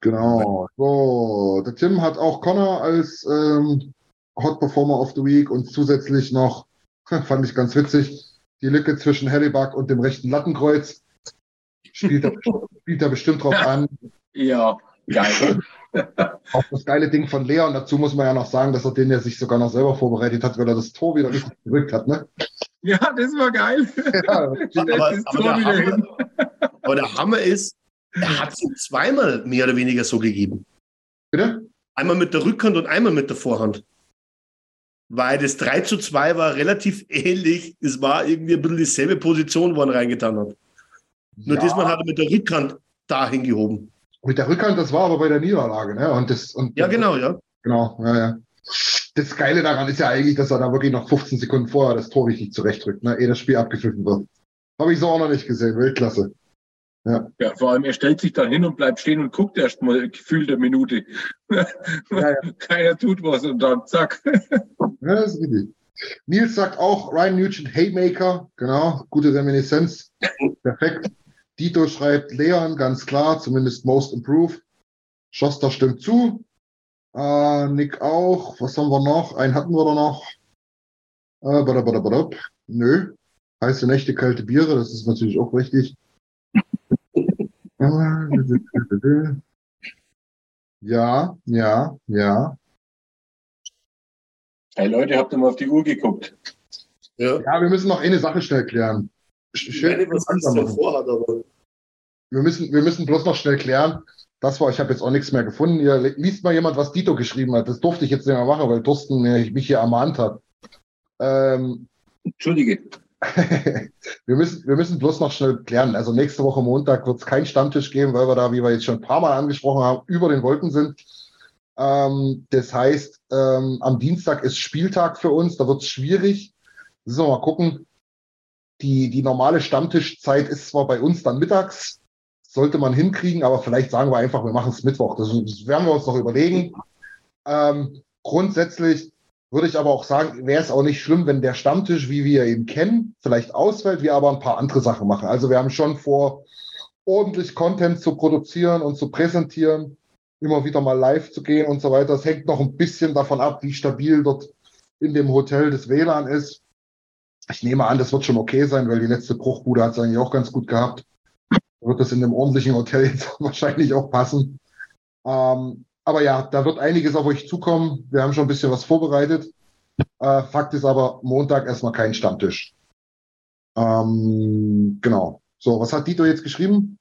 Genau. So, der Tim hat auch Connor als ähm, Hot Performer of the Week und zusätzlich noch, fand ich ganz witzig, die Lücke zwischen Hellebuck und dem rechten Lattenkreuz. Spielt er, spielt er bestimmt drauf an. Ja, geil. Auch das geile Ding von Leon. Dazu muss man ja noch sagen, dass er den ja sich sogar noch selber vorbereitet hat, weil er das Tor wieder richtig gedrückt hat, ne? Ja, das war geil. Ja, aber, aber, der Hammer, aber, der Hammer, ist, er hat es ihm zweimal mehr oder weniger so gegeben. Bitte? Einmal mit der Rückhand und einmal mit der Vorhand. Weil das 3 zu 2 war relativ ähnlich. Es war irgendwie ein bisschen dieselbe Position, wo er reingetan hat. Nur ja. diesmal hat er mit der Rückhand dahin gehoben. Mit der Rückhand, das war aber bei der Niederlage, ne? Und das, und ja, genau, ja. Genau, ja, ja. Das Geile daran ist ja eigentlich, dass er da wirklich noch 15 Sekunden vorher das Tor richtig zurechtrückt, ne? ehe das Spiel abgepfiffen wird. Habe ich so auch noch nicht gesehen. Weltklasse. Ja. ja, vor allem, er stellt sich dann hin und bleibt stehen und guckt erst mal gefühlt eine Minute. Ja, ja. Keiner tut was und dann zack. ja, das ist richtig. Nils sagt auch Ryan Nugent Haymaker, genau, gute Reminiszenz. Perfekt. Dito schreibt Leon, ganz klar, zumindest Most Improved. Schoster stimmt zu. Äh, Nick auch. Was haben wir noch? Einen hatten wir da noch. Äh, badabadabadab. Nö. Heiße Nächte, kalte Biere, das ist natürlich auch richtig. Ja, ja, ja. Hey Leute, habt ihr mal auf die Uhr geguckt? Ja, ja wir müssen noch eine Sache schnell klären. Schnell, was vorhat, aber. Wir müssen, wir müssen bloß noch schnell klären. Das war, ich habe jetzt auch nichts mehr gefunden. Ihr liest mal jemand, was Dito geschrieben hat. Das durfte ich jetzt nicht mehr machen, weil Thorsten mich hier ermahnt hat. Ähm, Entschuldige. Wir, müssen, wir müssen bloß noch schnell klären. Also nächste Woche Montag wird es keinen Stammtisch geben, weil wir da, wie wir jetzt schon ein paar Mal angesprochen haben, über den Wolken sind. Ähm, das heißt, ähm, am Dienstag ist Spieltag für uns, da wird es schwierig. Müssen wir mal gucken. Die, die normale Stammtischzeit ist zwar bei uns dann mittags, sollte man hinkriegen, aber vielleicht sagen wir einfach, wir machen es Mittwoch. Das, das, werden wir uns noch überlegen. Ähm, grundsätzlich würde ich aber auch sagen, wäre es auch nicht schlimm, wenn der Stammtisch, wie wir ihn kennen, vielleicht ausfällt, wir aber ein paar andere Sachen machen. Also wir haben schon vor, ordentlich Content zu produzieren und zu präsentieren, immer wieder mal live zu gehen und so weiter. Das hängt noch ein bisschen davon ab, wie stabil dort in dem Hotel das WLAN ist. Ich nehme an, das wird schon okay sein, weil die letzte Bruchbude hat es eigentlich auch ganz gut gehabt. Wird das in einem ordentlichen Hotel jetzt wahrscheinlich auch passen. Ähm, aber ja, da wird einiges auf euch zukommen. Wir haben schon ein bisschen was vorbereitet. Äh, Fakt ist aber, Montag erstmal kein Stammtisch. Ähm, genau. So, was hat Dito jetzt geschrieben?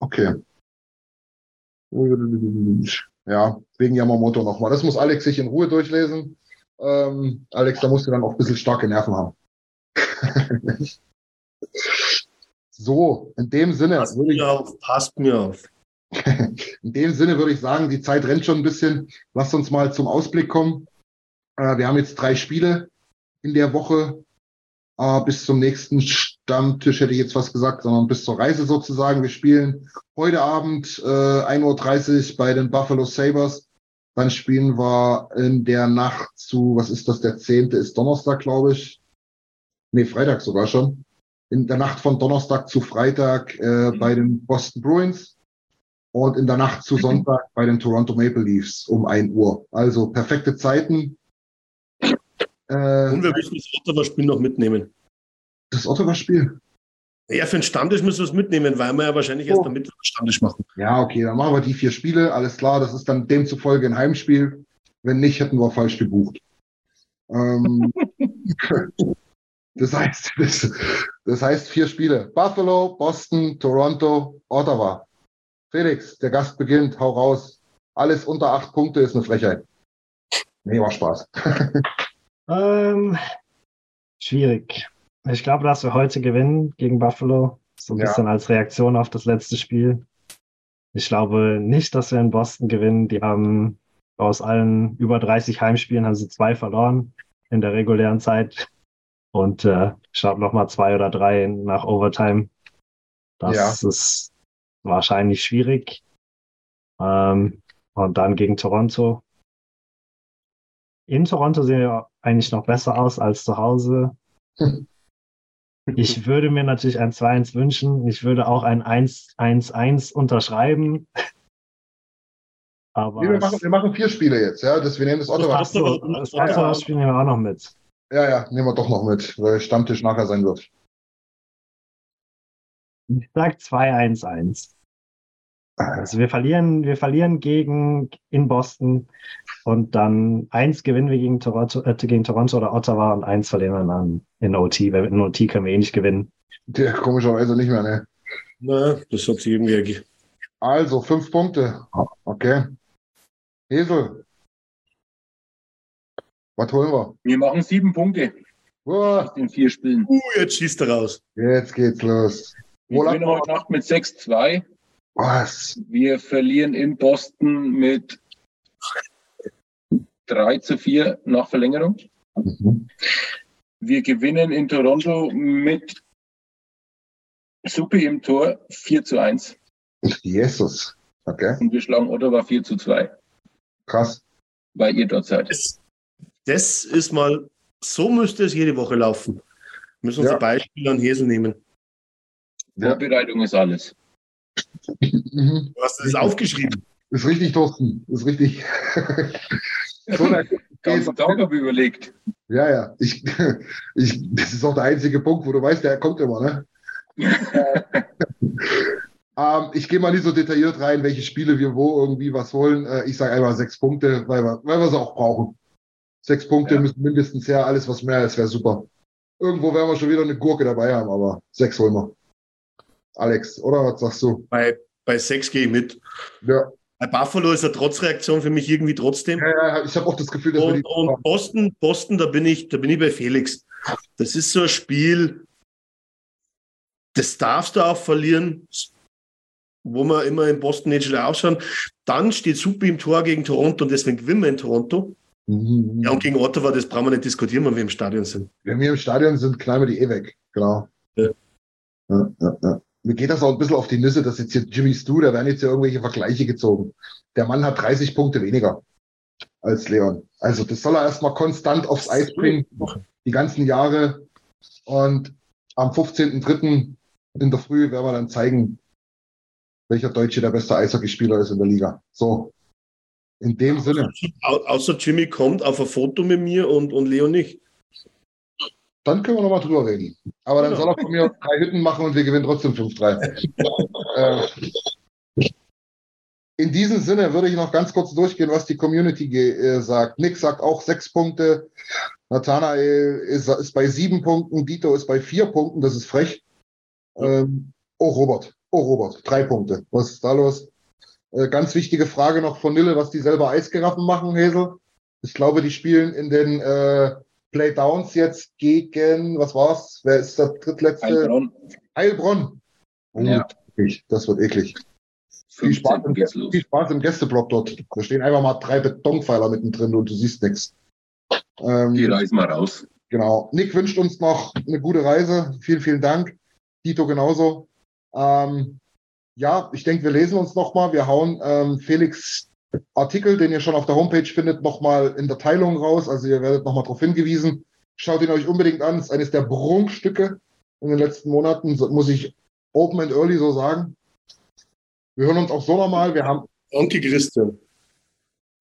Okay. Ja, wegen Yamamoto nochmal. Das muss Alex sich in Ruhe durchlesen. Ähm, Alex, da musst du dann auch ein bisschen starke Nerven haben. so, in dem Sinne. Passt mir auf, passt mir auf. In dem Sinne würde ich sagen, die Zeit rennt schon ein bisschen. Lasst uns mal zum Ausblick kommen. Äh, wir haben jetzt drei Spiele in der Woche. Äh, bis zum nächsten Stammtisch hätte ich jetzt was gesagt, sondern bis zur Reise sozusagen. Wir spielen heute Abend äh, 1.30 Uhr bei den Buffalo Sabres. Dann spielen wir in der Nacht zu, was ist das, der 10. ist Donnerstag, glaube ich. Nee, Freitag sogar schon. In der Nacht von Donnerstag zu Freitag äh, bei den Boston Bruins und in der Nacht zu Sonntag bei den Toronto Maple Leafs um 1 Uhr. Also perfekte Zeiten. Äh, und wir müssen das Ottawa-Spiel noch mitnehmen. Das Ottawa-Spiel? Ja, für den Stammtisch müssen wir es mitnehmen, weil wir ja wahrscheinlich oh. erst am Mittwoch Stammtisch machen. Ja, okay, dann machen wir die vier Spiele, alles klar. Das ist dann demzufolge ein Heimspiel. Wenn nicht, hätten wir falsch gebucht. Ähm, das, heißt, das, das heißt vier Spiele. Buffalo, Boston, Toronto, Ottawa. Felix, der Gast beginnt, hau raus. Alles unter acht Punkte ist eine Frechheit. Nee, war Spaß. ähm, schwierig. Ich glaube, dass wir heute gewinnen gegen Buffalo. So ein ja. bisschen als Reaktion auf das letzte Spiel. Ich glaube nicht, dass wir in Boston gewinnen. Die haben aus allen über 30 Heimspielen haben sie zwei verloren in der regulären Zeit. Und äh, ich glaube nochmal zwei oder drei nach Overtime. Das ja. ist wahrscheinlich schwierig. Ähm, und dann gegen Toronto. In Toronto sehen wir eigentlich noch besser aus als zu Hause. Ich würde mir natürlich ein 2-1 wünschen. Ich würde auch ein 1-1 unterschreiben. Aber wir, machen, wir machen vier Spiele jetzt, ja. Das, wir nehmen das Ottawa. Das, das Ottawa-Spiel nehmen wir auch noch mit. Ja, ja, nehmen wir doch noch mit, weil Stammtisch nachher sein wird. Ich sag 2-1-1. Also wir verlieren, wir verlieren gegen in Boston und dann eins gewinnen wir gegen Toronto, äh, gegen Toronto oder Ottawa und eins verlieren wir dann in OT, weil in OT können wir eh nicht gewinnen. Ja, komischerweise nicht mehr, ne? Na, das hat sich irgendwie ergeben. Also, fünf Punkte. Okay. Hesel. Was holen wir? Wir machen sieben Punkte. Aus den vier Spielen. Uh, jetzt schießt er raus. Jetzt geht's los. Wir gewinnen heute Nacht mit 6-2. Was? Wir verlieren in Boston mit 3 zu 4 nach Verlängerung. Mhm. Wir gewinnen in Toronto mit Suppe im Tor 4 zu 1. Jesus. Okay. Und wir schlagen Ottawa 4 zu 2. Krass. Weil ihr dort seid. Das, das ist mal, so müsste es jede Woche laufen. Wir müssen ja. ein Beispiel an Hesel nehmen. Vorbereitung ist alles. Mhm. Du hast es aufgeschrieben. Ist richtig, Thorsten. Ist richtig. so, Ganz Tag habe überlegt. Ja, ja. Ich, ich, das ist auch der einzige Punkt, wo du weißt, der kommt immer, ne? ähm, ich gehe mal nicht so detailliert rein, welche Spiele wir wo irgendwie was holen. Äh, ich sage einfach sechs Punkte, weil wir, weil wir sie auch brauchen. Sechs Punkte ja. müssen mindestens her. Alles, was mehr ist, wäre super. Irgendwo werden wir schon wieder eine Gurke dabei haben, aber sechs holen wir. Alex, oder was sagst du? Bei, bei sechs gehe ich mit. Ja. Bei Buffalo ist eine Trotzreaktion für mich irgendwie trotzdem. Ja, ja ich habe auch das Gefühl, dass und, und Boston, Boston, da bin ich, da bin ich bei Felix. Das ist so ein Spiel, das darfst du auch verlieren, wo wir immer in Boston nicht schlecht ausschauen. Dann steht Super im Tor gegen Toronto und deswegen gewinnen wir in Toronto. Mhm. Ja, und gegen Ottawa, das brauchen wir nicht diskutieren, wenn wir im Stadion sind. Wenn wir im Stadion sind, knallen wir die eh weg. Genau. Ja, ja, ja mir geht das auch ein bisschen auf die Nüsse, dass jetzt hier Jimmy Stu, da werden jetzt ja irgendwelche Vergleiche gezogen. Der Mann hat 30 Punkte weniger als Leon. Also das soll er erstmal konstant aufs Eis bringen, die ganzen Jahre. Und am 15.03. in der Früh werden wir dann zeigen, welcher Deutsche der beste Eishockeyspieler ist in der Liga. So, in dem Sinne. Außer Jimmy kommt auf ein Foto mit mir und, und Leon nicht. Dann können wir nochmal drüber reden. Aber dann soll er von mir drei Hütten machen und wir gewinnen trotzdem 5-3. äh, in diesem Sinne würde ich noch ganz kurz durchgehen, was die Community äh, sagt. Nick sagt auch sechs Punkte. Nathanael ist, ist, bei sieben Punkten. Dito ist bei vier Punkten. Das ist frech. Ähm, oh, Robert. Oh, Robert. Drei Punkte. Was ist da los? Äh, ganz wichtige Frage noch von Nille, was die selber Eisgeraffen machen, Hesel. Ich glaube, die spielen in den äh, Playdowns jetzt gegen, was war's? Wer ist der drittletzte? Heilbronn. Heilbronn. Oh, ja. Das wird eklig. Viel Spaß, im, viel Spaß, im, Gästeblock dort. Da stehen einfach mal drei Betonpfeiler mittendrin und du siehst nichts. Ähm, Die reisen mal raus. Genau. Nick wünscht uns noch eine gute Reise. Vielen, vielen Dank. Tito genauso. Ähm, ja, ich denke, wir lesen uns nochmal. Wir hauen ähm, Felix Artikel, den ihr schon auf der Homepage findet, nochmal in der Teilung raus. Also ihr werdet nochmal darauf hingewiesen. Schaut ihn euch unbedingt an. Das ist eines der Prunkstücke in den letzten Monaten, muss ich open and early so sagen. Wir hören uns auch so nochmal. Wir haben. Danke, Christian.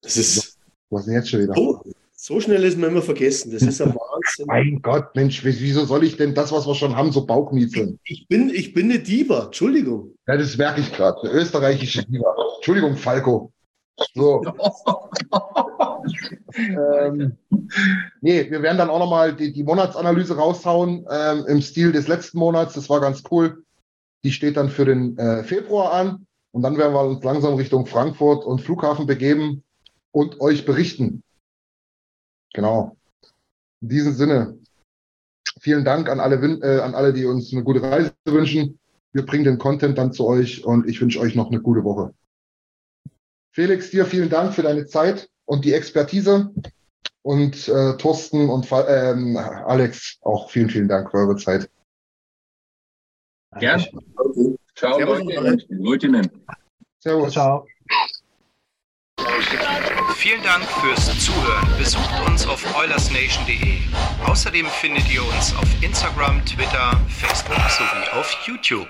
Das ist. Was ist denn jetzt schon wieder? So, so schnell ist man immer vergessen. Das ist ein Wahnsinn. mein Gott, Mensch, wieso soll ich denn das, was wir schon haben, so bauchniezeln? Ich bin, ich bin eine Diva. Entschuldigung. Ja, das merke ich gerade. Eine österreichische Diva. Entschuldigung, Falco. So. ähm, nee, wir werden dann auch nochmal die, die Monatsanalyse raushauen ähm, im Stil des letzten Monats. Das war ganz cool. Die steht dann für den äh, Februar an. Und dann werden wir uns langsam Richtung Frankfurt und Flughafen begeben und euch berichten. Genau. In diesem Sinne, vielen Dank an alle, äh, an alle, die uns eine gute Reise wünschen. Wir bringen den Content dann zu euch und ich wünsche euch noch eine gute Woche. Felix, dir vielen Dank für deine Zeit und die Expertise. Und äh, Thorsten und ähm, Alex, auch vielen, vielen Dank für eure Zeit. Gerne. Ciao, Leute. Leutinnen. Servus. Ciao. Vielen Dank fürs Zuhören. Besucht uns auf oilersnation.de. Außerdem findet ihr uns auf Instagram, Twitter, Facebook sowie auf YouTube.